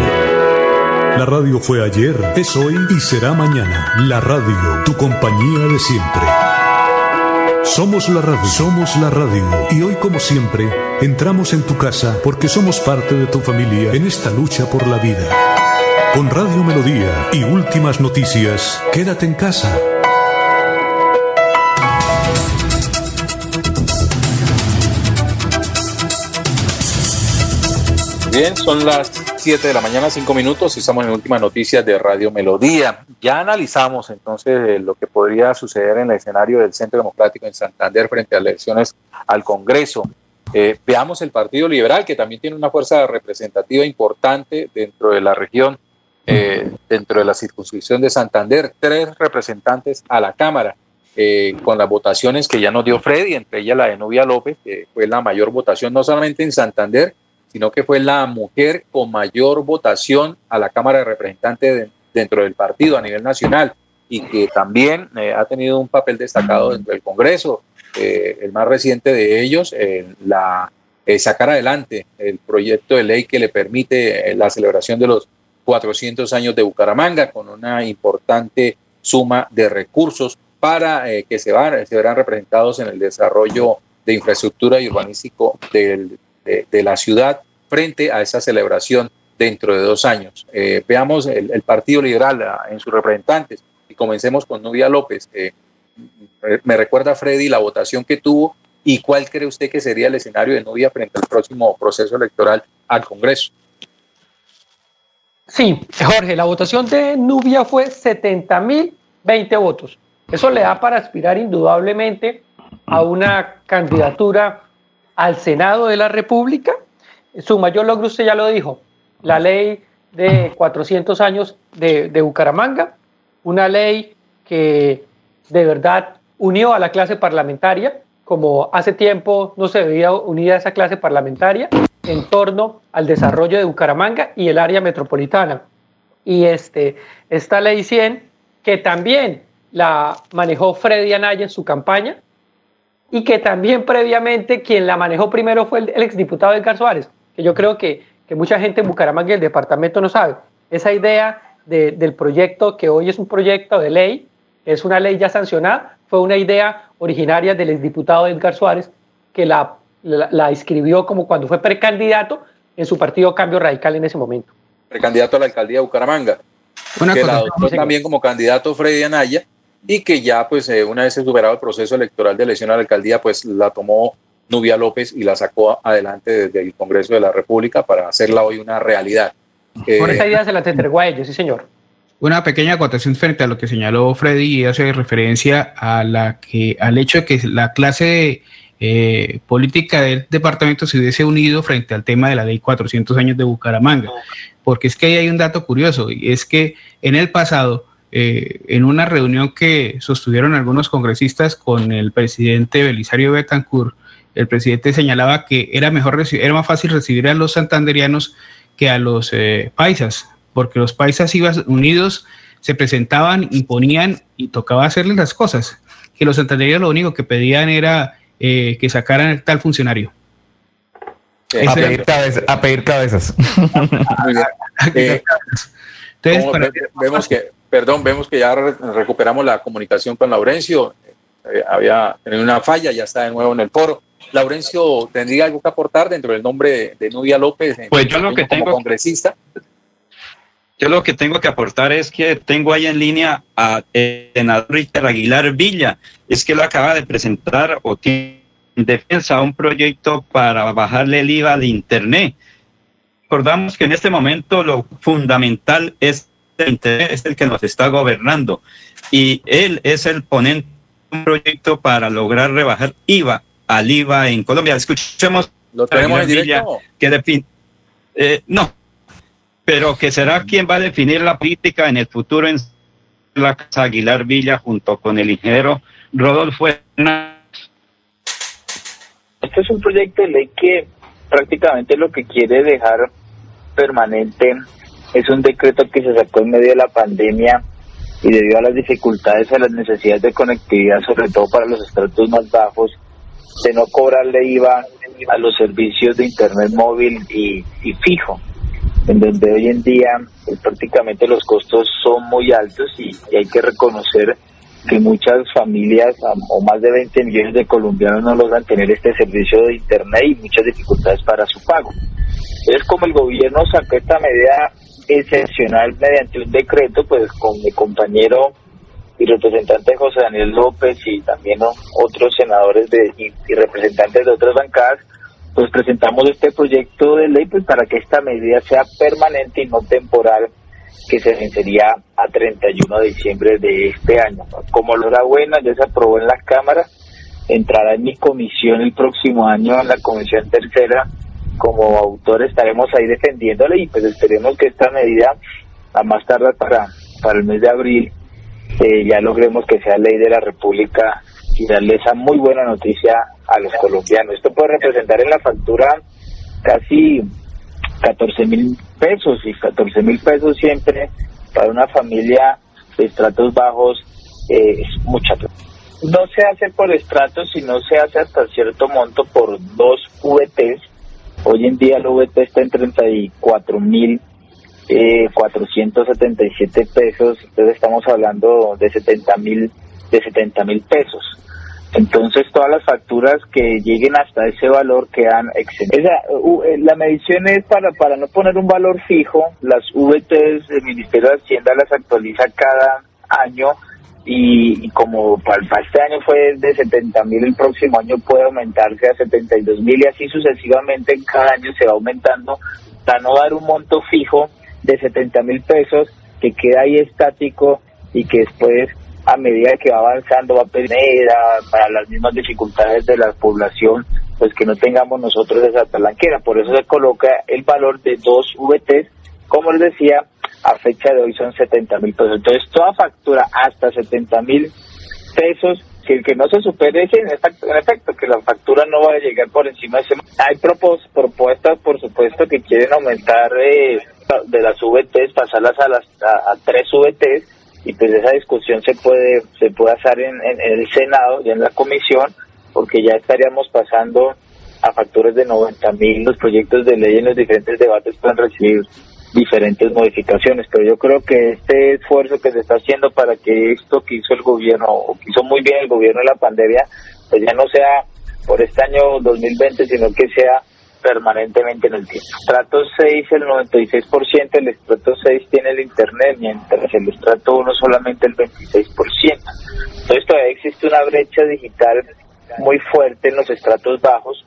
Speaker 34: La radio fue ayer, es hoy y será mañana. La radio, tu compañía de siempre. Somos la radio, somos la radio. Y hoy, como siempre, entramos en tu casa porque somos parte de tu familia en esta lucha por la vida. Con Radio Melodía y últimas noticias, quédate en casa.
Speaker 1: Bien, son las 7 de la mañana, 5 minutos y estamos en últimas noticias de Radio Melodía. Ya analizamos entonces eh, lo que podría suceder en el escenario del Centro Democrático en Santander frente a las elecciones al Congreso. Eh, veamos el Partido Liberal, que también tiene una fuerza representativa importante dentro de la región, eh, dentro de la circunscripción de Santander, tres representantes a la Cámara. con las votaciones que ya nos dio Freddy, entre ellas la de Nubia López, que fue la mayor votación no solamente en Santander, sino que fue la mujer con mayor votación a la Cámara de Representantes dentro del partido a nivel nacional y que también eh, ha tenido un papel destacado dentro del Congreso. Eh, el más reciente de ellos, la, sacar adelante el proyecto de ley que le permite eh, la celebración de los 400 años de Bucaramanga con una importante suma de recursos para que se, van, se verán representados en el desarrollo de infraestructura y urbanístico del, de, la ciudad frente a esa celebración dentro de dos años. Eh, veamos el, Partido Liberal ah, en sus representantes y comencemos con Nubia López. me recuerda, Freddy, la votación que tuvo ¿Y cuál cree usted que sería el escenario de Nubia frente al próximo proceso electoral al Congreso?
Speaker 32: Sí, Jorge, la votación de Nubia fue 70 mil 20 votos. Eso le da para aspirar indudablemente a una candidatura al Senado de la República. Su mayor logro, usted ya lo dijo, la ley de 400 años de, de Bucaramanga, una ley que de verdad unió a la clase parlamentaria, como hace tiempo no se veía unida esa clase parlamentaria en torno al desarrollo de Bucaramanga y el área metropolitana. Y este, esta ley 100, que también la manejó Freddy Anaya en su campaña, y que también previamente quien la manejó primero fue el, exdiputado Edgar Suárez, que yo creo que, que, mucha gente en Bucaramanga y el departamento no sabe. Esa idea del proyecto, que hoy es un proyecto de ley, es una ley ya sancionada, fue una idea originaria del exdiputado Edgar Suárez, que la, la, escribió como cuando fue precandidato en su partido Cambio Radical en ese momento.
Speaker 1: Precandidato a la alcaldía de Bucaramanga. que la adoptó también como candidato Freddy Anaya y que ya pues eh, una vez superado el proceso electoral de elección a la alcaldía, pues la tomó Nubia López y la sacó adelante desde el Congreso de la República para hacerla hoy una realidad.
Speaker 32: Por esa idea se la entregó a ellos, sí señor.
Speaker 13: Una pequeña acotación frente a lo que señaló Freddy y hace referencia a la que, al hecho de que la clase eh, política del departamento se hubiese unido frente al tema de la ley 400 años de Bucaramanga. Porque es que ahí hay un dato curioso y es que en el pasado eh, en una reunión que sostuvieron algunos congresistas con el presidente Belisario Betancourt, el presidente señalaba que era mejor era más fácil recibir a los santanderianos que a los eh, paisas, porque los paisas iban unidos, se presentaban, imponían y tocaba hacerles las cosas. Que los santanderianos lo único que pedían era eh, que sacaran tal funcionario.
Speaker 31: A pedir, a pedir, cabezas.
Speaker 1: Entonces, vemos que perdón, vemos que ya recuperamos la comunicación con Laurencio. Eh, había tenido una falla, ya está de nuevo en el foro. Laurencio, ¿tendría algo que aportar dentro del nombre de Nubia López?
Speaker 48: Pues yo lo que tengo.
Speaker 1: Como congresista.
Speaker 48: Yo lo que tengo que aportar es que tengo ahí en línea a el senador Richard Aguilar Villa. Es que lo acaba de presentar o tiene en defensa un proyecto para bajarle el IVA de Internet. Recordamos que en este momento lo fundamental es es el que nos está gobernando y él es el ponente de un proyecto para lograr rebajar IVA al IVA en Colombia. Escuchemos.
Speaker 1: Lo tenemos en directo.
Speaker 48: Que define, eh, no, pero que será quien va a definir la política en el futuro en la Casa Aguilar Villa junto con el ingeniero Rodolfo Hernández.
Speaker 49: Este es un proyecto de ley que prácticamente lo que quiere dejar permanente es un decreto que se sacó en medio de la pandemia y debido a las dificultades a las necesidades de conectividad, sobre todo para los estratos más bajos, de no cobrarle IVA a los servicios de Internet móvil y, fijo, en donde hoy en día pues, prácticamente los costos son muy altos y, hay que reconocer que muchas familias o más de 20 millones de colombianos no logran tener este servicio de Internet y muchas dificultades para su pago. Es como el gobierno sacó esta medida excepcional mediante un decreto, pues con mi compañero y representante José Daniel López y también otros senadores de, y, representantes de otras bancadas, pues presentamos este proyecto de ley pues para que esta medida sea permanente y no temporal que se vencería a 31 de diciembre de este año. Como lo da buena, ya se aprobó en la Cámara, entrará en mi comisión el próximo año en la comisión tercera como autor estaremos ahí defendiéndole y pues esperemos que esta medida a más tarde para, para el mes de abril eh, ya logremos que sea ley de la República y darle esa muy buena noticia a los colombianos. Esto puede representar en la factura casi 14 mil pesos y 14 mil pesos siempre para una familia de estratos bajos eh, es mucha No se hace por estratos, sino se hace hasta cierto monto por dos VTs Hoy en día el VT está en 34 mil eh, 477 pesos, entonces estamos hablando de 70 mil de 70 mil pesos. Entonces todas las facturas que lleguen hasta ese valor quedan exentas. Eh, la medición es para, para no poner un valor fijo, las VTs del Ministerio de Hacienda las actualiza cada año y, como para, este año fue de 70 mil, el próximo año puede aumentarse a 72 mil y así sucesivamente cada año se va aumentando para no dar un monto fijo de 70 mil pesos que queda ahí estático y que después a medida que va avanzando va a pedir para las mismas dificultades de la población pues que no tengamos nosotros esa talanquera por eso se coloca el valor de dos VTs como les decía a fecha de hoy son 70 mil pesos. Entonces, toda factura hasta 70 mil pesos, si el que no se supere ese, en efecto, que la factura no va a llegar por encima de ese. Hay propuestas, por supuesto, que quieren aumentar eh, de las VTs, pasarlas a las a, tres VTs, y pues esa discusión se puede se puede hacer en, en, el Senado y en la comisión, porque ya estaríamos pasando a facturas de 90 mil. Los proyectos de ley en los diferentes debates pueden recibir diferentes modificaciones, pero yo creo que este esfuerzo que se está haciendo para que esto que hizo el gobierno, o que hizo muy bien el gobierno en la pandemia, pues ya no sea por este año 2020, sino que sea permanentemente en el tiempo. Estrato 6, el 96%, el estrato 6 tiene el Internet, mientras el estrato 1 solamente el 26%. Entonces todavía existe una brecha digital muy fuerte en los estratos bajos,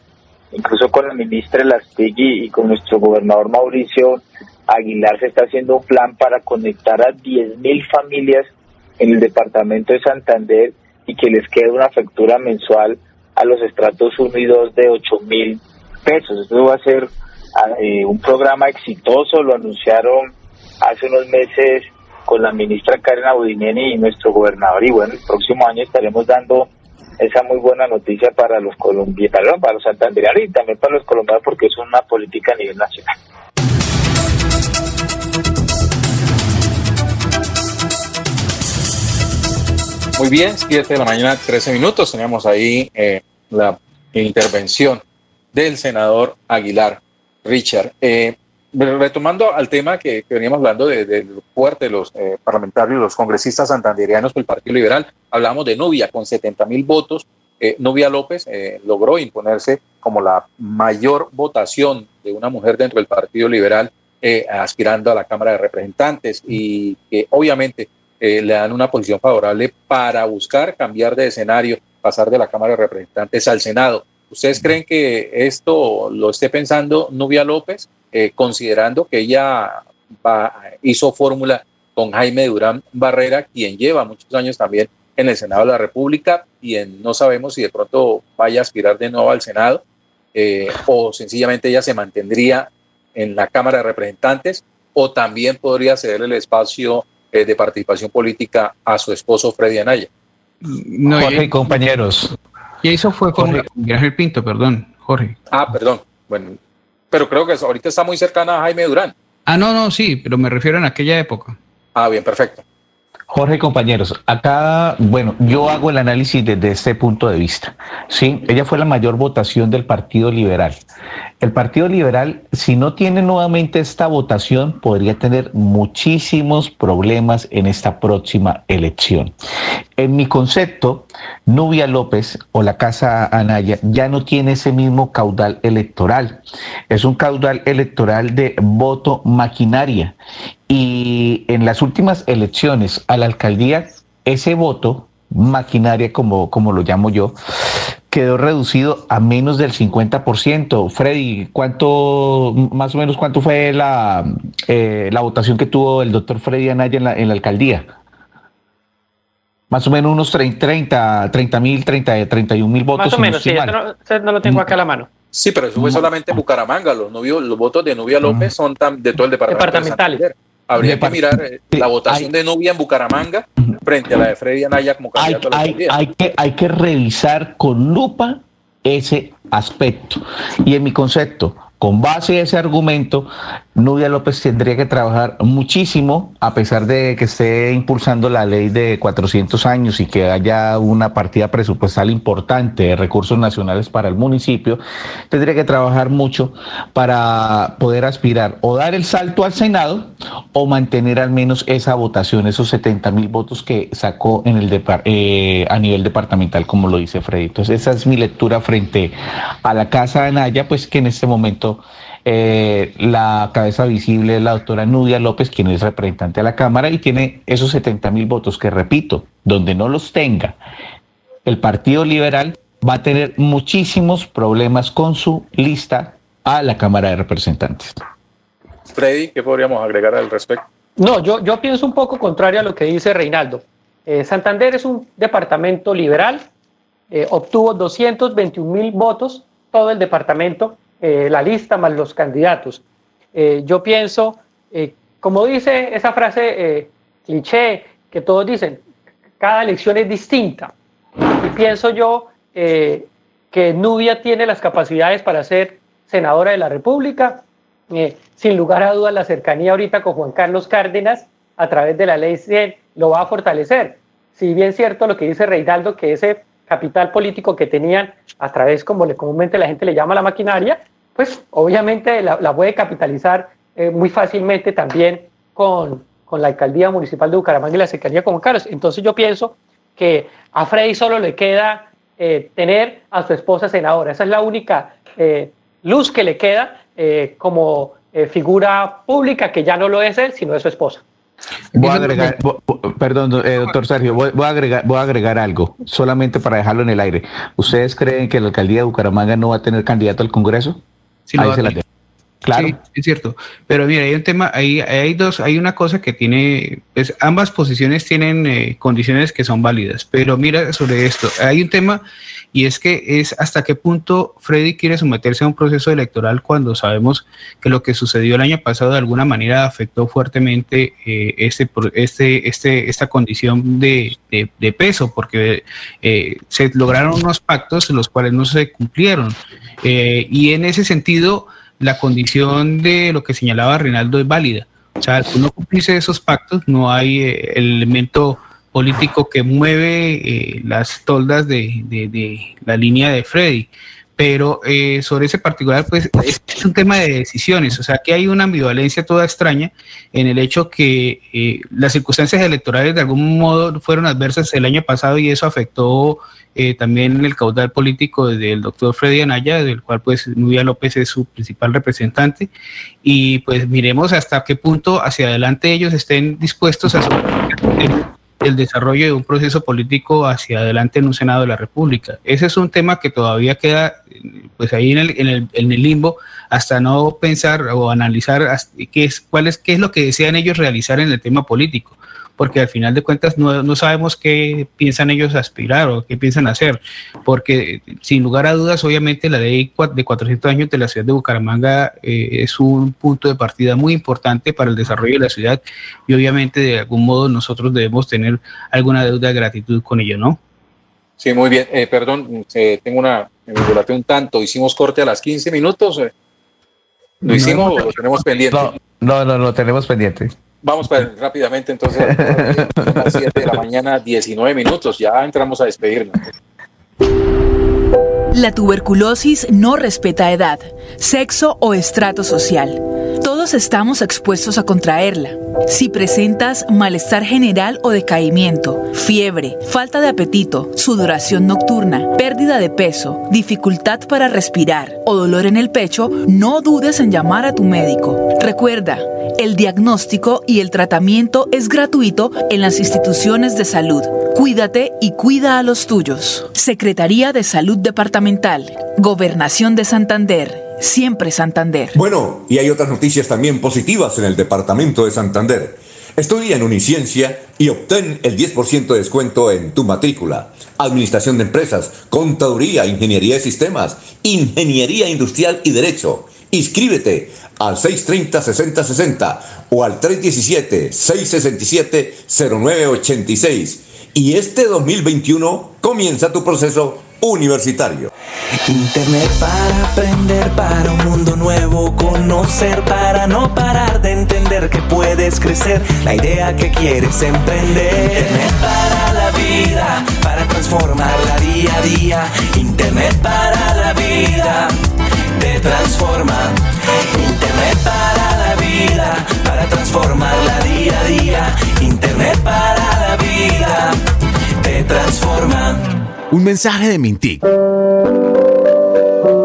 Speaker 49: incluso con la ministra Lastigui y con nuestro gobernador Mauricio Aguilar se está haciendo un plan para conectar a 10.000 familias en el departamento de Santander y que les quede una factura mensual a los estratos 1 y 2 de 8.000 pesos. Esto va a ser eh, un programa exitoso, lo anunciaron hace unos meses con la ministra Karen Abudineni y nuestro gobernador y bueno, el próximo año estaremos dando esa muy buena noticia para los colombianos, para los santanderianos y también para los colombianos porque es una política a nivel nacional.
Speaker 1: Muy bien, 7 de la mañana, 13 minutos. Teníamos ahí eh, la intervención del senador Aguilar Richard. Eh, retomando al tema que, veníamos hablando de, de, fuerte de los eh, parlamentarios, los congresistas santanderianos del Partido Liberal, hablamos de Nubia con 70 mil votos. Nubia López logró imponerse como la mayor votación de una mujer dentro del Partido Liberal, aspirando a la Cámara de Representantes y que obviamente eh, le dan una posición favorable para buscar cambiar de escenario, pasar de la Cámara de Representantes al Senado. ¿Ustedes creen que esto lo esté pensando Nubia López, eh, considerando que ella hizo fórmula con Jaime Durán Barrera, quien lleva muchos años también en el Senado de la República y no sabemos si de pronto vaya a aspirar de nuevo al Senado eh, o sencillamente ella se mantendría en la Cámara de Representantes o también podría ceder el espacio eh, de participación política a su esposo Freddy Anaya.
Speaker 31: No, Jorge, compañeros.
Speaker 13: Y eso fue con Jorge. Pinto, perdón, Jorge.
Speaker 1: Ah, perdón. Bueno, pero creo que ahorita está muy cercana a Jaime Durán.
Speaker 13: Ah, no, no, sí, pero me refiero en aquella época.
Speaker 1: Ah, bien, perfecto.
Speaker 31: Jorge, compañeros, acá, bueno, yo hago el análisis desde este punto de vista. Sí, ella fue la mayor votación del Partido Liberal. El Partido Liberal, si no tiene nuevamente esta votación, podría tener muchísimos problemas en esta próxima elección. En mi concepto, Nubia López o la Casa Anaya ya no tiene ese mismo caudal electoral. Es un caudal electoral de voto maquinaria y en las últimas elecciones a la alcaldía, ese voto, maquinaria como, como lo llamo yo, quedó reducido a menos del 50%. Freddy, ¿cuánto, más o menos cuánto fue la, eh, la votación que tuvo el doctor Freddy Anaya en la, en la alcaldía? Más o menos unos 30, 30 mil, 30, 31 mil votos.
Speaker 32: Más o menos, sí, no, no, lo tengo acá a la mano.
Speaker 1: Sí, pero eso fue solamente en Bucaramanga. Los, los votos de Nubia López son de todo el departamento.
Speaker 32: Departamentales.
Speaker 1: Habría que mirar eh, la votación de Nubia en Bucaramanga frente a la de Freddy Anaya como candidato
Speaker 31: hay, a la hay, hay, que, hay que revisar con lupa ese aspecto. Y en mi concepto, con base a ese argumento, Nubia López tendría que trabajar muchísimo, a pesar de que esté impulsando la ley de 400 años y que haya una partida presupuestal importante de recursos nacionales para el municipio, tendría que trabajar mucho para poder aspirar o dar el salto al Senado o mantener al menos esa votación, esos 70 mil votos que sacó eh, a nivel departamental, como lo dice Freddy. Entonces, esa es mi lectura frente a la casa de Anaya, pues que en este momento eh, la cabeza visible es la doctora Nudia López, quien es representante de la Cámara y tiene esos 70 mil votos que, repito, donde no los tenga el Partido Liberal va a tener muchísimos problemas con su lista a la Cámara de Representantes.
Speaker 1: Freddy, ¿qué podríamos agregar al respecto?
Speaker 32: No, yo, yo pienso un poco contrario a lo que dice Reinaldo. Eh, Santander es un departamento liberal, eh, obtuvo 221 mil votos, todo el departamento, eh, la lista más los candidatos. yo pienso, como dice esa frase cliché que todos dicen, cada elección es distinta. Y pienso yo que Nubia tiene las capacidades para ser senadora de la República. sin lugar a dudas, la cercanía ahorita con Juan Carlos Cárdenas a través de la ley 100 lo va a fortalecer. Si bien cierto lo que dice Reinaldo, que ese capital político que tenían a través, como le, comúnmente la gente le llama la maquinaria, pues obviamente la, puede capitalizar eh, muy fácilmente también con, con, la alcaldía municipal de Bucaramanga y la cercanía con Carlos. Entonces yo pienso que a Freddy solo le queda eh, tener a su esposa senadora. Esa es la única eh, luz que le queda como figura pública, que ya no lo es él, sino es su esposa.
Speaker 31: Voy a agregar, perdón, eh, doctor Sergio, voy, a agregar, voy a agregar algo, solamente para dejarlo en el aire. ¿Ustedes creen que la alcaldía de Bucaramanga no va a tener candidato al Congreso?
Speaker 13: Sí, Ahí se la Claro. Sí, es cierto. Pero mira, hay un tema, hay, dos, hay una cosa que tiene, pues ambas posiciones tienen eh, condiciones que son válidas. Pero mira sobre esto, hay un tema y es que es hasta qué punto Freddy quiere someterse a un proceso electoral cuando sabemos que lo que sucedió el año pasado de alguna manera afectó fuertemente eh, este, este, este, esta condición de, de, peso, porque eh, se lograron unos pactos los cuales no se cumplieron. y en ese sentido, la condición de lo que señalaba Reinaldo es válida. O sea, si no cumplirse esos pactos, no hay eh, el elemento político que mueve eh, las toldas de, de, la línea de Freddy. Pero eh, sobre ese particular, pues es un tema de decisiones. O sea, que hay una ambivalencia toda extraña en el hecho que las circunstancias electorales de algún modo fueron adversas el año pasado y eso afectó eh, también el caudal político del doctor Freddy Anaya, del cual pues Nubia López es su principal representante, y pues miremos hasta qué punto hacia adelante ellos estén dispuestos a el desarrollo de un proceso político hacia adelante en un Senado de la República. Ese es un tema que todavía queda pues ahí en el, en el, en el limbo hasta no pensar o analizar qué es, cuál es, qué es lo que desean ellos realizar en el tema político porque al final de cuentas no, no, sabemos qué piensan ellos aspirar o qué piensan hacer, porque sin lugar a dudas, obviamente la ley de 400 años de la ciudad de Bucaramanga eh, es un punto de partida muy importante para el desarrollo de la ciudad y obviamente de algún modo nosotros debemos tener alguna deuda de gratitud con ello, ¿no?
Speaker 1: Sí, muy bien. Eh, perdón, eh, tengo una, me un tanto. Hicimos corte a las 15 minutos. ¿Lo hicimos o lo tenemos pendiente?
Speaker 31: No, no, no, lo tenemos pendiente.
Speaker 1: Vamos para, rápidamente entonces a las 7 de la mañana, 19 minutos. Ya entramos a despedirnos.
Speaker 17: La tuberculosis no respeta edad, sexo o estrato social. Todos estamos expuestos a contraerla. Si presentas malestar general o decaimiento, fiebre, falta de apetito, sudoración nocturna, pérdida de peso, dificultad para respirar o dolor en el pecho, no dudes en llamar a tu médico. Recuerda, el diagnóstico y el tratamiento es gratuito en las instituciones de salud. Cuídate y cuida a los tuyos. Secretaría de Salud Departamental, Gobernación de Santander. Siempre Santander.
Speaker 36: Bueno, y hay otras noticias también positivas en el departamento de Santander. Estudia en Uniciencia y obtén el 10% de descuento en tu matrícula. Administración de empresas, contaduría, ingeniería de sistemas, ingeniería industrial y derecho. Inscríbete al 630-6060 o al 317-667-0986. Y este 2021 comienza tu proceso universitario.
Speaker 50: Internet para aprender, para un mundo nuevo, conocer, para no parar de entender que puedes crecer, la idea que quieres emprender. Internet para la vida, para transformarla día a día. Internet para la vida, te transforma. Internet para la vida, para transformarla día a día. Internet para la vida, te transforma.
Speaker 51: Un mensaje de Mintic.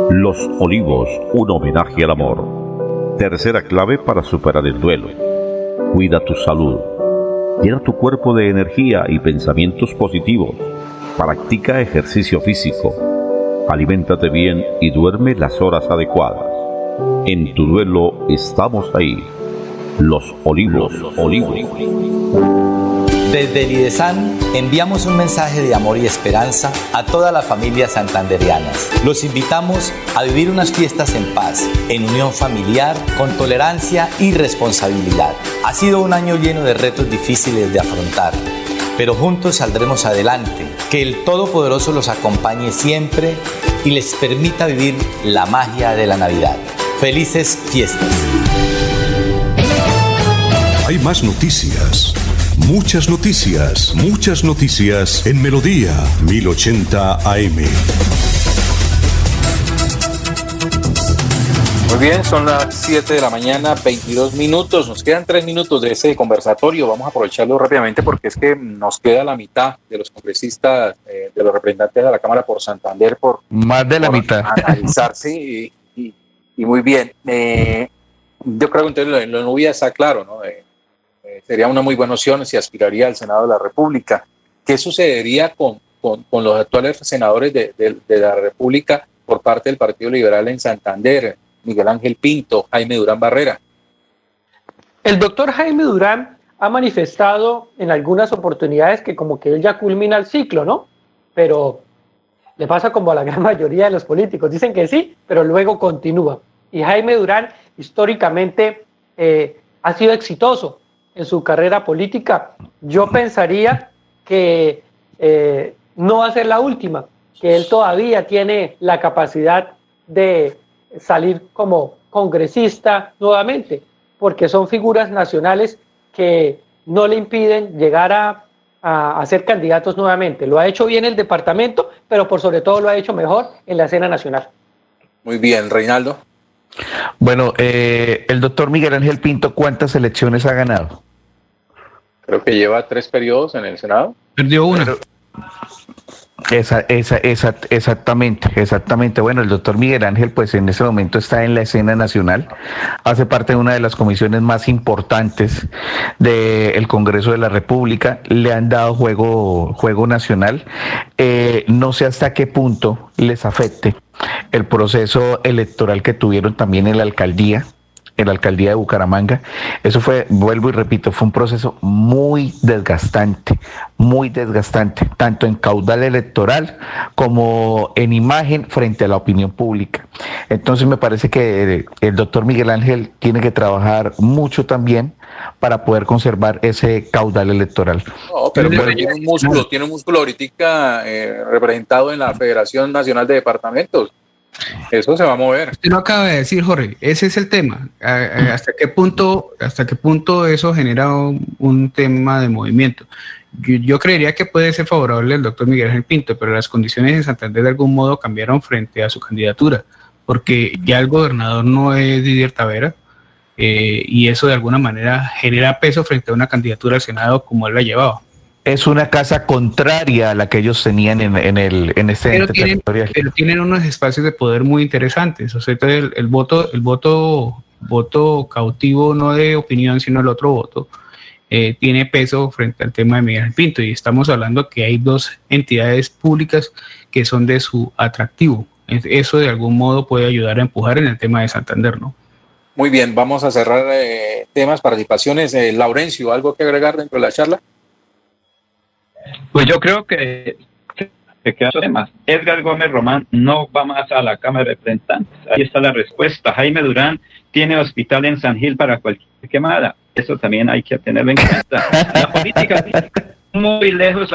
Speaker 37: Los Olivos, un homenaje al amor. Tercera clave para superar el duelo. Cuida tu salud. Llena tu cuerpo de energía y pensamientos positivos. Practica ejercicio físico. Aliméntate bien y duerme las horas adecuadas. En tu duelo estamos ahí. Los Olivos, Olivos.
Speaker 50: Desde el IDESAN enviamos un mensaje de amor y esperanza a todas las familias santanderianas. Los invitamos a vivir unas fiestas en paz, en unión familiar, con tolerancia y responsabilidad. Ha sido un año lleno de retos difíciles de afrontar, pero juntos saldremos adelante. Que el Todopoderoso los acompañe siempre y les permita vivir la magia de la Navidad. Felices fiestas.
Speaker 34: Hay más noticias. Muchas noticias, muchas noticias en Melodía 1080 AM.
Speaker 1: Muy bien, son las 7 de la mañana, 22 minutos. Nos quedan 3 minutos de ese conversatorio. Vamos a aprovecharlo rápidamente porque es que nos queda la mitad de los congresistas, eh, de los representantes de la Cámara por Santander, por
Speaker 31: más de la mitad.
Speaker 1: Analizarse y, y, y, muy bien. Eh, yo creo que entonces lo, lo está claro, ¿no? Eh, sería una muy buena opción si aspiraría al Senado de la República. ¿Qué sucedería con, con, los actuales senadores de, de, de, la República por parte del Partido Liberal en Santander? Miguel Ángel Pinto, Jaime Durán Barrera.
Speaker 32: El doctor Jaime Durán ha manifestado en algunas oportunidades que como que él ya culmina el ciclo, ¿no? Pero le pasa como a la gran mayoría de los políticos. Dicen que sí, pero luego continúa. Y Jaime Durán históricamente eh, ha sido exitoso en su carrera política, yo pensaría que eh, no va a ser la última, que él todavía tiene la capacidad de salir como congresista nuevamente, porque son figuras nacionales que no le impiden llegar a, a, a, ser candidatos nuevamente. Lo ha hecho bien el departamento, pero por sobre todo lo ha hecho mejor en la escena nacional.
Speaker 1: Muy bien, Reinaldo.
Speaker 31: Bueno, eh, el doctor Miguel Ángel Pinto, ¿cuántas elecciones ha ganado?
Speaker 1: Creo que lleva tres periodos en el Senado.
Speaker 13: Perdió una.
Speaker 31: Pero, esa, esa, esa, exactamente, exactamente. Bueno, el doctor Miguel Ángel, pues en ese momento está en la escena nacional, hace parte de una de las comisiones más importantes del Congreso de la República, le han dado juego, juego nacional. Eh, no sé hasta qué punto les afecte el proceso electoral que tuvieron también en la alcaldía, en la alcaldía de Bucaramanga. Eso fue, vuelvo y repito, fue un proceso muy desgastante, muy desgastante, tanto en caudal electoral como en imagen frente a la opinión pública. Entonces me parece que el doctor Miguel Ángel tiene que trabajar mucho también para poder conservar ese caudal electoral.
Speaker 1: No, pero, pero tiene un músculo, tiene un músculo ahorita eh, representado en la Federación Nacional de Departamentos. Eso se va a mover.
Speaker 13: Usted lo acaba de decir, Jorge. Ese es el tema. ¿Hasta qué punto, hasta qué punto eso genera un, tema de movimiento? Yo, yo, creería que puede ser favorable el doctor Miguel Ángel Pinto, pero las condiciones en Santander de algún modo cambiaron frente a su candidatura, porque ya el gobernador no es Didier Tavera, eh, y eso de alguna manera genera peso frente a una candidatura al Senado como él la llevaba
Speaker 31: es una casa contraria a la que ellos tenían en, en el en este
Speaker 13: pero tienen, territorial. Pero tienen unos espacios de poder muy interesantes. O sea, el, el, voto, el voto, voto cautivo no de opinión, sino el otro voto, eh, tiene peso frente al tema de Miguel Pinto. Y estamos hablando que hay dos entidades públicas que son de su atractivo. Eso de algún modo puede ayudar a empujar en el tema de Santander, ¿no?
Speaker 1: Muy bien, vamos a cerrar eh, temas, participaciones. Eh, Laurencio, ¿algo que agregar dentro de la charla?
Speaker 2: Pues yo creo que se quedan. Edgar Gómez Román no va más a la Cámara de Representantes. Ahí está la respuesta. Jaime Durán tiene hospital en San Gil para cualquier quemada. Eso también hay que tenerlo en cuenta. La política muy lejos,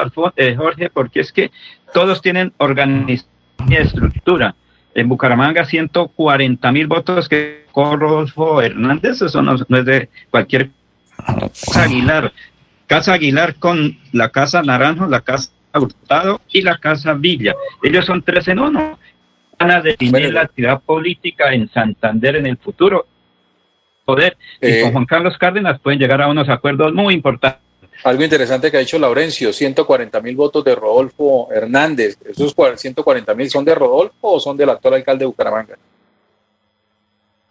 Speaker 2: Jorge, porque es que todos tienen organización y estructura. En Bucaramanga, 140 mil votos que Rodolfo Hernández, eso no, no es de cualquier Aguilar, Casa Aguilar con la Casa Naranjo, la Casa Hurtado y la Casa Villa. Ellos son tres en uno. Van a definir la actividad política en Santander en el futuro. Poder. Eh, y con Juan Carlos Cárdenas pueden llegar a unos acuerdos muy importantes.
Speaker 1: Algo interesante que ha dicho Laurencio, 140 mil votos de Rodolfo Hernández. ¿Esos 140 mil son de Rodolfo o son del actual alcalde de Bucaramanga?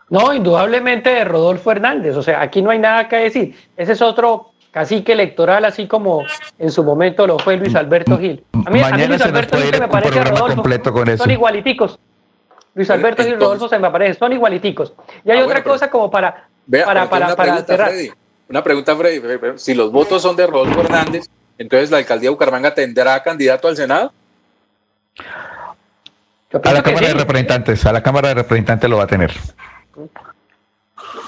Speaker 32: No, indudablemente de Rodolfo Hernández. O sea, aquí no hay nada que decir. Ese es otro cacique electoral, así como en su momento lo fue Luis Alberto Gil. A mí, a mí Luis Alberto Gil se me parece a Rodolfo. Son igualiticos. Luis Alberto Gil y Rodolfo se me parece, son igualiticos. Y hay ah, otra cosa como para, para, para, para cerrar.
Speaker 1: Una pregunta, Freddy. Si los votos son de Rodolfo Hernández, entonces la alcaldía de Bucaramanga tendrá candidato al Senado.
Speaker 31: A la Cámara de Representantes, a la Cámara de Representantes lo va a tener.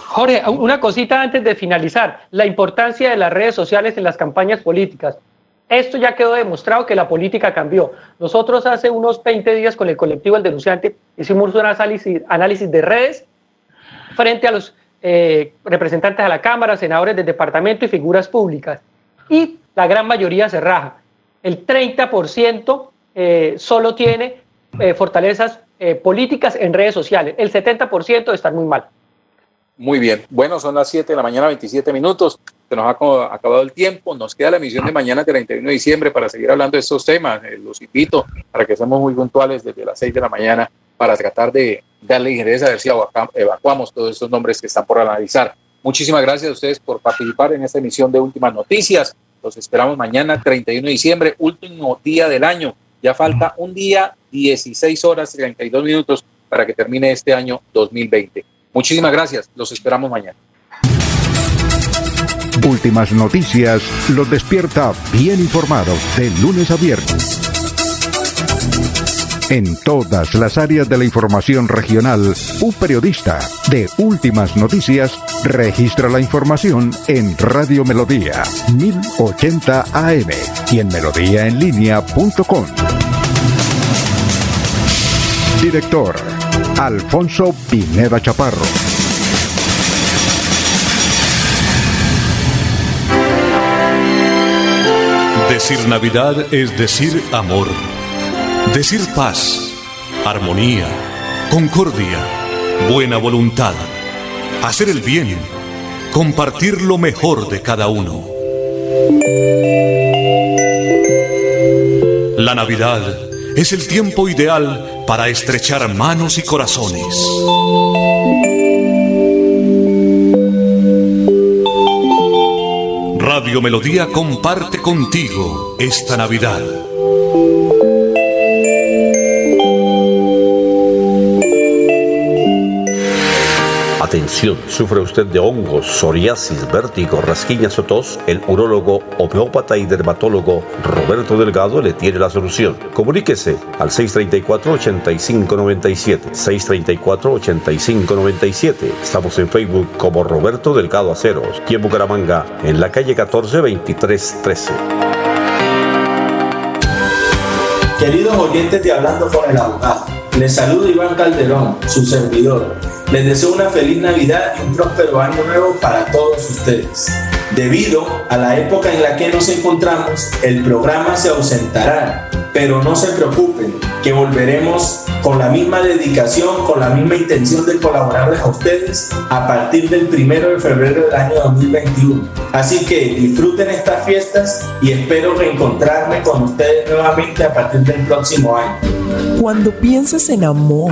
Speaker 32: Jorge, una cosita antes de finalizar. La importancia de las redes sociales en las campañas políticas. Esto ya quedó demostrado que la política cambió. Nosotros hace unos 20 días con el colectivo El Denunciante hicimos un análisis, de redes frente a los eh, representantes de la Cámara, senadores del departamento y figuras públicas. Y la gran mayoría se raja. El 30% eh, solo tiene eh, fortalezas políticas en redes sociales. El 70% está muy mal.
Speaker 1: Muy bien. Bueno, son las 7 de la mañana, 27 minutos. Se nos ha acabado el tiempo. Nos queda la emisión de mañana, 31 de diciembre, para seguir hablando de estos temas. los invito para que seamos muy puntuales desde las 6 de la mañana para tratar de darle injerencia a ver si evacuamos todos estos nombres que están por analizar. Muchísimas gracias a ustedes por participar en esta emisión de Últimas Noticias. Los esperamos mañana, 31 de diciembre, último día del año. Ya falta un día, 16 horas, 32 minutos para que termine este año 2020. Muchísimas gracias. Los esperamos mañana.
Speaker 46: Últimas noticias los despierta bien informados de lunes a viernes. En todas las áreas de la información regional, un periodista de Últimas Noticias registra la información en Radio Melodía 1080 AM y en melodíaenlínea.com. Director Alfonso Pineda Chaparro.
Speaker 34: Decir Navidad es decir amor Decir paz, armonía, concordia, buena voluntad, hacer el bien, compartir lo mejor de cada uno. La Navidad es el tiempo ideal para estrechar manos y corazones. Radio Melodía comparte contigo esta Navidad.
Speaker 37: Atención, ¿sufre usted de hongos, psoriasis, vértigo, rasquiñas o tos? El urólogo, homeópata y dermatólogo Roberto Delgado le tiene la solución. Comuníquese al 634-8597. 634-8597. Estamos en Facebook como Roberto Delgado Aceros y en Bucaramanga, en la calle 14 2313.
Speaker 52: Queridos oyentes de Hablando con el Abogado, les saluda Iván Calderón, su servidor les deseo una feliz Navidad y un próspero año nuevo para todos ustedes. Debido a la época en la que nos encontramos, el programa se ausentará, pero no se preocupen, que volveremos con la misma dedicación, con la misma intención de colaborarles a ustedes a partir del primero de febrero del año 2021. Así que disfruten estas fiestas y espero reencontrarme con ustedes nuevamente a partir del próximo año.
Speaker 53: Cuando pienses en amor,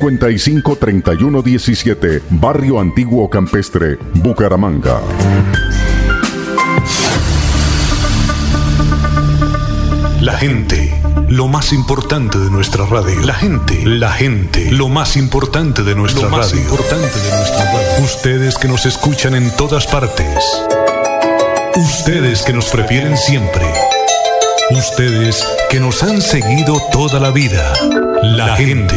Speaker 46: 55 31 17, Barrio Antiguo Campestre, Bucaramanga.
Speaker 34: La gente, lo más importante de nuestra radio. La gente, la gente, lo más importante de nuestra lo más importante de nuestra radio. Ustedes que nos escuchan en todas partes. Ustedes que nos prefieren siempre. Ustedes que nos han seguido toda la vida. La gente,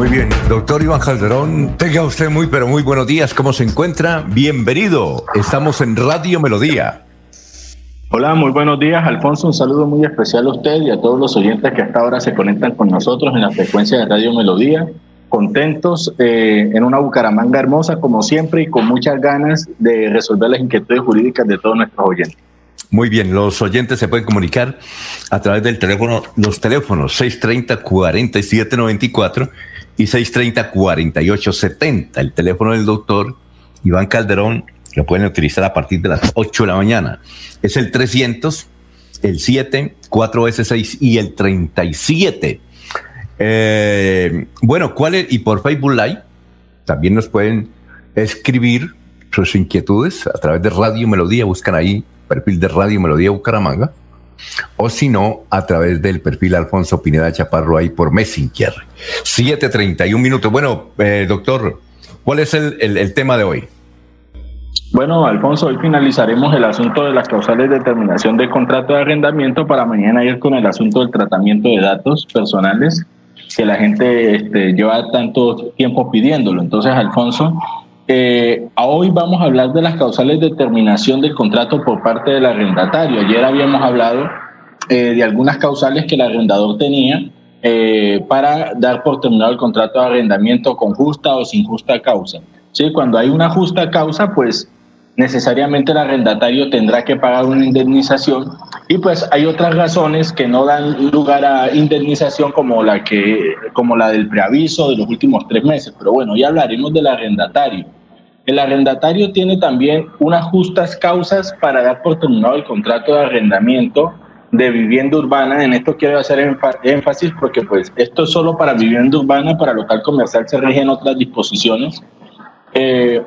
Speaker 36: Muy bien, doctor Iván Calderón, tenga usted muy, pero muy buenos días. ¿Cómo se encuentra? Bienvenido. Estamos en Radio Melodía.
Speaker 52: Hola, muy buenos días, Alfonso. Un saludo muy especial a usted y a todos los oyentes que hasta ahora se conectan con nosotros en la frecuencia de Radio Melodía. Contentos eh, en una Bucaramanga hermosa, como siempre, y con muchas ganas de resolver las inquietudes jurídicas de todos nuestros oyentes.
Speaker 36: Muy bien, los oyentes se pueden comunicar a través del teléfono, los teléfonos 630-4794 y 630-4870. El teléfono del doctor Iván Calderón lo pueden utilizar a partir de las 8 de la mañana. Es el 300, el 7, 4S6 y el 37. Eh, bueno, ¿cuál es? Y por Facebook Live también nos pueden escribir sus inquietudes a través de Radio Melodía. Buscan ahí perfil de Radio Melodía Bucaramanga o si no, a través del perfil Alfonso Pineda Chaparro ahí por Messenger. 7.31 minutos. Bueno, eh, doctor, ¿cuál es el, el, tema de hoy?
Speaker 52: Bueno, Alfonso, hoy finalizaremos el asunto de las causales de terminación del contrato de arrendamiento para mañana ir con el asunto del tratamiento de datos personales que la gente este, lleva tanto tiempo pidiéndolo. Entonces, Alfonso, eh, hoy vamos a hablar de las causales de terminación del contrato por parte del arrendatario. Ayer habíamos hablado eh, de algunas causales que el arrendador tenía eh, para dar por terminado el contrato de arrendamiento con justa o sin justa causa. ¿Sí? Cuando hay una justa causa, pues necesariamente el arrendatario tendrá que pagar una indemnización y pues hay otras razones que no dan lugar a indemnización como la que como la del preaviso de los últimos tres meses pero bueno ya hablaremos del arrendatario el arrendatario tiene también unas justas causas para dar por terminado el contrato de arrendamiento de vivienda urbana. En esto quiero hacer énfasis porque pues esto es solo para vivienda urbana, para local comercial se rigen otras disposiciones. Eh,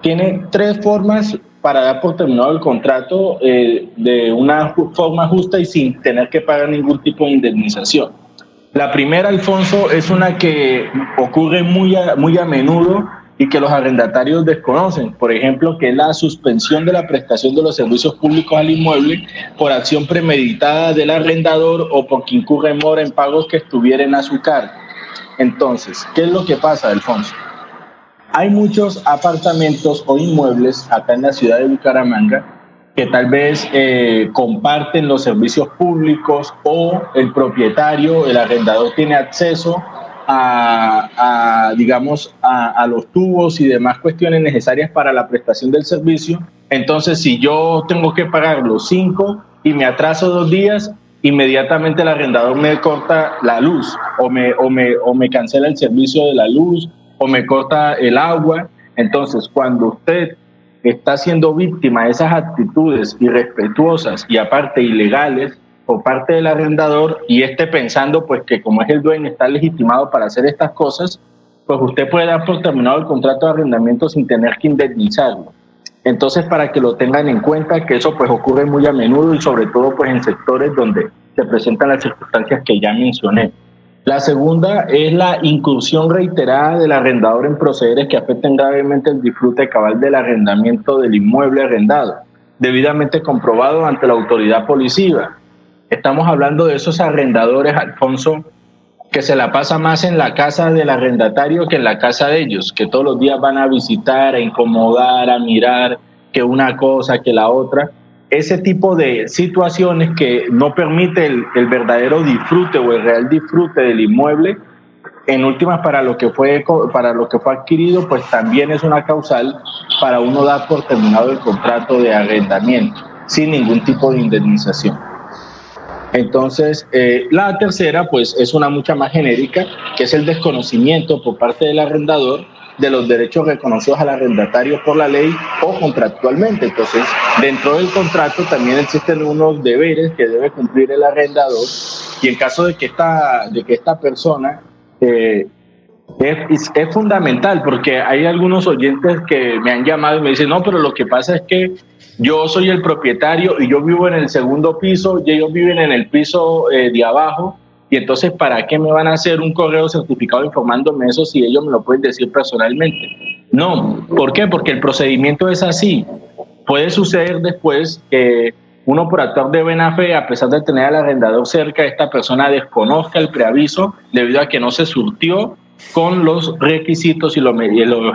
Speaker 52: tiene tres formas para dar por terminado el contrato eh, de una forma justa y sin tener que pagar ningún tipo de indemnización. La primera, Alfonso, es una que ocurre muy muy a menudo y que los arrendatarios desconocen. Por ejemplo, que la suspensión de la prestación de los servicios públicos al inmueble por acción premeditada del arrendador o porque incurre mora en pagos que estuvieran a su cargo. Entonces, ¿qué es lo que pasa, Alfonso? Hay muchos apartamentos o inmuebles acá en la ciudad de Bucaramanga que tal vez eh, comparten los servicios públicos o el propietario, el arrendador tiene acceso a, digamos, a, los tubos y demás cuestiones necesarias para la prestación del servicio. Entonces, si yo tengo que pagar los cinco y me atraso dos días, inmediatamente el arrendador me corta la luz o me, o me, o me cancela el servicio de la luz o me corta el agua. Entonces, cuando usted está siendo víctima de esas actitudes irrespetuosas y aparte ilegales, por parte del arrendador y esté pensando pues que como es el dueño está legitimado para hacer estas cosas, pues usted puede dar por terminado el contrato de arrendamiento sin tener que indemnizarlo. Entonces, para que lo tengan en cuenta, que eso pues ocurre muy a menudo y sobre todo pues en sectores donde se presentan las circunstancias que ya mencioné. La segunda es la incursión reiterada del arrendador en procederes que afecten gravemente el disfrute cabal del arrendamiento del inmueble arrendado, debidamente comprobado ante la autoridad policiva, Estamos hablando de esos arrendadores, Alfonso, que se la pasa más en la casa del arrendatario que en la casa de ellos, que todos los días van a visitar, a incomodar, a mirar, que una cosa, que la otra. Ese tipo de situaciones que no permite el, verdadero disfrute o el real disfrute del inmueble, en últimas para lo que fue para lo que fue adquirido, pues también es una causal para uno dar por terminado el contrato de arrendamiento. sin ningún tipo de indemnización. Entonces, eh, la tercera, pues, es una mucha más genérica, que es el desconocimiento por parte del arrendador de los derechos reconocidos al arrendatario por la ley o contractualmente. Entonces, dentro del contrato también existen unos deberes que debe cumplir el arrendador y en caso de que esta, de que esta persona eh, es, es, fundamental porque hay algunos oyentes que me han llamado y me dicen, no, pero lo que pasa es que yo soy el propietario y yo vivo en el segundo piso y ellos viven en el piso eh, de abajo y entonces, ¿para qué me van a hacer un correo certificado informándome eso si ellos me lo pueden decir personalmente? No, ¿por qué? Porque el procedimiento es así. Puede suceder después que uno por actuar de buena fe, a pesar de tener al arrendador cerca, esta persona desconozca el preaviso debido a que no se surtió con los requisitos y los,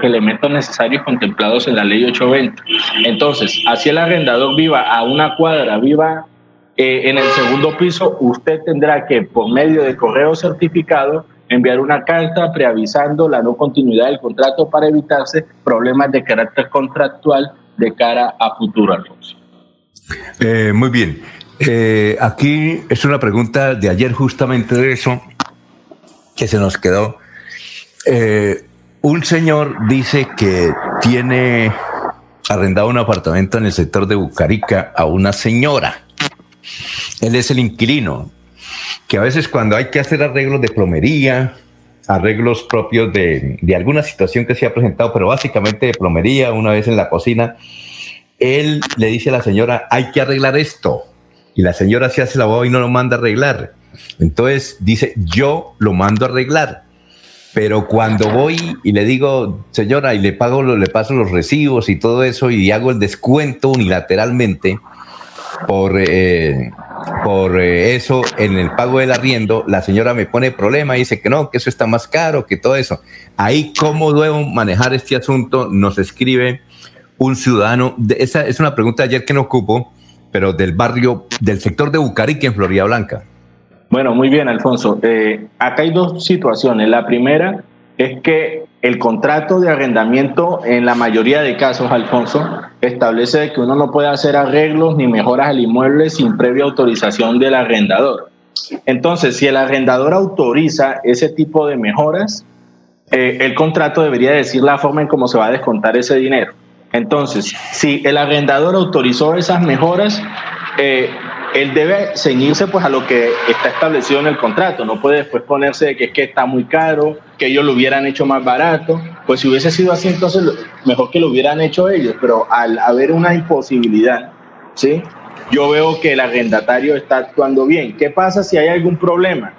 Speaker 52: elementos necesarios contemplados en la ley 820. Entonces, así el arrendador viva a una cuadra, viva eh, en el segundo piso, usted tendrá que, por medio de correo certificado, enviar una carta preavisando la no continuidad del contrato para evitarse problemas de carácter contractual de cara a futuro.
Speaker 36: Eh, muy bien. Eh, aquí es una pregunta de ayer justamente de eso que se nos quedó. Un señor dice que tiene arrendado un apartamento en el sector de Bucarica a una señora él es el inquilino, que a veces cuando hay que hacer arreglos de plomería, arreglos propios de, alguna situación que se ha presentado, pero básicamente de plomería, una vez en la cocina, él le dice a la señora, hay que arreglar esto. Y la señora se hace la voz y no lo manda a arreglar. Entonces dice, yo lo mando a arreglar. Pero cuando voy y le digo, señora, y le pago, le paso los recibos y todo eso y hago el descuento unilateralmente, por, eh, por eh, eso en el pago del arriendo, la señora me pone problema y dice que no, que eso está más caro, que todo eso. Ahí, ¿cómo debo manejar este asunto? Nos escribe un ciudadano. esa es una pregunta ayer que no ocupo, pero del barrio, del sector de Bucarique en Florida Blanca.
Speaker 52: Bueno, muy bien, Alfonso. Eh, acá hay dos situaciones. La primera es que el contrato de arrendamiento en la mayoría de casos, Alfonso, establece que uno no puede hacer arreglos ni mejoras al inmueble sin previa autorización del arrendador. Entonces, si el arrendador autoriza ese tipo de mejoras, eh, el contrato debería decir la forma en cómo se va a descontar ese dinero. Entonces, si el arrendador autorizó esas mejoras, eh, él debe ceñirse pues a lo que está establecido en el contrato, no puede después ponerse de que es que está muy caro, que ellos lo hubieran hecho más barato, pues si hubiese sido así entonces mejor que lo hubieran hecho ellos, pero al haber una imposibilidad, ¿sí? Yo veo que el arrendatario está actuando bien. ¿Qué pasa si hay algún problema?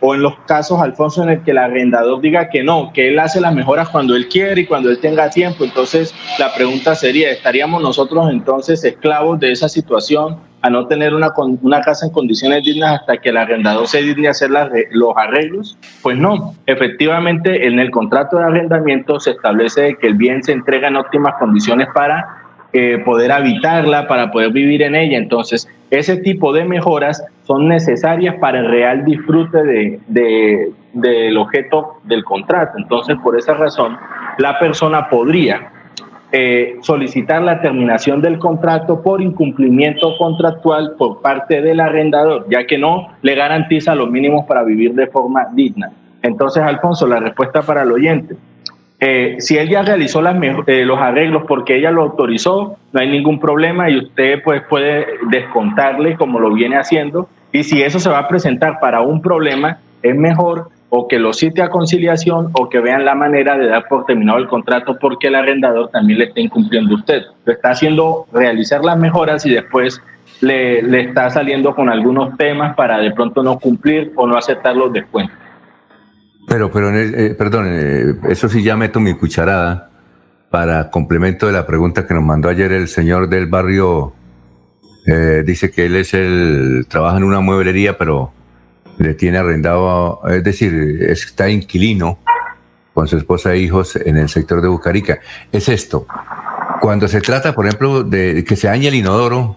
Speaker 52: O en los casos, Alfonso, en el que el arrendador diga que no, que él hace las mejoras cuando él quiere y cuando él tenga tiempo. Entonces, la pregunta sería, ¿estaríamos nosotros entonces esclavos de esa situación? A no tener una, una casa en condiciones dignas hasta que el arrendador se digne a hacer los arreglos? Pues no, efectivamente en el contrato de arrendamiento se establece que el bien se entrega en óptimas condiciones para eh, poder habitarla, para poder vivir en ella. Entonces, ese tipo de mejoras son necesarias para el real disfrute de, de, del objeto del contrato. Entonces, por esa razón, la persona podría eh, solicitar la terminación del contrato por incumplimiento contractual por parte del arrendador, ya que no le garantiza los mínimos para vivir de forma digna. Entonces, Alfonso, la respuesta para el oyente. Eh, si él ya realizó las, eh, los arreglos porque ella lo autorizó, no hay ningún problema y usted pues, puede descontarle como lo viene haciendo. Y si eso se va a presentar para un problema, es mejor o que lo cite a conciliación o que vean la manera de dar por terminado el contrato porque el arrendador también le está incumpliendo a usted. Lo está haciendo realizar las mejoras y después le, está saliendo con algunos temas para de pronto no cumplir o no aceptar los descuentos.
Speaker 36: Pero, pero, eh, perdón, eh, eso sí ya meto mi cucharada para complemento de la pregunta que nos mandó ayer el señor del barrio. Eh, dice que él es el, trabaja en una mueblería, pero le tiene arrendado, es decir, está inquilino con su esposa e hijos en el sector de Bucarica. Es esto, cuando se trata, por ejemplo, de que se dañe el inodoro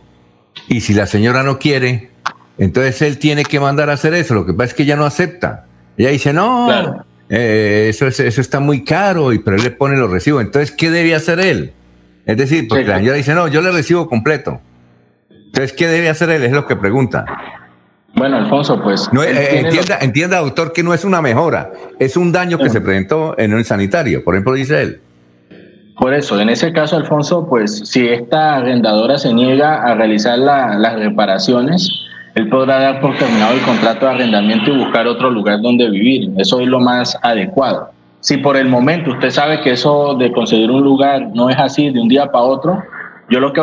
Speaker 36: y si la señora no quiere, entonces él tiene que mandar a hacer eso. Lo que pasa es que ella no acepta. Ella dice, no, eh, eso, eso está muy caro, y, pero él le pone los recibos. Entonces, ¿qué debe hacer él? Es decir, porque la señora dice, no, yo le recibo completo. Entonces, ¿qué debe hacer él? Es lo que pregunta.
Speaker 52: Bueno, Alfonso, pues...
Speaker 36: No, eh, entienda, entienda, doctor, que no es una mejora, es un daño que se presentó en el sanitario, por ejemplo, dice él.
Speaker 52: Por eso, en ese caso, Alfonso, pues si esta arrendadora se niega a realizar las reparaciones, él podrá dar por terminado el contrato de arrendamiento y buscar otro lugar donde vivir. Eso es lo más adecuado. Si por el momento usted sabe que eso de conseguir un lugar no es así de un día para otro, yo lo que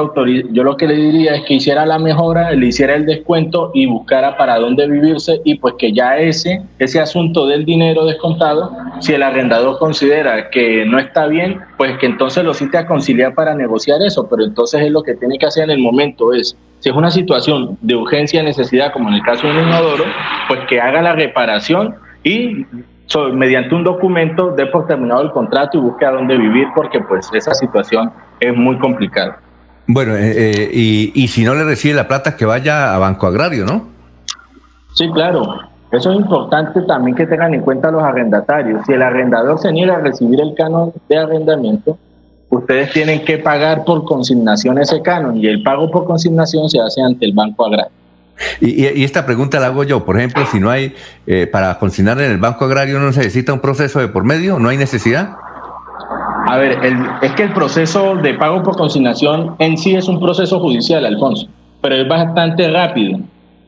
Speaker 52: yo lo que le diría es que hiciera la mejora, le hiciera el descuento y buscara para dónde vivirse y pues que ya ese ese asunto del dinero descontado, si el arrendador considera que no está bien, pues que entonces lo cite a conciliar para negociar eso, pero entonces es lo que tiene que hacer en el momento es si es una situación de urgencia necesidad como en el caso de un inodoro, pues que haga la reparación y mediante un documento dé por terminado el contrato y busque a dónde vivir porque pues esa situación es muy complicada.
Speaker 36: Bueno, eh, eh, y, y, si no le recibe la plata, que vaya a Banco Agrario, ¿no?
Speaker 52: Sí, claro. Eso es importante también que tengan en cuenta los arrendatarios. Si el arrendador se niega a recibir el canon de arrendamiento, ustedes tienen que pagar por consignación ese canon y el pago por consignación se hace ante el Banco Agrario.
Speaker 36: Y, y esta pregunta la hago yo, por ejemplo, si no hay, eh, para consignar en el Banco Agrario no se necesita un proceso de por medio, no hay necesidad.
Speaker 52: A ver, es que el proceso de pago por consignación en sí es un proceso judicial, Alfonso, pero es bastante rápido.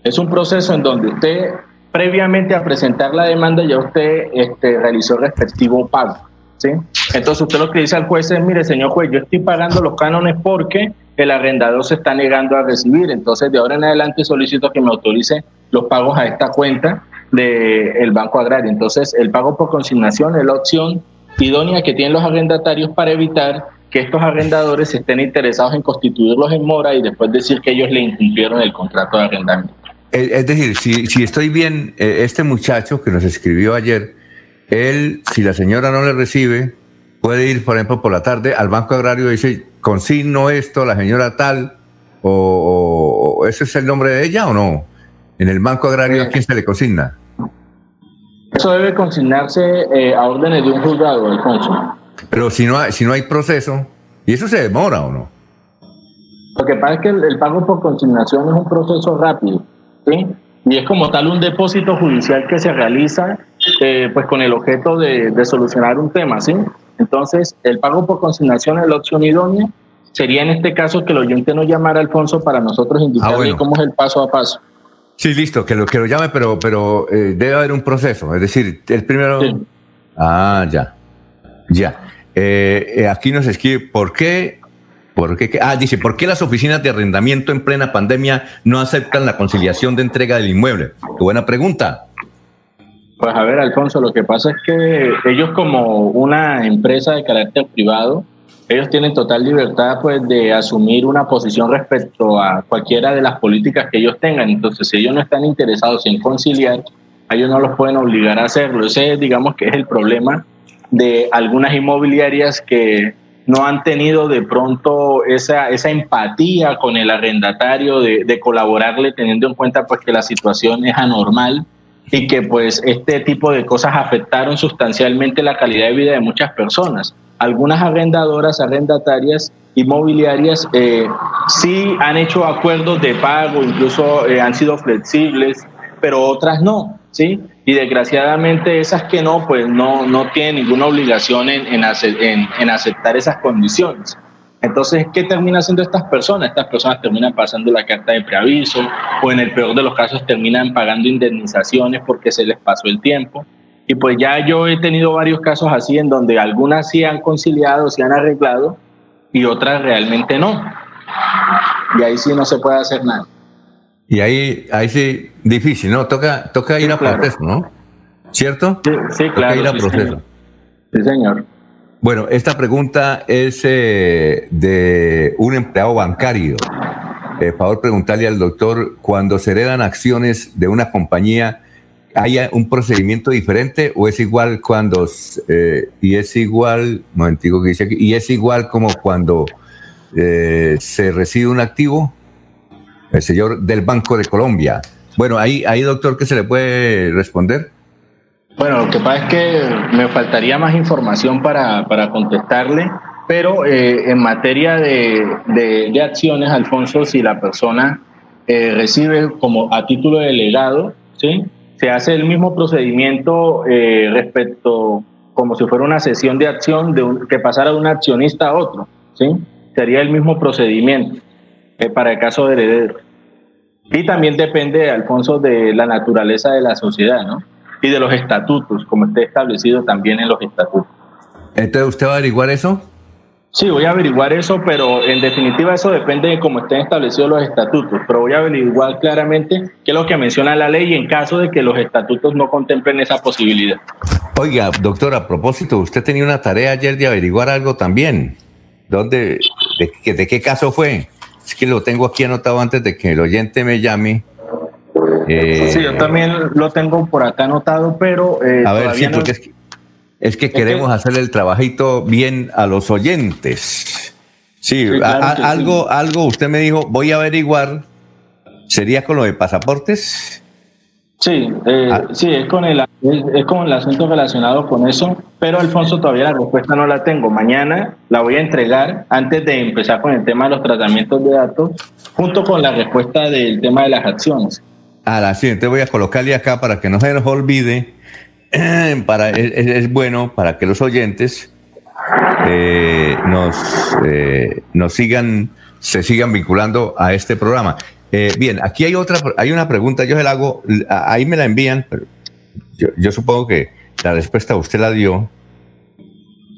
Speaker 52: Es un proceso en donde usted, previamente a presentar la demanda, ya usted este, realizó el respectivo pago. ¿sí? Entonces usted lo que dice al juez es, mire, señor juez, yo estoy pagando los cánones porque el arrendador se está negando a recibir. Entonces, de ahora en adelante solicito que me autorice los pagos a esta cuenta del Banco Agrario. Entonces, el pago por consignación es la opción idónea que tienen los arrendatarios para evitar que estos arrendadores estén interesados en constituirlos en mora y después decir que ellos le incumplieron el contrato de arrendamiento.
Speaker 36: Es decir, si, si estoy bien, eh, este muchacho que nos escribió ayer, él, si la señora no le recibe, puede ir, por ejemplo, por la tarde al Banco Agrario y decir, consigno esto, la señora tal, o, ese es el nombre de ella o no. En el Banco Agrario, ¿a quién se le consigna?
Speaker 52: Eso debe consignarse eh, a órdenes de un juzgado, Alfonso.
Speaker 36: Pero si no, hay, si no hay proceso, ¿y eso se demora o no?
Speaker 52: Lo que pasa es que el, pago por consignación es un proceso rápido, ¿sí? Y es como tal un depósito judicial que se realiza eh, pues con el objeto de, de, solucionar un tema, ¿sí? Entonces, el pago por consignación es la opción idónea. Sería en este caso que el oyente nos llamara Alfonso para nosotros indicarle ah, cómo es el paso a paso.
Speaker 36: Sí, listo, que lo, que lo llame, pero, pero eh, debe haber un proceso. Es decir, el primero. Ah, ya. Ya. Eh, eh, aquí nos escribe, ¿por qué? ¿Por qué? Ah, dice, ¿por qué las oficinas de arrendamiento en plena pandemia no aceptan la conciliación de entrega del inmueble? Qué buena pregunta.
Speaker 52: Pues a ver, Alfonso, lo que pasa es que ellos como una empresa de carácter privado, ellos tienen total libertad pues de asumir una posición respecto a cualquiera de las políticas que ellos tengan. Entonces, si ellos no están interesados en conciliar, ellos no los pueden obligar a hacerlo. Ese, digamos que es el problema de algunas inmobiliarias que no han tenido de pronto esa, esa empatía con el arrendatario de, colaborarle teniendo en cuenta pues que la situación es anormal y que pues este tipo de cosas afectaron sustancialmente la calidad de vida de muchas personas algunas arrendadoras, arrendatarias inmobiliarias eh, sí han hecho acuerdos de pago, incluso eh, han sido flexibles, pero otras no, ¿sí? Y desgraciadamente esas que no, pues no, no tienen ninguna obligación en, en, en, aceptar esas condiciones. Entonces, ¿qué termina haciendo estas personas? Estas personas terminan pasando la carta de preaviso o en el peor de los casos terminan pagando indemnizaciones porque se les pasó el tiempo. Y pues ya yo he tenido varios casos así en donde algunas sí han conciliado, sí han arreglado y otras realmente no. Y ahí sí no se puede hacer nada.
Speaker 36: Y ahí, ahí sí, difícil, ¿no? Toca, toca ir a proceso, ¿no? ¿Cierto?
Speaker 52: Sí, claro. ir a proceso. Sí, señor.
Speaker 36: Bueno, esta pregunta es eh, de un empleado bancario. Por favor, preguntarle al doctor, cuando se heredan acciones de una compañía, ¿Hay un procedimiento diferente o es igual cuando, eh, y es igual, que dice y es igual como cuando eh, se recibe un activo? El señor del Banco de Colombia. Bueno, ahí, ahí doctor, ¿qué se le puede responder?
Speaker 52: Bueno, lo que pasa es que me faltaría más información para, para contestarle, pero eh, en materia de, de, de acciones, Alfonso, si la persona eh, recibe como a título de legado, ¿sí? Se hace el mismo procedimiento eh, respecto, como si fuera una sesión de acción de que pasara de un accionista a otro, ¿sí? Sería el mismo procedimiento eh, para el caso de heredero. Y también depende, Alfonso, de la naturaleza de la sociedad, ¿no? Y de los estatutos, como esté establecido también en los estatutos.
Speaker 36: Entonces, ¿usted va a averiguar eso?
Speaker 52: Sí, voy a averiguar eso, pero en definitiva eso depende de cómo estén establecidos los estatutos. Pero voy a averiguar claramente qué es lo que menciona la ley en caso de que los estatutos no contemplen esa posibilidad.
Speaker 36: Oiga, doctor, a propósito, usted tenía una tarea ayer de averiguar algo también. ¿Dónde, de, de qué caso fue? Es que lo tengo aquí anotado antes de que el oyente me llame.
Speaker 52: Eh, sí, yo también lo tengo por acá anotado, pero... Eh,
Speaker 36: a ver, sí, porque es que es que queremos hacer el trabajito bien a los oyentes. Sí, algo, algo usted me dijo, voy a averiguar, ¿sería con lo de pasaportes?
Speaker 52: Sí, eh, ah. sí, es con, el, es, con el asunto relacionado con eso, pero Alfonso todavía la respuesta no la tengo. Mañana la voy a entregar antes de empezar con el tema de los tratamientos de datos, junto con la respuesta del tema de las acciones.
Speaker 36: A la siguiente voy a colocarle acá para que no se nos olvide para, es, bueno para que los oyentes eh, nos, eh, nos sigan, se sigan vinculando a este programa. Eh, bien, aquí hay otra, hay una pregunta, yo se la hago, ahí me la envían, pero yo, supongo que la respuesta usted la dio,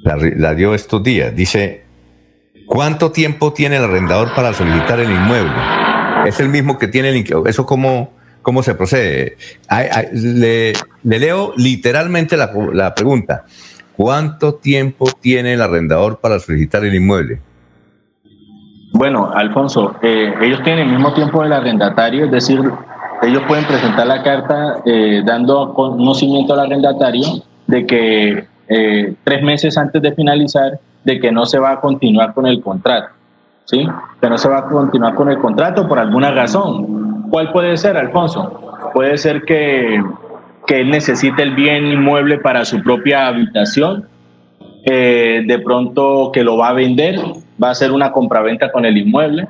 Speaker 36: la, dio estos días. Dice, ¿cuánto tiempo tiene el arrendador para solicitar el inmueble? Es el mismo que tiene el eso como cómo se procede. Le, leo literalmente la, pregunta. ¿Cuánto tiempo tiene el arrendador para solicitar el inmueble?
Speaker 52: Bueno, Alfonso, eh, ellos tienen el mismo tiempo del arrendatario, es decir, ellos pueden presentar la carta eh, dando conocimiento al arrendatario de que eh, tres meses antes de finalizar, de que no se va a continuar con el contrato, ¿sí? Que no se va a continuar con el contrato por alguna razón. ¿Cuál puede ser, Alfonso? Puede ser que, él necesite el bien inmueble para su propia habitación, eh, de pronto que lo va a vender, va a hacer una compraventa con el inmueble,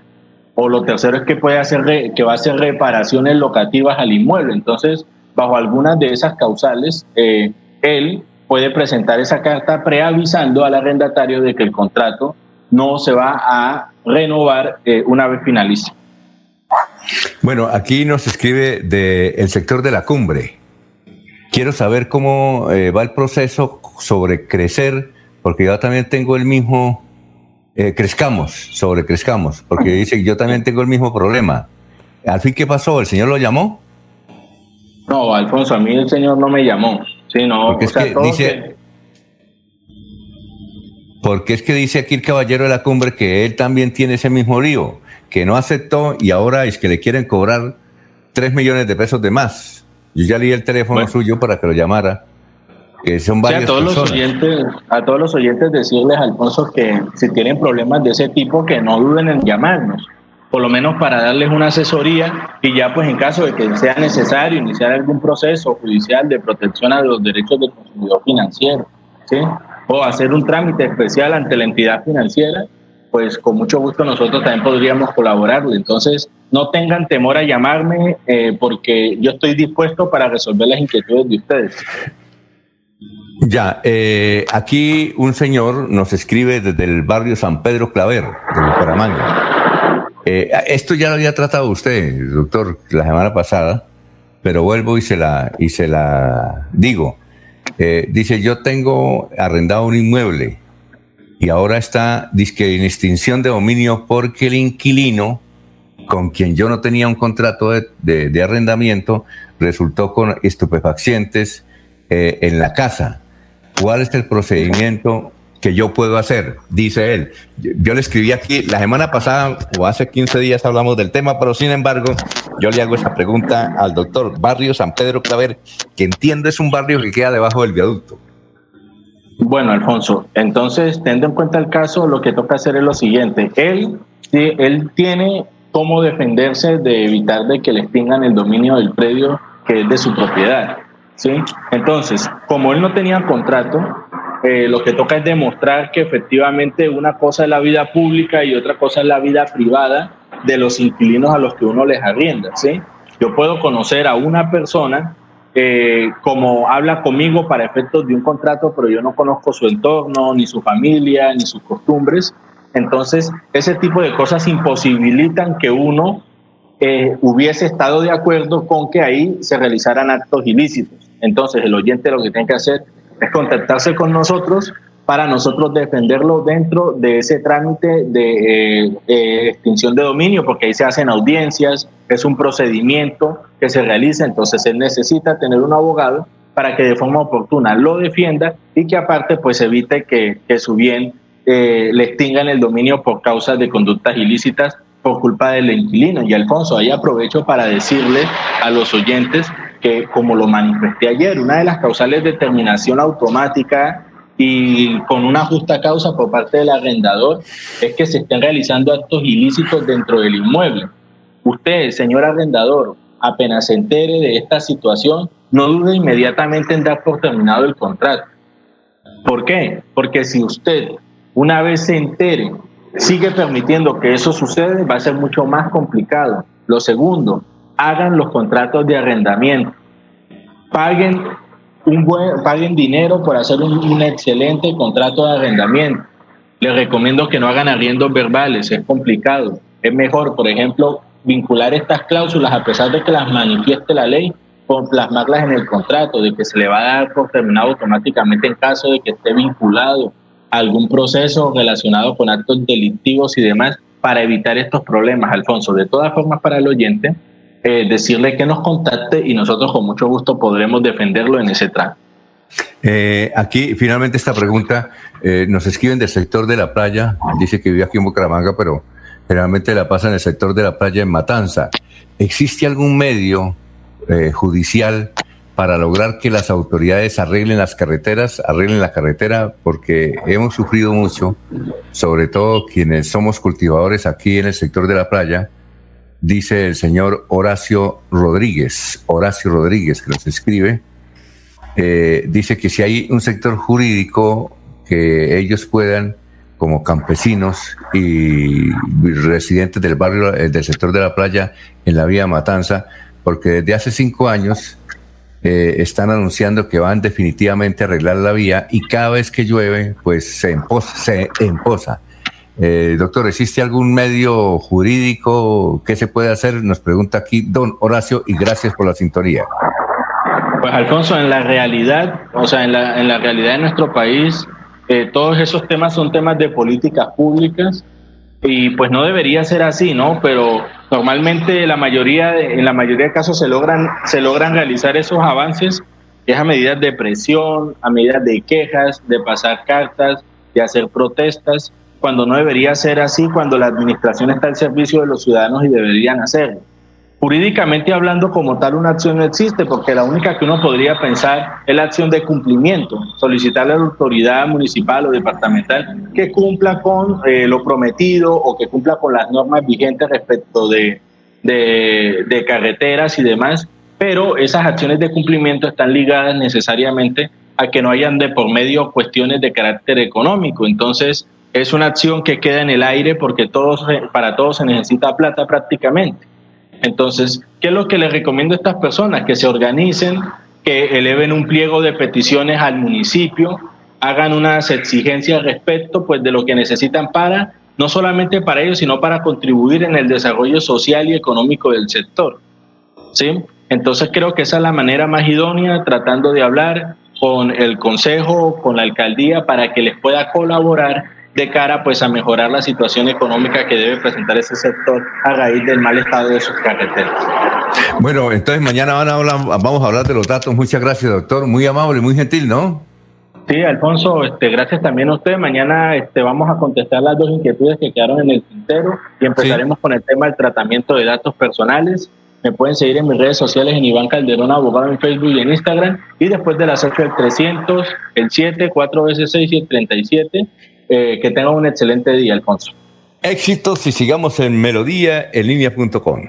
Speaker 52: o lo tercero es que puede hacer que va a hacer reparaciones locativas al inmueble. Entonces, bajo algunas de esas causales, eh, él puede presentar esa carta preavisando al arrendatario de que el contrato no se va a renovar eh, una vez finalice.
Speaker 36: Bueno, aquí nos escribe del sector de la cumbre. Quiero saber cómo eh, va el proceso sobre crecer, porque yo también tengo el mismo, eh, crezcamos, sobre crezcamos, porque dice que yo también tengo el mismo problema. ¿Al fin qué pasó? ¿El señor lo llamó?
Speaker 52: No, Alfonso, a mí el señor no me llamó. Sí, no,
Speaker 36: porque es que dice, porque es que dice aquí el caballero de la cumbre que él también tiene ese mismo lío que no aceptó y ahora es que le quieren cobrar 3 millones de pesos de más. Yo ya leí el teléfono suyo para que lo llamara. Que son varias
Speaker 52: a todos los oyentes, a todos los oyentes decirles, Alfonso, que si tienen problemas de ese tipo, que no duden en llamarnos, por lo menos para darles una asesoría y ya pues en caso de que sea necesario iniciar algún proceso judicial de protección a los derechos del consumidor financiero, ¿sí? o hacer un trámite especial ante la entidad financiera, pues con mucho gusto nosotros también podríamos colaborarle. Entonces, no tengan temor a llamarme eh, porque yo estoy dispuesto para resolver las inquietudes de ustedes.
Speaker 36: Ya, eh, aquí un señor nos escribe desde el barrio San Pedro Claver, de Bucaramanga. Eh, esto ya lo había tratado usted, doctor, la semana pasada, pero vuelvo y se la, y se la digo. dice, yo tengo arrendado un inmueble y ahora está disque en extinción de dominio porque el inquilino, con quien yo no tenía un contrato de, arrendamiento, resultó con estupefacientes eh, en la casa. ¿Cuál es el procedimiento que yo puedo hacer? Dice él. Yo, le escribí aquí, la semana pasada o hace 15 días hablamos del tema, pero sin embargo, yo le hago esa pregunta al doctor. Barrio San Pedro Claver, que entiendo es un barrio que queda debajo del viaducto.
Speaker 52: Bueno, Alfonso, entonces, teniendo en cuenta el caso, lo que toca hacer es lo siguiente. Él, él tiene cómo defenderse de evitar de que le extingan el dominio del predio que es de su propiedad. ¿sí? Entonces, como él no tenía contrato, eh, lo que toca es demostrar que efectivamente una cosa es la vida pública y otra cosa es la vida privada de los inquilinos a los que uno les arrienda, ¿sí? Yo puedo conocer a una persona eh, como habla conmigo para efectos de un contrato, pero yo no conozco su entorno, ni su familia, ni sus costumbres. Entonces, ese tipo de cosas imposibilitan que uno eh, hubiese estado de acuerdo con que ahí se realizaran actos ilícitos. Entonces, el oyente lo que tiene que hacer es contactarse con nosotros para nosotros defenderlo dentro de ese trámite de eh, eh, extinción de dominio, porque ahí se hacen audiencias, es un procedimiento que se realiza, entonces él necesita tener un abogado para que de forma oportuna lo defienda y que aparte pues evite que, que su bien eh, le extingan el dominio por causa de conductas ilícitas por culpa del inquilino. Y Alfonso, ahí aprovecho para decirle a los oyentes que, como lo manifesté ayer, una de las causales de terminación automática y con una justa causa por parte del arrendador es que se estén realizando actos ilícitos dentro del inmueble. Usted, señor arrendador, apenas se entere de esta situación, no dude inmediatamente en dar por terminado el contrato. ¿Por qué? Porque si usted, una vez se entere, sigue permitiendo que eso suceda, va a ser mucho más complicado. Lo segundo, hagan los contratos de arrendamiento. Paguen un buen, paguen dinero por hacer un, excelente contrato de arrendamiento. Les recomiendo que no hagan arriendos verbales, es complicado. Es mejor, por ejemplo, vincular estas cláusulas, a pesar de que las manifieste la ley, con plasmarlas en el contrato, de que se le va a dar por terminado automáticamente en caso de que esté vinculado a algún proceso relacionado con actos delictivos y demás, para evitar estos problemas, Alfonso. De todas formas, para el oyente, eh, decirle que nos contacte y nosotros con mucho gusto podremos defenderlo en ese tramo.
Speaker 36: Eh, aquí, finalmente, esta pregunta eh, nos escriben del sector de la playa. Dice que vive aquí en Bucaramanga, pero generalmente la pasa en el sector de la playa en Matanza. ¿Existe algún medio judicial para lograr que las autoridades arreglen las carreteras, arreglen la carretera? Porque hemos sufrido mucho, sobre todo quienes somos cultivadores aquí en el sector de la playa dice el señor Horacio Rodríguez, Horacio Rodríguez que nos escribe, eh, dice que si hay un sector jurídico que ellos puedan, como campesinos y residentes del barrio, eh, del sector de la playa, en la vía Matanza, porque desde hace cinco años eh, están anunciando que van definitivamente a arreglar la vía y cada vez que llueve, pues se emposa. Se emposa. Eh, doctor, ¿existe algún medio jurídico? ¿Qué se puede hacer? Nos pregunta aquí don Horacio y gracias por la sintonía.
Speaker 52: Pues Alfonso, en la realidad, o sea, en la, en la realidad de nuestro país, eh, todos esos temas son temas de políticas públicas y pues no debería ser así, ¿no? Pero normalmente la mayoría, en la mayoría de casos se logran, se logran realizar esos avances es a medidas de presión, a medidas de quejas, de pasar cartas, de hacer protestas cuando no debería ser así, cuando la administración está al servicio de los ciudadanos y deberían hacerlo. Jurídicamente hablando, como tal, una acción no existe, porque la única que uno podría pensar es la acción de cumplimiento, solicitarle a la autoridad municipal o departamental que cumpla con eh, lo prometido o que cumpla con las normas vigentes respecto de, de, de carreteras y demás, pero esas acciones de cumplimiento están ligadas necesariamente a que no hayan de por medio cuestiones de carácter económico. Entonces, es una acción que queda en el aire porque todos, para todos se necesita plata prácticamente. Entonces, ¿qué es lo que les recomiendo a estas personas? Que se organicen, que eleven un pliego de peticiones al municipio, hagan unas exigencias respecto pues, de lo que necesitan para, no solamente para ellos, sino para contribuir en el desarrollo social y económico del sector. ¿Sí? Entonces creo que esa es la manera más idónea, tratando de hablar con el consejo, con la alcaldía, para que les pueda colaborar de cara pues a mejorar la situación económica que debe presentar ese sector a raíz del mal estado de sus carreteras.
Speaker 36: Bueno, entonces mañana van a hablar, vamos a hablar de los datos. Muchas gracias, doctor. Muy amable, muy gentil, ¿no?
Speaker 52: Sí, Alfonso, este, gracias también a usted. Mañana este, vamos a contestar las dos inquietudes que quedaron en el tintero y empezaremos con el tema del tratamiento de datos personales. Me pueden seguir en mis redes sociales en Iván Calderón Abogado en Facebook y en Instagram. Y después de las 8 del 300, el 7, 4 veces 6 y el 37 eh, que tengan un excelente día, Alfonso.
Speaker 36: Éxitos y sigamos en melodía en línea.com.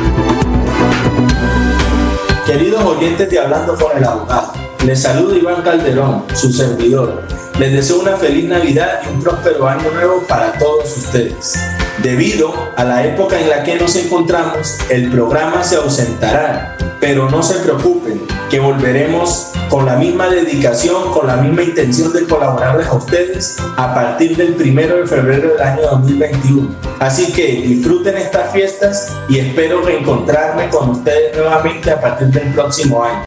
Speaker 52: Oyentes de Hablando con el Abogado, les saluda Iván Calderón, su servidor. Les deseo una feliz Navidad y un próspero año nuevo para todos ustedes. Debido a la época en la que nos encontramos, el programa se ausentará, pero no se preocupen, que volveremos con la misma dedicación, con la misma intención de colaborarles a ustedes a partir del primero de febrero del año 2021. Así que disfruten estas fiestas y espero reencontrarme con ustedes nuevamente a partir del próximo año.